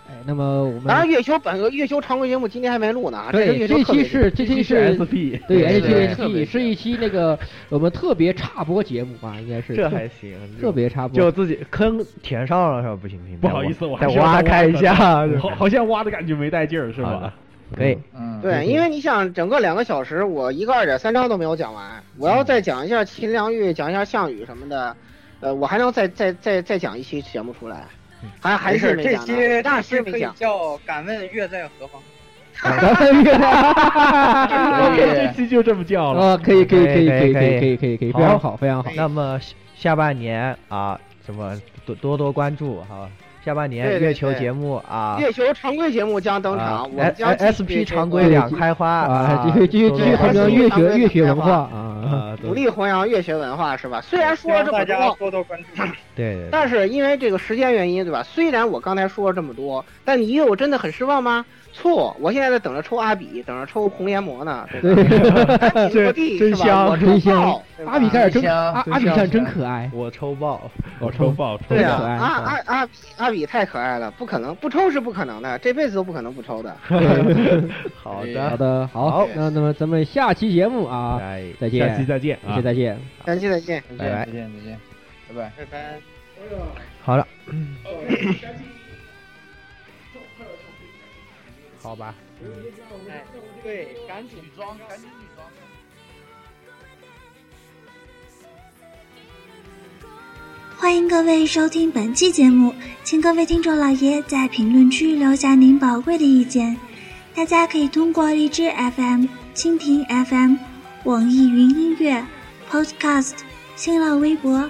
哎，那么我们当然月球本个月球常规节目今天还没录呢。对，这期是这期是 SP，对 SP 是一期那个我们特别插播节目吧，应该是。这还行，特别插播。就自己坑填上了是吧？不行不行，不好意思，我再挖开一下，好好像挖的感觉没带劲儿是吧？可以，嗯，对，因为你想整个两个小时，我一个二点三章都没有讲完，我要再讲一下秦良玉，讲一下项羽什么的，呃，我还能再再再再讲一期节目出来。还还是这期大师可以叫“敢问月在何方”。敢问月，这期就这么叫了。啊，可以可以可以可以可以可以可以可以，非常好非常好。那么下半年啊，什么多多多关注哈。下半年月球节目啊，月球常规节目将登场。我将 S P 常规两开花啊，继续继续继续弘扬月学月学文化啊，努力弘扬月学文化是吧？虽然说这么多，多多关注。对对。但是因为这个时间原因，对吧？虽然我刚才说了这么多，但你以为我真的很失望吗？错，我现在在等着抽阿比，等着抽红颜魔呢，对真是吧？我真香。抽爆，阿比看着真阿阿比看着真香。可爱，我抽爆，我抽爆，对啊，可爱阿阿阿比阿比太可爱了，不可能不抽是不可能的，这辈子都不可能不抽的。好的。好的，好，那那么咱们下期节目啊，再见，下期再见下期再见，下期再见，拜拜。再见再见，拜拜拜拜。好了，好吧。哎，对，赶紧女装，赶紧女装。欢迎各位收听本期节目，请各位听众老爷在评论区留下您宝贵的意见。大家可以通过荔枝 FM、蜻蜓 FM、网易云音乐、Podcast、新浪微博、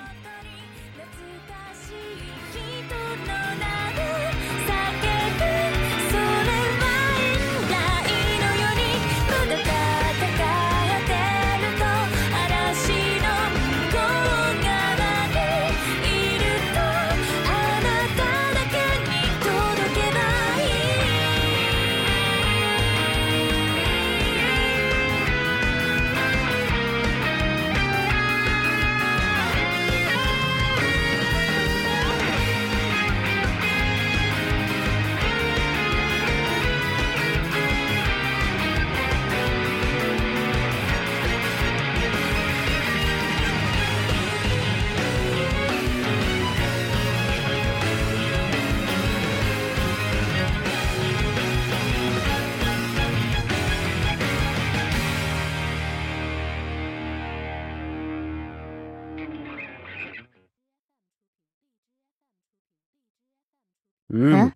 うん。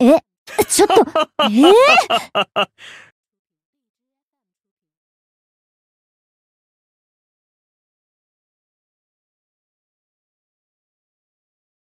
え、ちょっと、えー？